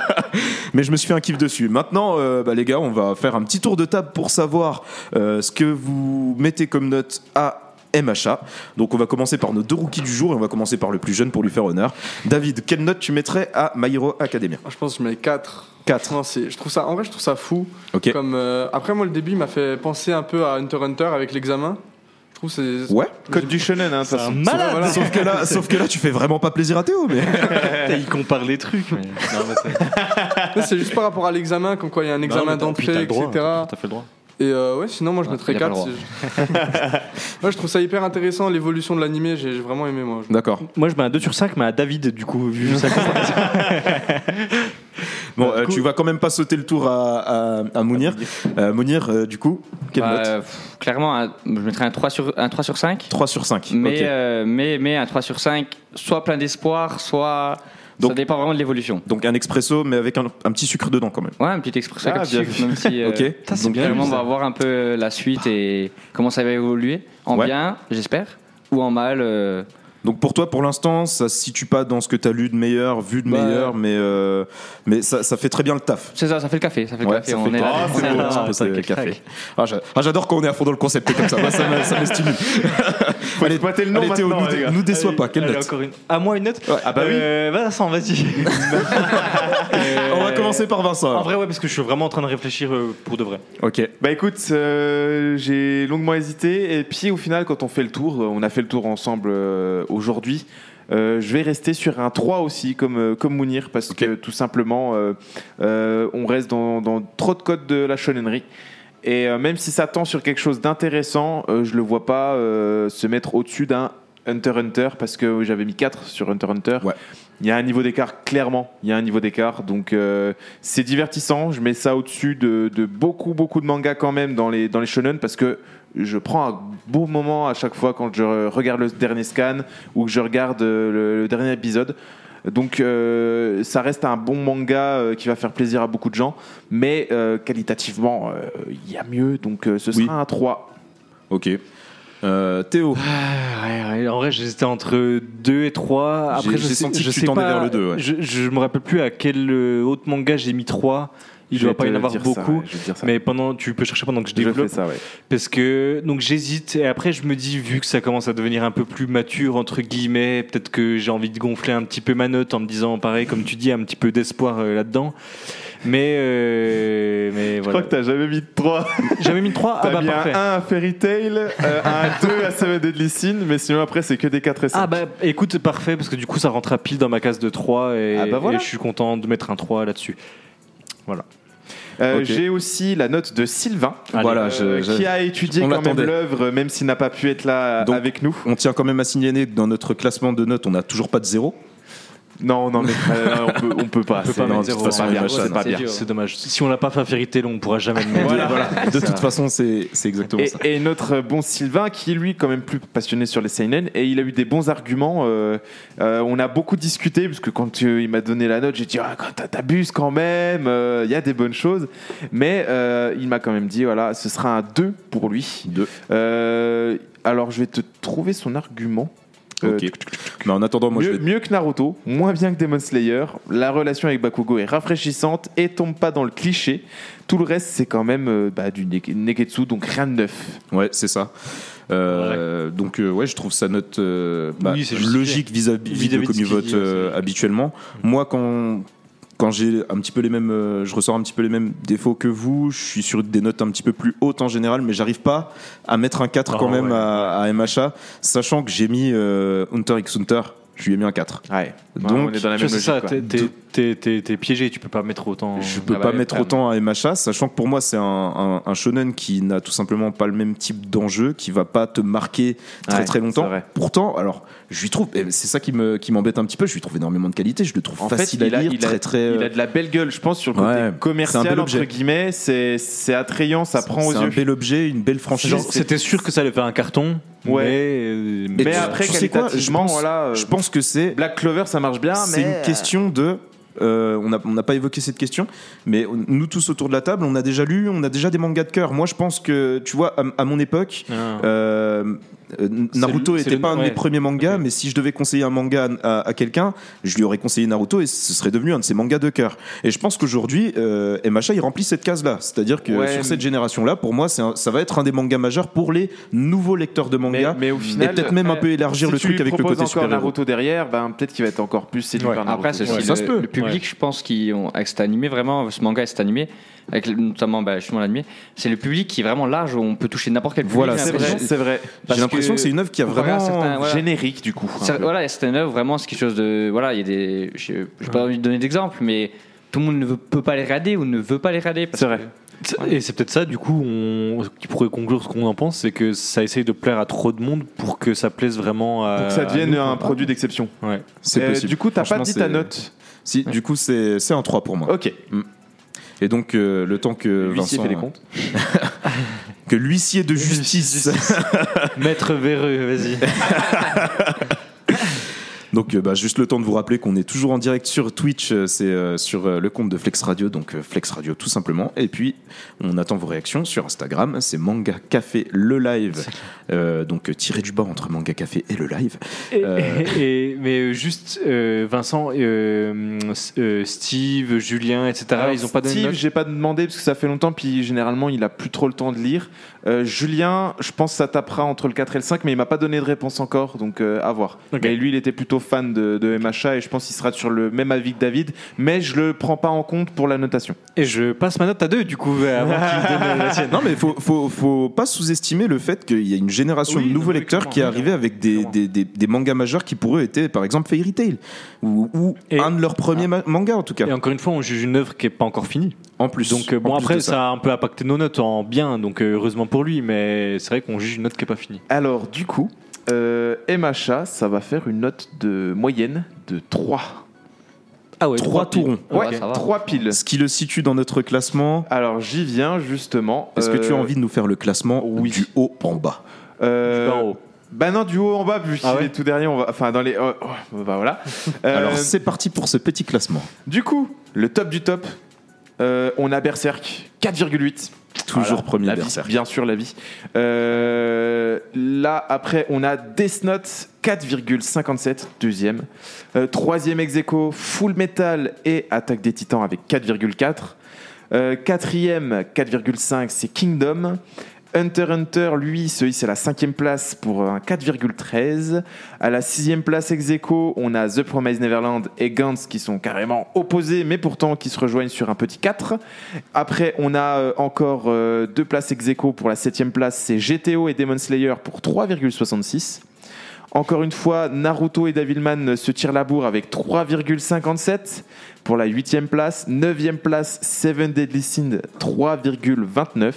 Mais je me suis fait un kiff dessus. Maintenant, euh, bah, les gars, on va faire un petit tour de table pour savoir euh, ce que vous mettez comme note à MHA. Donc on va commencer par nos deux rookies du jour et on va commencer par le plus jeune pour lui faire honneur. David, quelle note tu mettrais à My Hero Academia? Moi, je pense que je mets 4. 4. Non, c'est, je trouve ça, en vrai, je trouve ça fou. Ok. Comme, euh, après, moi, le début m'a fait penser un peu à Hunter x Hunter avec l'examen. Je trouve c'est. Ouais. Code du shonen, hein, malade voilà. Sauf que, là, sauf que là, tu fais vraiment pas plaisir à Théo. Mais... Il compare les trucs. mais- c'est- c'est juste par rapport à l'examen, comme quoi il y a un examen d'entrée, etc. T'as fait le droit. Et euh, ouais, sinon, moi, je Ah, mettrais il a pas 4. le Moi, je trouve ça hyper intéressant, l'évolution de l'animé. J'ai, vraiment aimé, moi. D'accord. Moi, je mets un 2 sur 5, mais à David, du coup, vu sa. Bon, Bah, euh, coup- tu vas quand même pas sauter le tour à, à, à Mounir. Euh, Mounir, euh, du coup, quelle Bah, note euh, Clairement, un- je mettrais un 3 sur, un 3 sur 5. 3 sur 5. Mais, Ok. euh, mais, mais un 3 sur 5, soit plein d'espoir, soit. Donc- ça dépend vraiment de l'évolution. Donc un expresso, mais avec un, un petit sucre dedans quand même. Ouais, un petit expresso Ah, bien sucre, même si. euh, Ok. C'est donc, bien clairement, vu, on ça. va voir un peu la suite et comment ça va évoluer. En Ouais. bien, j'espère, ou en mal. euh, Donc pour toi, pour l'instant, ça se situe pas dans ce que tu as lu de meilleur, vu de Bah, meilleur, mais, euh, mais ça, ça fait très bien le taf. C'est ça, ça fait le café. Ça fait le Ouais, café. ça on fait le est là. Ah, c'est café. Ah, ah, J'adore quand on est à fond dans le concept comme ça. Moi, ça me, stimule. Faut exploiter le nom Allez, Théo, maintenant, nous, les dé- gars. nous déçois pas. Quelle Allez, note encore une. À moi une note Ah bah oui. Euh, Vincent, vas-y. On va commencer par Vincent. En vrai, ouais, parce que je suis vraiment en train de réfléchir euh, pour de vrai. Ok. Bah écoute, euh, j'ai longuement hésité et puis au final quand on fait le tour, on a fait le tour ensemble aujourd'hui, euh, je vais rester sur un 3 aussi comme, euh, comme Mounir parce que tout simplement euh, euh, on reste dans, dans trop de codes de la shonennerie. Et même si ça tend sur quelque chose d'intéressant, je le vois pas se mettre au-dessus d'un Hunter Hunter parce que j'avais mis 4 sur Hunter Hunter. Ouais. Il y a un niveau d'écart, clairement. Il y a un niveau d'écart. Donc, c'est divertissant. Je mets ça au-dessus de, de beaucoup, beaucoup de mangas quand même dans les, dans les shonen parce que je prends un beau moment à chaque fois quand je regarde le dernier scan ou que je regarde euh, le, le dernier épisode. Donc, euh, ça reste un bon manga euh, qui va faire plaisir à beaucoup de gens. Mais euh, qualitativement, euh, il y a mieux. Donc, euh, ce sera Oui. un 3. Ok. Euh, Théo. Ah, ouais, ouais, en vrai, j'étais entre 2 et 3. Après, J'ai- je senti je que tu sais tendais pas, vers le deux, ouais. Je, je me rappelle plus à quel euh, autre manga j'ai mis 3. Il Je doit pas y en avoir beaucoup. ça. mais pendant, tu peux chercher pendant que je développe. fais ça, ouais. Parce que donc j'hésite et après je me dis vu que ça commence à devenir un peu plus mature entre guillemets, peut-être que j'ai envie de gonfler un petit peu ma note en me disant pareil comme tu dis un petit peu d'espoir euh, là-dedans. Mais euh, mais Je voilà. crois que t'as jamais mis de 3. J'avais mis 3 ah T'as bah mis parfait. un 1 à Fairy Tail, euh, un 2 à Seven Deadly Sin, mais sinon après c'est que des 4 et 5. Ah bah écoute parfait parce que du coup ça rentre à pile dans ma case de 3 et, Ah bah voilà. et je suis content de mettre un 3 là-dessus. Euh. J'ai aussi la note de Sylvain, Voilà, euh, je- je- qui a étudié quand même l'œuvre, même s'il n'a pas pu être là Donc- avec nous. On tient quand même à signaler que dans notre classement de notes, on n'a toujours pas de zéro. Non, non, mais euh, on, peut, on peut pas. peut c'est- pas non, mettre de toute zéro. façon, Ouais, bien, ouais, c'est pas c'est bien. C'est dommage. Si on l'a pas fait Tail, on pourra jamais le mettre. Voilà. De toute façon, c'est c'est exactement Et, ça. et notre bon Sylvain, qui est lui quand même plus passionné sur les seinen, et il a eu des bons arguments. euh, euh, on a beaucoup discuté parce que quand euh, il m'a donné la note, j'ai dit ah, t'abuses quand même. euh, Il y a des bonnes choses, mais euh, il m'a quand même dit voilà, ce sera un 2 pour lui. Deux. Euh, alors je vais te trouver son argument. Euh, Ok. Mais en attendant, moi, mieux, je vais mieux que Naruto, moins bien que Demon Slayer. La relation avec Bakugo est rafraîchissante et tombe pas dans le cliché. Tout le reste, c'est quand même euh, bah, du Neke- Neketsu, donc rien de neuf. Ouais, c'est ça. Euh, Donc euh, ouais, je trouve sa note euh, bah, Oui, c'est justifié. logique vis-à-vis de Vis-à-vis de comme ce il qu'il vote dit, ouais, euh, c'est- habituellement. Moi, quand quand j'ai un petit peu les mêmes, euh, je ressors un petit peu les mêmes défauts que vous. Je suis sur des notes un petit peu plus hautes en général, mais j'arrive pas à mettre un 4 Ah quand même ouais, à, à MHA, sachant que j'ai mis euh, Hunter x Hunter Je lui ai mis un 4. Ouais. Donc, on est dans la Tu même vois, c'est ça, t'es- t'es- t'es t'es- t'es piégé, tu peux pas mettre autant. Je peux Ah pas bah, mettre autant à MHA, sachant que pour moi c'est un, un- un shonen qui n'a tout simplement pas le même type d'enjeu, qui va pas te marquer très Ouais, très longtemps. Pourtant, alors je lui trouve, et c'est ça qui me qui m'embête un petit peu, je lui trouve énormément de qualité, je le trouve En facile fait, il à a, lire, il, a, très très. il a de la belle gueule, je pense, sur le côté Ouais, commercial, entre guillemets. C'est c'est attrayant, ça prend aux c'est un yeux. bel objet, une belle franchise. Genre, C'était sûr que ça allait faire un carton, Ouais. mais, euh, Mais après, tu sais quoi, je qualitativement, pense, voilà, euh, je pense que c'est Black Clover, ça marche bien, c'est mais une question de. euh, on n'a on n'a pas évoqué cette question, mais nous tous autour de la table, on a déjà lu, on a déjà des mangas de cœur. Moi, je pense que, tu vois, à, à mon époque, Ah. euh, Naruto le- c'est n'était le- pas un de mes ouais. premiers mangas, mais si je devais conseiller un manga à, à quelqu'un, je lui aurais conseillé Naruto et ce serait devenu un de ses mangas de cœur. Et je pense qu'aujourd'hui, euh, MHA, il remplit cette case-là. C'est-à-dire que Ouais, sur mais- cette génération-là, pour moi, un- ça va être un des mangas majeurs pour les nouveaux lecteurs de mais, manga. mais au et peut-être même un peu élargir si le truc avec le côté encore super Naruto derrière, ben, peut-être qu'il va être encore plus séduit Ouais. par Naruto. Après, Ouais, ça le, se peut. le public, je pense, qui ont, avec cet animé, vraiment, ce manga et cet animé, avec notamment bah, justement l'animé, c'est le public qui est vraiment large, où on peut toucher n'importe quel public. Voilà, C'est vrai, c'est vrai. J'ai l'impression que c'est une œuvre qui a vraiment. certains- voilà. Générique, du coup. peu. Voilà, c'est une œuvre, vraiment, c'est quelque chose de. Voilà, il y a des. Je n'ai pas envie de donner d'exemple, mais tout le monde ne veut, peut pas les regarder ou ne veut pas les regarder. parce C'est vrai. que- Et c'est peut-être ça, du coup, on, qui pourrait conclure ce qu'on en pense, c'est que ça essaye de plaire à trop de monde pour que ça plaise vraiment à. Pour que ça devienne nous, un produit d'exception. Ouais. C'est Euh, possible. Du coup, t'as pas dit ta note. Si, du coup, c'est c'est un 3 pour moi. Ok. Et donc, euh, le temps que L'huissier Vincent. fait les comptes. Que l'huissier de justice. Maître véreux, vas-y. donc, euh, bah, juste le temps de vous rappeler qu'on est toujours en direct sur Twitch. euh, C'est euh, sur euh, le compte de Flex Radio, donc euh, Flex Radio tout simplement. Et puis, on attend vos réactions sur Instagram. C'est Manga Café le live. Euh, donc, tiré du bas entre Manga Café et le live. Et, Euh. et- mais juste, euh, Vincent, euh, euh, Steve, Julien, etc., Alors, ils ont pas donné de Steve, j'ai pas demandé parce que ça fait longtemps, puis généralement il a plus trop le temps de lire. Euh, Julien, je pense que ça tapera entre le 4 et le 5, mais il m'a pas donné de réponse encore, donc euh, à voir. Ok. Mais lui, il était plutôt fan de, de MHA et je pense qu'il sera sur le même avis que David, mais je le prends pas en compte pour la notation. Et je passe ma note à deux, du coup, avant qu'il donne la sienne. Non, mais faut, faut, faut pas sous-estimer le fait qu'il y a une génération Oui, de nouveaux lecteurs qui est arrivée avec des, Clairement. des, des, des mangas majeurs qui pour eux étaient par exemple Fairy Tail ou, un de leurs premiers ma- mangas en tout cas. Et encore une fois, on juge une œuvre qui est pas encore finie. En plus. Donc euh, bon, plus après, ça. a un peu impacté nos notes en bien, donc euh, heureusement pour lui, mais c'est vrai qu'on juge une note qui est pas finie. Alors, du coup, euh, MHA, ça va faire une note de moyenne de 3. Ah ouais, Trois tourons. Ouais, Ouais, ça va. 3 piles. Ce qui le situe dans notre classement. Alors, j'y viens justement. Est-ce que tu as Euh, envie de nous faire le classement oui. du haut en bas euh, Du bas en haut. Bah non, du haut en bas, vu qu'il Ah ouais est tout derrière, on va. Enfin, dans les. oh, oh, bah voilà. Euh, Alors c'est parti pour ce petit classement. Du coup, le top du top, euh, on a Berserk, 4,8. Toujours Voilà, premier la vie, Berserk. bien sûr, la vie. Euh, là, après, on a Death Note, 4,57, deuxième. Euh, troisième ex aequo, Full Metal et Attaque des Titans avec 4,4. Euh, quatrième, 4,5, c'est Kingdom. Hunter Hunter, lui, se hisse à la cinquième place pour un 4,13. À la sixième place ex on a The Promised Neverland et Gantz qui sont carrément opposés, mais pourtant qui se rejoignent sur un petit 4. Après, on a euh, encore euh, deux places ex pour la septième place, c'est GTO et Demon Slayer pour 3,66. Encore une fois, Naruto et Devilman se tirent la bourre avec 3,57 pour la huitième place. Neuvième place, Seven Deadly Sins, 3,29.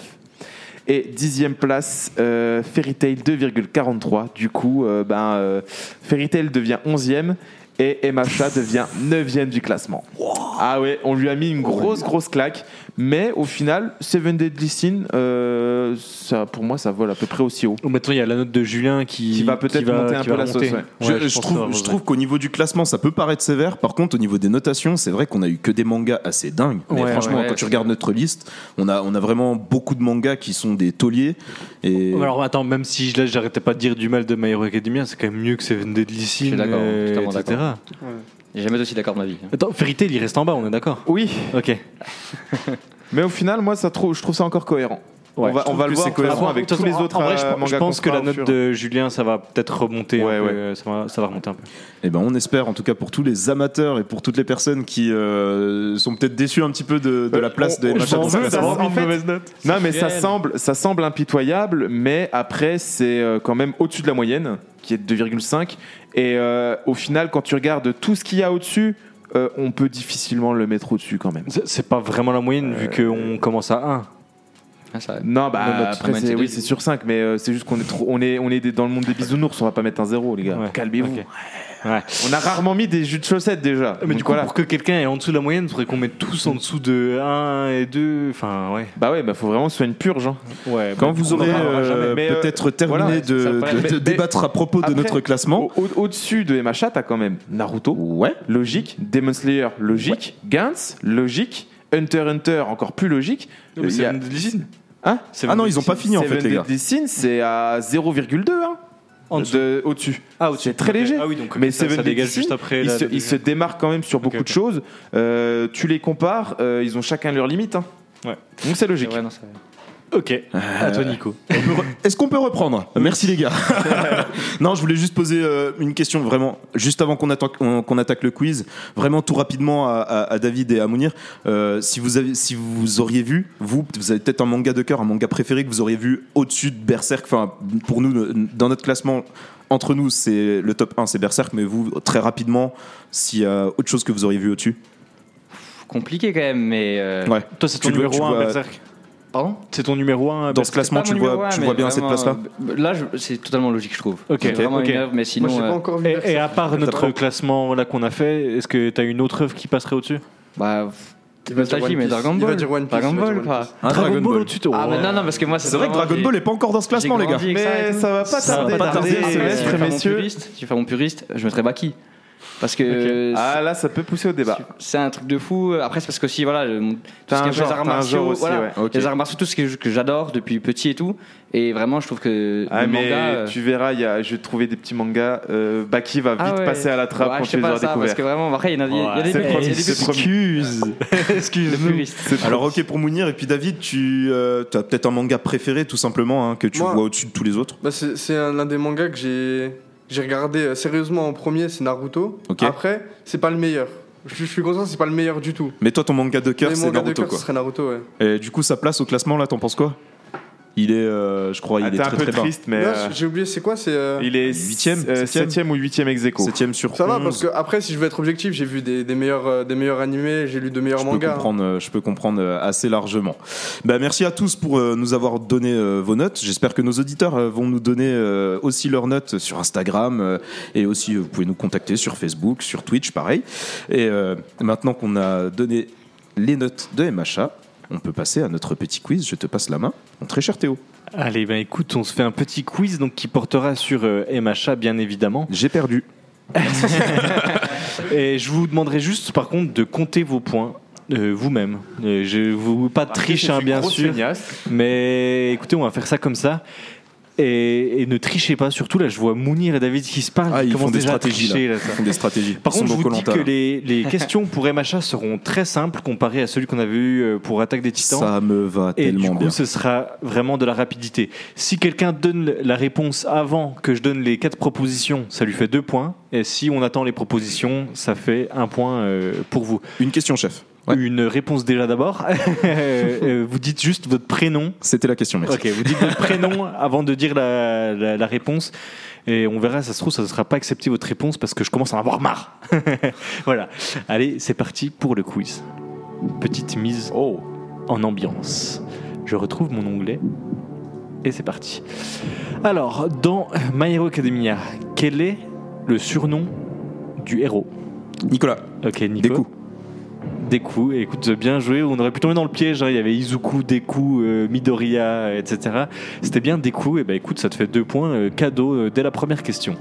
Et dixième place, euh, Fairy Tail 2,43. Du coup, euh, ben, euh, Fairy Tail devient onzième et MHA devient neuvième du classement. Ah ouais, on lui a mis une grosse, grosse claque. Mais au final, Seven Deadly Sins, euh, ça, pour moi, ça vole à peu près aussi haut. Ou Maintenant, il y a la note de Julien qui, Qui va peut-être monter un peu la sauce, ouais. Je, trouve, je qu'au niveau du classement, ça peut paraître sévère. Par contre, au niveau des notations, c'est vrai qu'on a eu que des mangas assez dingues. Mais Ouais, franchement, ouais, quand tu regardes notre liste, on a, on a vraiment beaucoup de mangas qui sont des tauliers. Et Alors attends, même si là j'arrêtais pas de dire du mal de My Hero Academia, c'est quand même mieux que Seven Deadly d'accord, euh, etc. J'ai jamais été aussi d'accord de ma vie. Attends, Fairy Tail, il reste en bas, on est d'accord? Oui, Ok. mais au final, moi, ça trouve, je trouve ça encore cohérent. Ouais, on va, on va le voir cohérent. avec tous les autres en vrai, je, euh, pense- je que la note de Julien, ça va peut-être remonter Ouais, un ouais. euh, ça, va, ça va remonter un peu. Eh ben, on espère, en tout cas, pour tous les amateurs et pour toutes les personnes qui euh, sont peut-être déçus un petit peu de, de Euh, la place on- de on- MHA en fait, Non, mais ça semble, ça semble impitoyable, mais après, c'est quand même au-dessus de la moyenne, qui est de 2,5. Et euh, au final, quand tu regardes tout ce qu'il y a au-dessus, euh, on peut difficilement le mettre au-dessus quand même. C'est pas vraiment la moyenne vu qu'on commence à 1. Ah, ça- Non, bah après, c'est, oui, c'est sur 5, mais euh, c'est juste qu'on est, trop, on est, on est des- dans le monde des bisounours, on va pas mettre un zéro, les gars. Ouais. Calmez-vous. Ok. Ouais. On a rarement mis des jus de chaussettes déjà. Mais Donc du coup, voilà. pour que quelqu'un est en dessous de la moyenne, il faudrait qu'on mette tous en dessous de 1 et 2. Enfin, ouais. Bah ouais, bah faut vraiment que ce soit une purge. hein. ouais Quand bah, vous aurez euh, euh, peut-être terminé voilà, de, Mais- débattre à propos de notre classement. Au- au- Au-dessus de MHA, t'as quand même Naruto, Ouais. logique, Demon Slayer, logique, Gantz, logique, Hunter x Hunter, encore plus logique. Non, mais y a- Seven. Hein Seven Ah non, ils ont pas fini en fait, Seven les gars. Deadly Sins, c'est à 0,2 hein, En de- au-dessus. Ah, au-dessus. C'est très léger. Ah oui, donc Mais ça, Seven ça dégage Deadly juste après. Ils se, ils se démarquent quand même sur beaucoup Ok, de choses. Euh, tu les compares, euh, ils ont chacun leurs limites. hein. Ouais. Donc c'est logique. Ouais, non, Ok. À toi, Nico. Est-ce qu'on peut reprendre? Merci les gars. non, je voulais juste poser euh, une question vraiment, juste avant qu'on attaque, on- qu'on attaque le quiz, vraiment tout rapidement à, à- à David et à Mounir. Euh, si, vous avez, si vous auriez vu, vous, vous avez peut-être un manga de cœur, un manga préféré que vous auriez vu au-dessus de Berserk. Enfin, pour nous, dans notre classement, entre nous, c'est le top 1, c'est Berserk, mais vous, très rapidement, s'il y a autre chose que vous auriez vu au-dessus. Compliqué quand même, mais. euh, Ouais. Toi, c'est ton Tu le- tu numéro 1 vois- Berserk. Pardon C'est ton numéro 1 Dans ce classement, pas tu vois, tu vois bien cette place-là euh, Là, c'est totalement logique, je trouve. Ok, C'est vraiment ok. une œuvre, mais sinon. Moi, j'ai euh, pas encore vu Et, à part notre pas- classement là qu'on a fait, est-ce que tu as une autre œuvre qui passerait au-dessus? Bah. Il va dire One mais. Dragon Il va Ball. dire One Piece, Dragon Ball, pas. Un Dragon Ball. au-dessus toi. Ah, mais non, non, parce que moi, C'est vrai que Dragon Ball est pas encore dans ce classement, les gars. Mais ça va pas Ça tarder, va pas tarder, messieurs. puriste, si je vais faire mon puriste, je mettrais Baki. Parce que Ah là, ça peut pousser au débat. c'est un truc de fou. Après, c'est parce que aussi, voilà, le- tout ce qui genre, les arts martiaux, aussi, voilà, ouais. Ok. les arts martiaux, tout ce que, que j'adore depuis petit et tout. Et vraiment, je trouve que Ah mais manga. euh, tu verras, il y a, je vais trouver des petits mangas. Euh, Baki va vite ah ouais. passer à la trappe Ouais, quand je tu sais les pas auras ça, parce découverts. que vraiment, après, il y en a, il y a des premier. Excuse. Excuse. Alors ok pour Mounir et puis David, tu as peut-être un manga préféré tout simplement hein, que tu Moi- vois au-dessus de tous les autres. Bah, c'est c'est un- l'un des mangas que j'ai j'ai regardé euh, sérieusement en premier, c'est Naruto. Ok. Après, c'est pas le meilleur. Je, je suis conscient, c'est pas le meilleur du tout. Mais toi ton manga de cœur Mais c'est manga de Naruto cœur, quoi. ce serait Naruto, ouais. Et du coup sa place au classement là, t'en penses quoi? Il est, euh, je crois, Ah, il est T'es un très peu très bas. triste, mais euh, j'ai oublié, c'est quoi C'est euh, il est Huitième, euh, septième septième ou huitième ex aequo. Septième sur Ça va 11. parce que après, si je veux être objectif, j'ai vu des, des meilleurs euh, des meilleurs animés, j'ai lu de meilleurs je peux mangas. comprendre, euh, je peux comprendre euh, assez largement. Bah, merci à tous pour euh, nous avoir donné euh, vos notes. J'espère que nos auditeurs euh, vont nous donner euh, aussi leurs notes sur Instagram euh, et aussi euh, vous pouvez nous contacter sur Facebook, sur Twitch, pareil. Et euh, maintenant qu'on a donné les notes de MHA, on peut passer à notre petit quiz. Je te passe la main, mon très cher Théo. Allez, ben écoute, on se fait un petit quiz donc qui portera sur euh, MHA bien évidemment. J'ai perdu. Et je vous demanderai juste par contre de compter vos points. euh, vous-même. Euh, je vous pas de triche hein, bien sûr, mais écoutez, on va faire ça comme ça. Et, et ne trichez pas, surtout là, je vois Mounir et David qui se parlent. Ah, ils font des stratégies, tricher, là. Ils font des stratégies. Par Ils contre, je vous dis que les, les questions pour MHA seront très simples comparées à celui qu'on avait eu euh, pour Attaque des Titans. Ça me va Et du tellement coup, bien. ce sera vraiment de la rapidité. Si quelqu'un donne la réponse avant que je donne les quatre propositions, ça lui fait deux points. Et si on attend les propositions, ça fait un point euh, pour vous. Une question, chef. Ouais. Une réponse déjà d'abord. Euh, vous dites juste votre prénom. C'était la question, merci. Ok, vous dites votre prénom avant de dire la, la- la réponse. Et on verra, ça se trouve, ça ne sera pas accepté votre réponse parce que je commence à en avoir marre. voilà. Allez, c'est parti pour le quiz. Petite mise en ambiance. Je retrouve mon onglet. Et c'est parti. Alors, dans My Hero Academia, quel est le surnom du héros? Nicolas, Ok, Nico. des coups. Deku, écoute, bien joué. On aurait pu tomber dans le piège. hein. Il y avait Izuku, Deku, euh, Midoriya, etc. C'était bien Deku. Et ben écoute, ça te fait deux points euh, cadeau euh, dès la première question.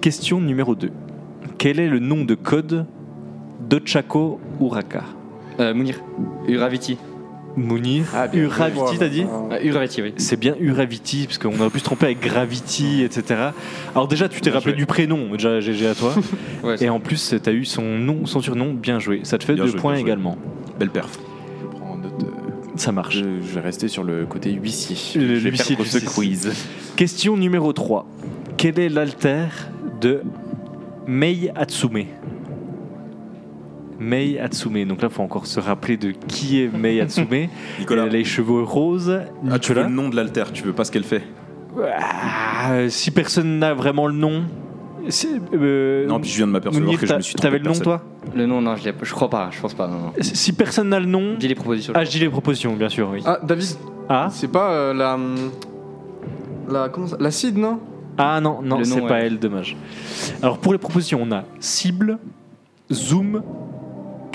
Question numéro 2. Quel est le nom de code d'Ochako Uraka? Euh, Mounir. Uraviti. Mounir Ah, bien Uraviti, t'as dit Euh, Uraviti, oui. c'est bien Uraviti, parce qu'on aurait pu se tromper avec Gravity, etc. Alors déjà, tu t'es rappelé du prénom, déjà GG à toi. Ouais, Et en plus, tu as eu son nom, son surnom, bien joué. Ça te fait Bien deux joué, points également. Belle perf. Je prends note, euh, Ça marche. Je, je vais rester sur le côté huissier. Le- je vais l'huissier perdre de ce quiz. Question numéro 3. Quel est l'alter de Mei Hatsume Mei Hatsume. Donc là, il faut encore se rappeler de qui est Mei Hatsume. Nicolas, Elle a les cheveux roses. ah, tu veux le nom de l'alter, tu veux pas ce qu'elle fait Ah, si personne n'a vraiment le nom. euh, Non, puis je viens de m'apercevoir que je me suis trompé. T'avais le nom, toi Le nom, non, je, crois pas, je pense pas. Non, non. Si personne n'a le nom. Dis les propositions. Ah, je dis les propositions, bien sûr, oui. Ah, David, Ah, c'est pas euh, la. La. Comment ça L'acide, non? Ah non, non, c'est pas elle, dommage. Alors pour les propositions, on a cible, zoom,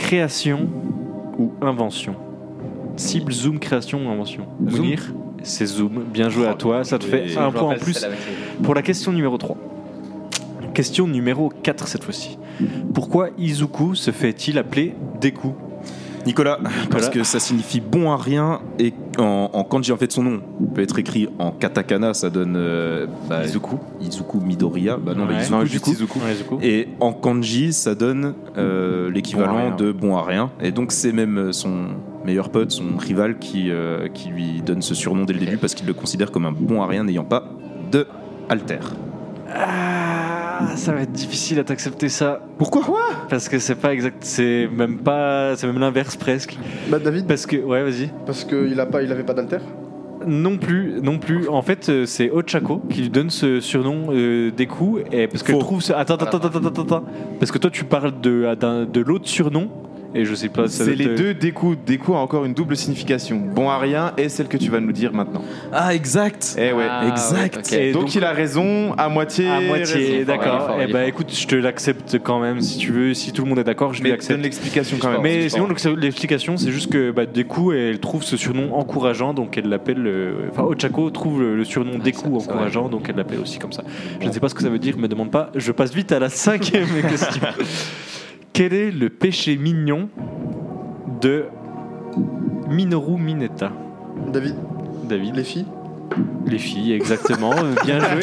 création ou invention. Cible, zoom, création ou invention. Mounir, c'est zoom. Bien joué à toi, ça te fait un point en plus pour la question numéro 3. Question numéro 4 cette fois-ci. Pourquoi Izuku se fait-il appeler Deku? Nicolas, parce que ça signifie bon à rien et en, en kanji en fait son nom peut être écrit en katakana, ça donne euh, bah, Izuku. Izuku Midoriya, bah non, bah. Izuku, Non, du juste coup. Izuku. Ouais, Izuku. Et en kanji, ça donne euh, l'équivalent Bon de bon à rien. Et donc c'est même son meilleur pote, son rival, qui, euh, qui lui donne ce surnom dès le début parce qu'il le considère comme un bon à rien n'ayant pas de alter. Ah, ça va être difficile à t'accepter ça. Pourquoi Parce que c'est pas exact, c'est même pas, c'est même l'inverse presque. Bah, David, Parce que, ouais, vas-y. parce qu'il a pas, il avait pas d'alter? Non plus, non plus. En fait, euh, c'est Ochako qui lui donne ce surnom euh, Deku, et parce Faux. trouve. ce- Attends, attends, attends, attends, attends, attends. Parce que toi, tu parles de, d'un- de l'autre surnom, et je sais pas. ça C'est les deux Deku. Deku a encore une double signification. Bon à rien et celle que tu vas nous dire maintenant. Ah, exact Eh ouais. Ah, exact. ouais. Et donc, donc- il a raison à moitié. À moitié, d'accord. Eh ben, écoute, je te l'accepte quand même si tu veux. Si tout le monde est d'accord, je Mais donne l'accepte. l'explication quand même. Mais sinon, l'explication, c'est juste que bah, Deku, elle trouve ce surnom encourageant, donc elle l'appelle. euh, Enfin, Ochako trouve le, le surnom Ah, Deku ça- ça, encourageant, donc elle l'appelle aussi comme ça. Je ne sais pas ce que ça veut dire, me demande pas. Je passe vite à la cinquième question. Quel est le péché mignon de Minoru Mineta? David, David les filles. Les filles, exactement. Bien joué.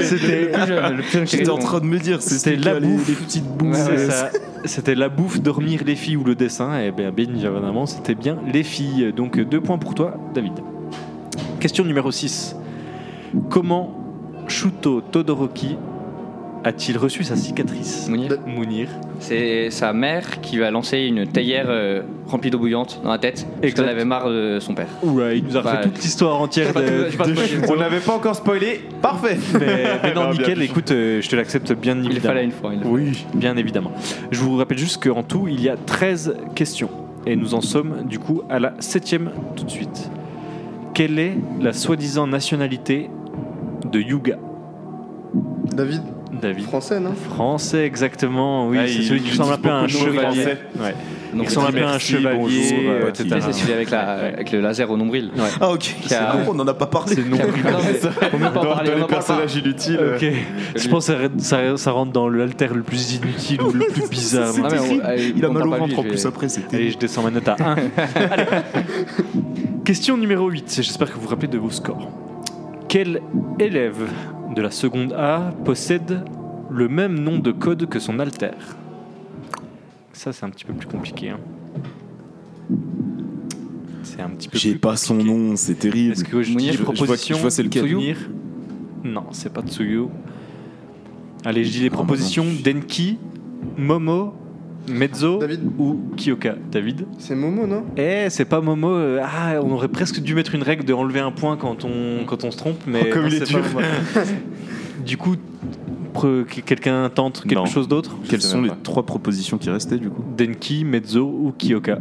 C'était J'étais en train de me dire, C'était la bouffe. les petites bouffes. C'est ça. C'était la bouffe, dormir, les filles ou le dessin. Et bien, bien évidemment, c'était bien les filles. Donc, deux points pour toi, David. Question numéro 6. Comment Shuto Todoroki a-t-il reçu sa cicatrice Mounir. Mounir. C'est sa mère qui lui a lancé une théière euh, remplie d'eau bouillante dans la tête Exact. qu'elle avait marre de son père. Oula, il nous a Bah, refait toute l'histoire entière de, de. On n'avait pas encore spoilé. Parfait. Mais, mais non, nickel, écoute, euh, je te l'accepte bien Il le évidemment. fallait une fois. il le Oui, bien évidemment. Je vous rappelle juste qu'en tout, il y a 13 questions. Et nous en sommes du coup à la septième tout de suite. Quelle est la soi-disant nationalité de Yuga? David, David français, non Français, exactement. Oui, Ah, c'est il celui qui ressemble un peu à un chevalier. français. Ouais. Donc, Il ressemble un peu à un chevalier, bonjour, euh, etc. C'est celui avec, la, avec le laser au nombril. Ouais. Ah, ok. A- C'est bon, on n'en a pas parlé. C'est pas dans on les en parle pas. personnages inutiles. euh, Ok. Je pense que ça, rentre dans l'alter le plus inutile ou le plus bizarre. C'est Ah, Il a mal au ventre en plus après, c'était. Allez, je descends ma note à 1. Allez. Question numéro 8. J'espère que vous vous rappelez de vos scores. Quel élève de la seconde A possède le même nom de code que son alter? Ça, c'est un petit peu plus compliqué. hein. C'est un petit peu J'ai pas son nom, c'est terrible. Est-ce que je Mounir, dis les je vois- je propositions vois- je vois c'est lequel. Tsuyu? Non, c'est pas Tsuyu. Allez, je dis les Oh, propositions. Denki, Momo, Mezzo David. ou Kyoka. David C'est Momo, non? Eh, c'est pas Momo. euh, ah, on aurait presque dû mettre une règle de enlever un point quand on, quand on se trompe, mais Oh, comme non, il est c'est pas dur. Momo. du coup, pre- quelqu'un tente quelque Non. chose d'autre? Quelles sais sont même les pas. trois propositions qui restaient du coup? Denki, Mezzo ou Kyoka.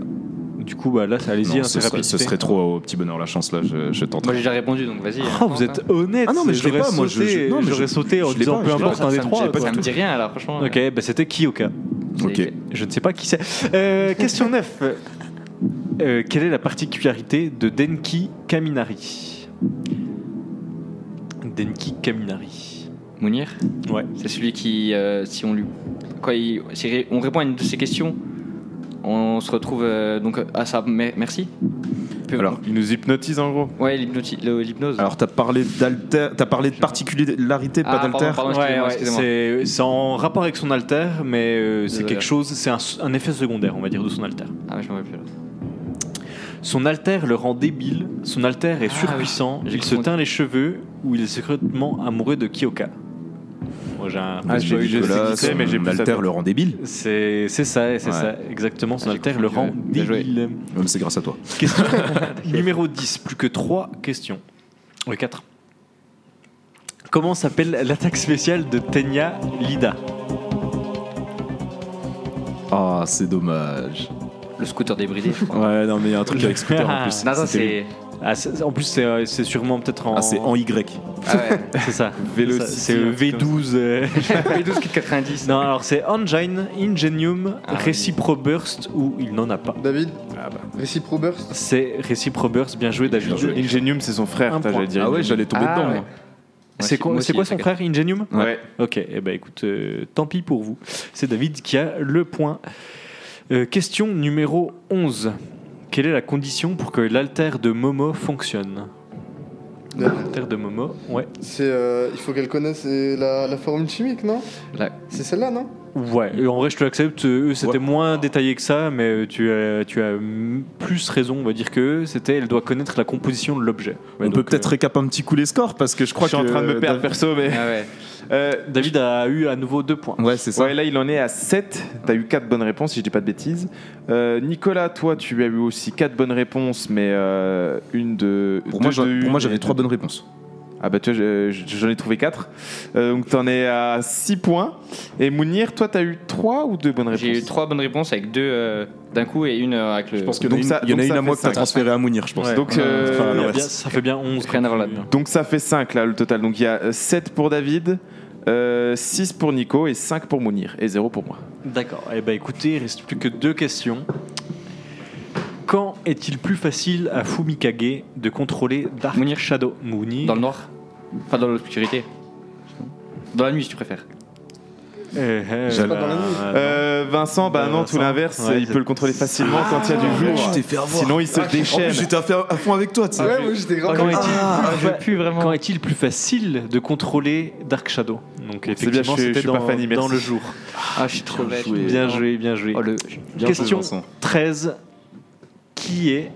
Du coup, bah là, ça allez-y, Non, hein, ce, c'est serait, rapide. ce serait trop au petit bonheur la chance là, je, je tente. Moi j'ai déjà répondu donc vas-y. Oh, vous êtes honnête. Ah non, mais je l'ai pas, moi, je- sauté- je- non, mais j'aurais je- sauté en disant pas, peu importe un des trois. ça me dit rien alors franchement. Ok, bah c'était Kyoka. C'est- Ok. Je ne sais pas qui c'est. Euh, question 9. Euh, quelle est la particularité de Denki Kaminari? Denki Kaminari. Mounir? Ouais. C'est celui qui, euh, si on lui, quoi, il- si on répond à une de ces questions, on se retrouve euh, donc à sa mer- merci. Peu- Alors, Il nous hypnotise en gros. ouais, l'hypnoti- le- l'hypnose. Alors t'as parlé d'alter, t'as parlé de particularité, pas Ah, d'alter. pardon, Ouais, excusez-moi, ouais, excusez-moi. c'est c'est en rapport avec son alter, mais euh, c'est Désolé. quelque chose, c'est un, un effet secondaire, on va dire, de son alter. Ah mais je me rappelle plus. là. Son alter le rend débile, son alter est Ah, surpuissant, oui. J'ai il se teint les cheveux ou il est secrètement amoureux de Kyoka. Moi j'ai un Ah, j'ai- son mais j'ai alter le rend débile. C'est c'est ça, c'est Ouais. ça, exactement. Son Ah, alter le rend débile. C'est grâce à toi. Question numéro 10, plus que 3 questions. Oui, 4. Comment s'appelle l'attaque spéciale de Tenya Lida? Ah, c'est dommage. Le scooter débridé, je crois. Ouais, non, mais il y a un truc avec scooter en plus. Non, ça, C'était- c'est. Ah, En plus, c'est euh, c'est sûrement peut-être en. Ah, c'est en Y. Ah ouais. C'est ça. C'est un le truc comme V12. euh. V12 Kit 90. Non, alors c'est Engine, Ingenium, Ah. Reciproburst ou il n'en a pas. David Ah bah. Reciproburst C'est Reciproburst, bien joué David. Ingenium, c'est son frère, j'allais dire. Ah ouais, j'allais tomber Ah, dedans. ouais. moi. C'est quoi, son frère Ingenium? Ouais. Ok, eh ben écoute, euh, tant pis pour vous. C'est David qui a le point. Euh, question numéro 11. Quelle est la condition pour que l'alter de Momo fonctionne L'alter de Momo, ouais. C'est, euh, il faut qu'elle connaisse euh, la, la formule chimique, non La- C'est celle-là, non Ouais, en vrai, je te l'accepte. euh, Eux, c'était Ouais. moins détaillé que ça, mais tu as, tu as plus raison, on va dire que c'était elle doit connaître la composition de l'objet. Ouais, On peut peut-être euh, récap un petit coup les scores parce que je crois Je suis que. en train de me perdre perso, mais. Ah ouais. Euh, David a eu à nouveau deux points. Ouais, c'est ça. Ouais, là il en est à 7. T'as eu 4 bonnes réponses, si je dis pas de bêtises. Euh, Nicolas, toi, tu as eu aussi 4 bonnes réponses, mais euh, une de. Pour deux moi, de j'avais et trois deux- bonnes réponses. Ah bah tu vois, je- je- j'en ai trouvé 4. donc t'en es à 6 points. Et Mounir, toi, t'as eu 3 ou 2 bonnes réponses J'ai eu trois bonnes réponses avec deux euh, d'un coup et une euh, avec le. Je pense qu'il y en a Donc une, ça- il y en a une à moi que t'as cinq. transféré à Mounir, je pense. Ouais. Donc, euh, Enfin, bien- ça fait bien 11. Rien à voir là-dedans. Donc ça fait 5 là le total. Donc il y a 7 pour David, 6 pour Nico et 5 pour Mounir et 0 pour moi. D'accord. Eh ben écoutez, il reste plus que deux questions. Quand est-il plus facile à Fumikage de contrôler Dark Mounir. Shadow Mounir Dans le noir? Enfin, dans l'obscurité. Dans la nuit, si tu préfères. Euh, euh, J'allais- pas dans la nuit. Euh, Vincent, bah non, tout l'inverse, Ouais, il peut le contrôler facilement quand il y a du jour. Tu t'es fait avoir. Sinon il se En plus, déchaîne. j'étais à, à fond avec toi, tu sais. Ouais, moi j'étais grave. Quand est-il Ah, je Ouais. plus vraiment. Quand est-il plus facile de contrôler Dark Shadow? Donc bien, effectivement, c'était dans, le jour. Ah, je suis trop joué. Bien joué, bien joué. Oh, le... Bien Question joué, Vincent. 13. Qui est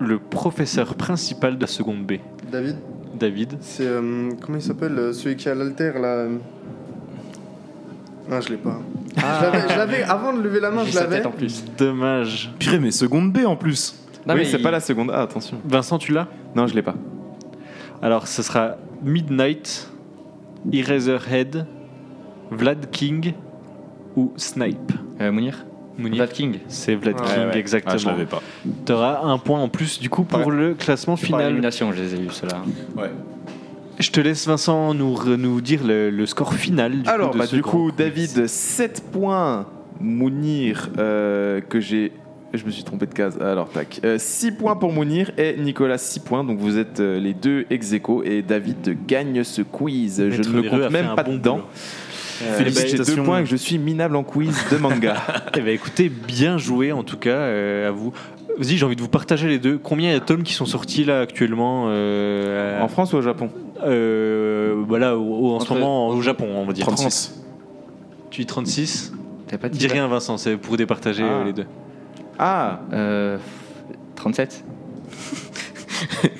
le professeur principal de la seconde B? David, David. c'est. euh, comment il s'appelle euh, Celui qui a l'alter là? Non, je l'ai pas. Je l'avais- Je l'avais, avant de lever la main, J'ai je sa l'avais. tête en plus. Dommage. Purée, mais seconde B en plus. Non, oui, mais c'est il- pas la seconde. Ah, attention. Vincent, tu l'as? Non, je l'ai pas. Alors, ce sera Midnight, Eraserhead, Vlad King ou Snipe. Euh, Mounir? Vlad King. C'est Vlad Ouais, King, ouais. Ah, je exactement. l'avais pas. tu auras un point en plus, du coup, pour le classement Par final. élimination, je les ai eu, ceux-là. Ouais. Je te laisse, Vincent, nous, nous dire le, le score final. Du Alors, coup, de bah, ce du coup. David, 7 points. Mounir, euh, que j'ai. Je me suis trompé de case. Alors, tac. 6 points pour Mounir et Nicolas, 6 points. Donc, vous êtes euh, les deux ex aequo et David gagne ce quiz. je ne a compte même pas bon dedans. boulot. Euh, J'ai deux points que je suis minable en quiz de manga. Eh ben, écoutez, bien joué en tout cas euh, à vous. Vas-y, j'ai envie de vous partager les deux. Combien il y a de tomes qui sont sortis là actuellement euh, en France ou au Japon? Euh, voilà, au- au- en ce Entre- moment au Japon, on va dire. 36. Tu dis 36 T'as pas dit Dis rien, Vincent, c'est pour départager Ah. euh, les deux. Ah, Euh. 37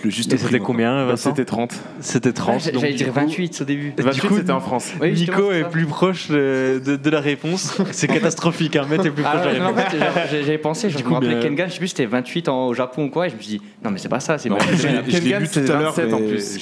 Le juste c'était combien, bah, c'était 30. C'était 30. Ouais, donc J'allais dire coup, 28 au début. 28, coup, c'était en France. Oui, Nico est plus proche euh, de, de la réponse. C'est catastrophique, hein, mais t'es plus Ah proche ouais, de la réponse. j'ai- j'avais pensé, je Du me coup, rappelais bien- Kengan, je sais plus c'était 28 en- au Japon ou quoi, et je me suis dit, non mais c'est pas ça, c'est je l'ai- lu c'est tout à l'heure. 27 en plus.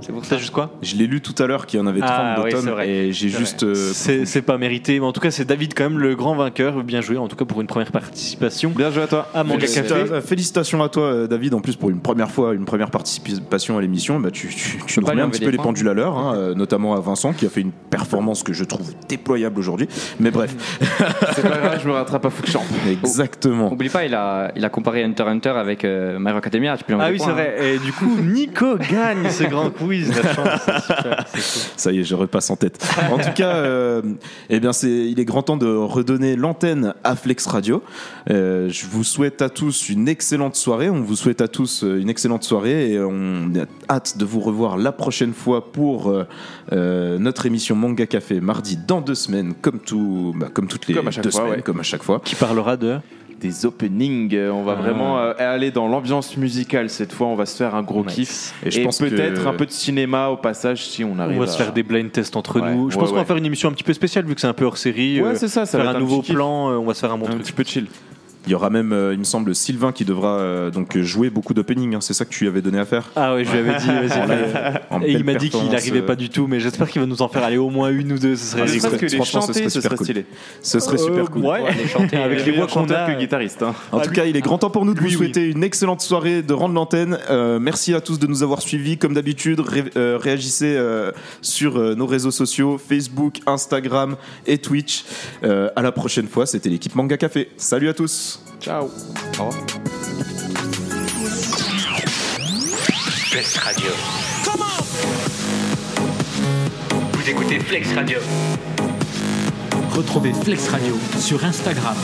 C'est pour ça. Juste quoi Je l'ai lu tout à l'heure qu'il y en avait 30 Ah, oui, vrai. et j'ai C'est juste. vrai. euh, C'est pas mérité, mais en tout cas, c'est David quand même le grand vainqueur. Bien joué, en tout cas pour une première participation Bien joué à toi. à Manga Félicita- Café. euh, Félicitations à toi, euh, David. En plus, pour une première fois, une première participation à l'émission, bah, tu, tu, tu remets un petit peu les pendules à l'heure, hein, notamment à Vincent qui a fait une performance que je trouve déployable aujourd'hui. Mais bref, C'est pas grave, je me rattrape à foot champ. exactement. Oublie pas, il a, il a comparé Hunter x Hunter avec euh, My Hero Academia, tu peux Ah oui, c'est points, hein. vrai. Et du coup, Nico gagne ce grand quiz. La chance, c'est super, c'est cool. Ça y est, je repasse en tête. En tout cas, euh, eh bien, c'est, il est grand temps de redonner l'antenne à Flex Radio. Euh, je vous souhaite à tous une excellente soirée. On vous souhaite à tous euh, une excellente soirée et on a hâte de vous revoir la prochaine fois pour euh, notre émission Manga Café mardi dans deux semaines, comme tout, bah, comme toutes les Comme à chaque deux fois, semaines, ouais. comme à chaque fois. Qui parlera de Des openings. On va Ah. vraiment euh, aller dans l'ambiance musicale cette fois. On va se faire un gros Nice. kiff. Et Et, je pense peut-être que- un peu de cinéma au passage si on arrive On va se à- faire des blind tests entre Ouais, nous. Je ouais, pense qu'on va faire une émission un petit peu spéciale vu que c'est un peu hors série. Ouais, euh, c'est ça, ça faire va un nouveau plan. euh, on va se faire un bon Un truc. petit peu chill. Il y aura même, euh, il me semble, Sylvain qui devra euh, donc jouer beaucoup d'opening. hein. C'est ça que tu lui avais donné à faire. Ah ouais, je lui avais dit, En en Et il m'a dit qu'il n'arrivait euh, pas du tout, mais j'espère qu'il va nous en faire aller au moins une ou deux. Ce serait Ah, que les franchement, ce serait ce super serait cool. stylé. Ce serait super cool. Ouais, les chanter avec les voix qu'on a. que guitariste. hein. En tout cas, il est grand temps pour nous de Lui, vous oui. souhaiter une excellente soirée, de rendre l'antenne. Euh, merci à tous de nous avoir suivis. Comme d'habitude, ré- euh, réagissez euh, sur euh, nos réseaux sociaux Facebook, Instagram et Twitch. Euh, à la prochaine fois, c'était l'équipe Manga Café. Salut à tous. Ciao. Flex Radio. Vous écoutez Flex Radio. Retrouvez Flex Radio sur Instagram,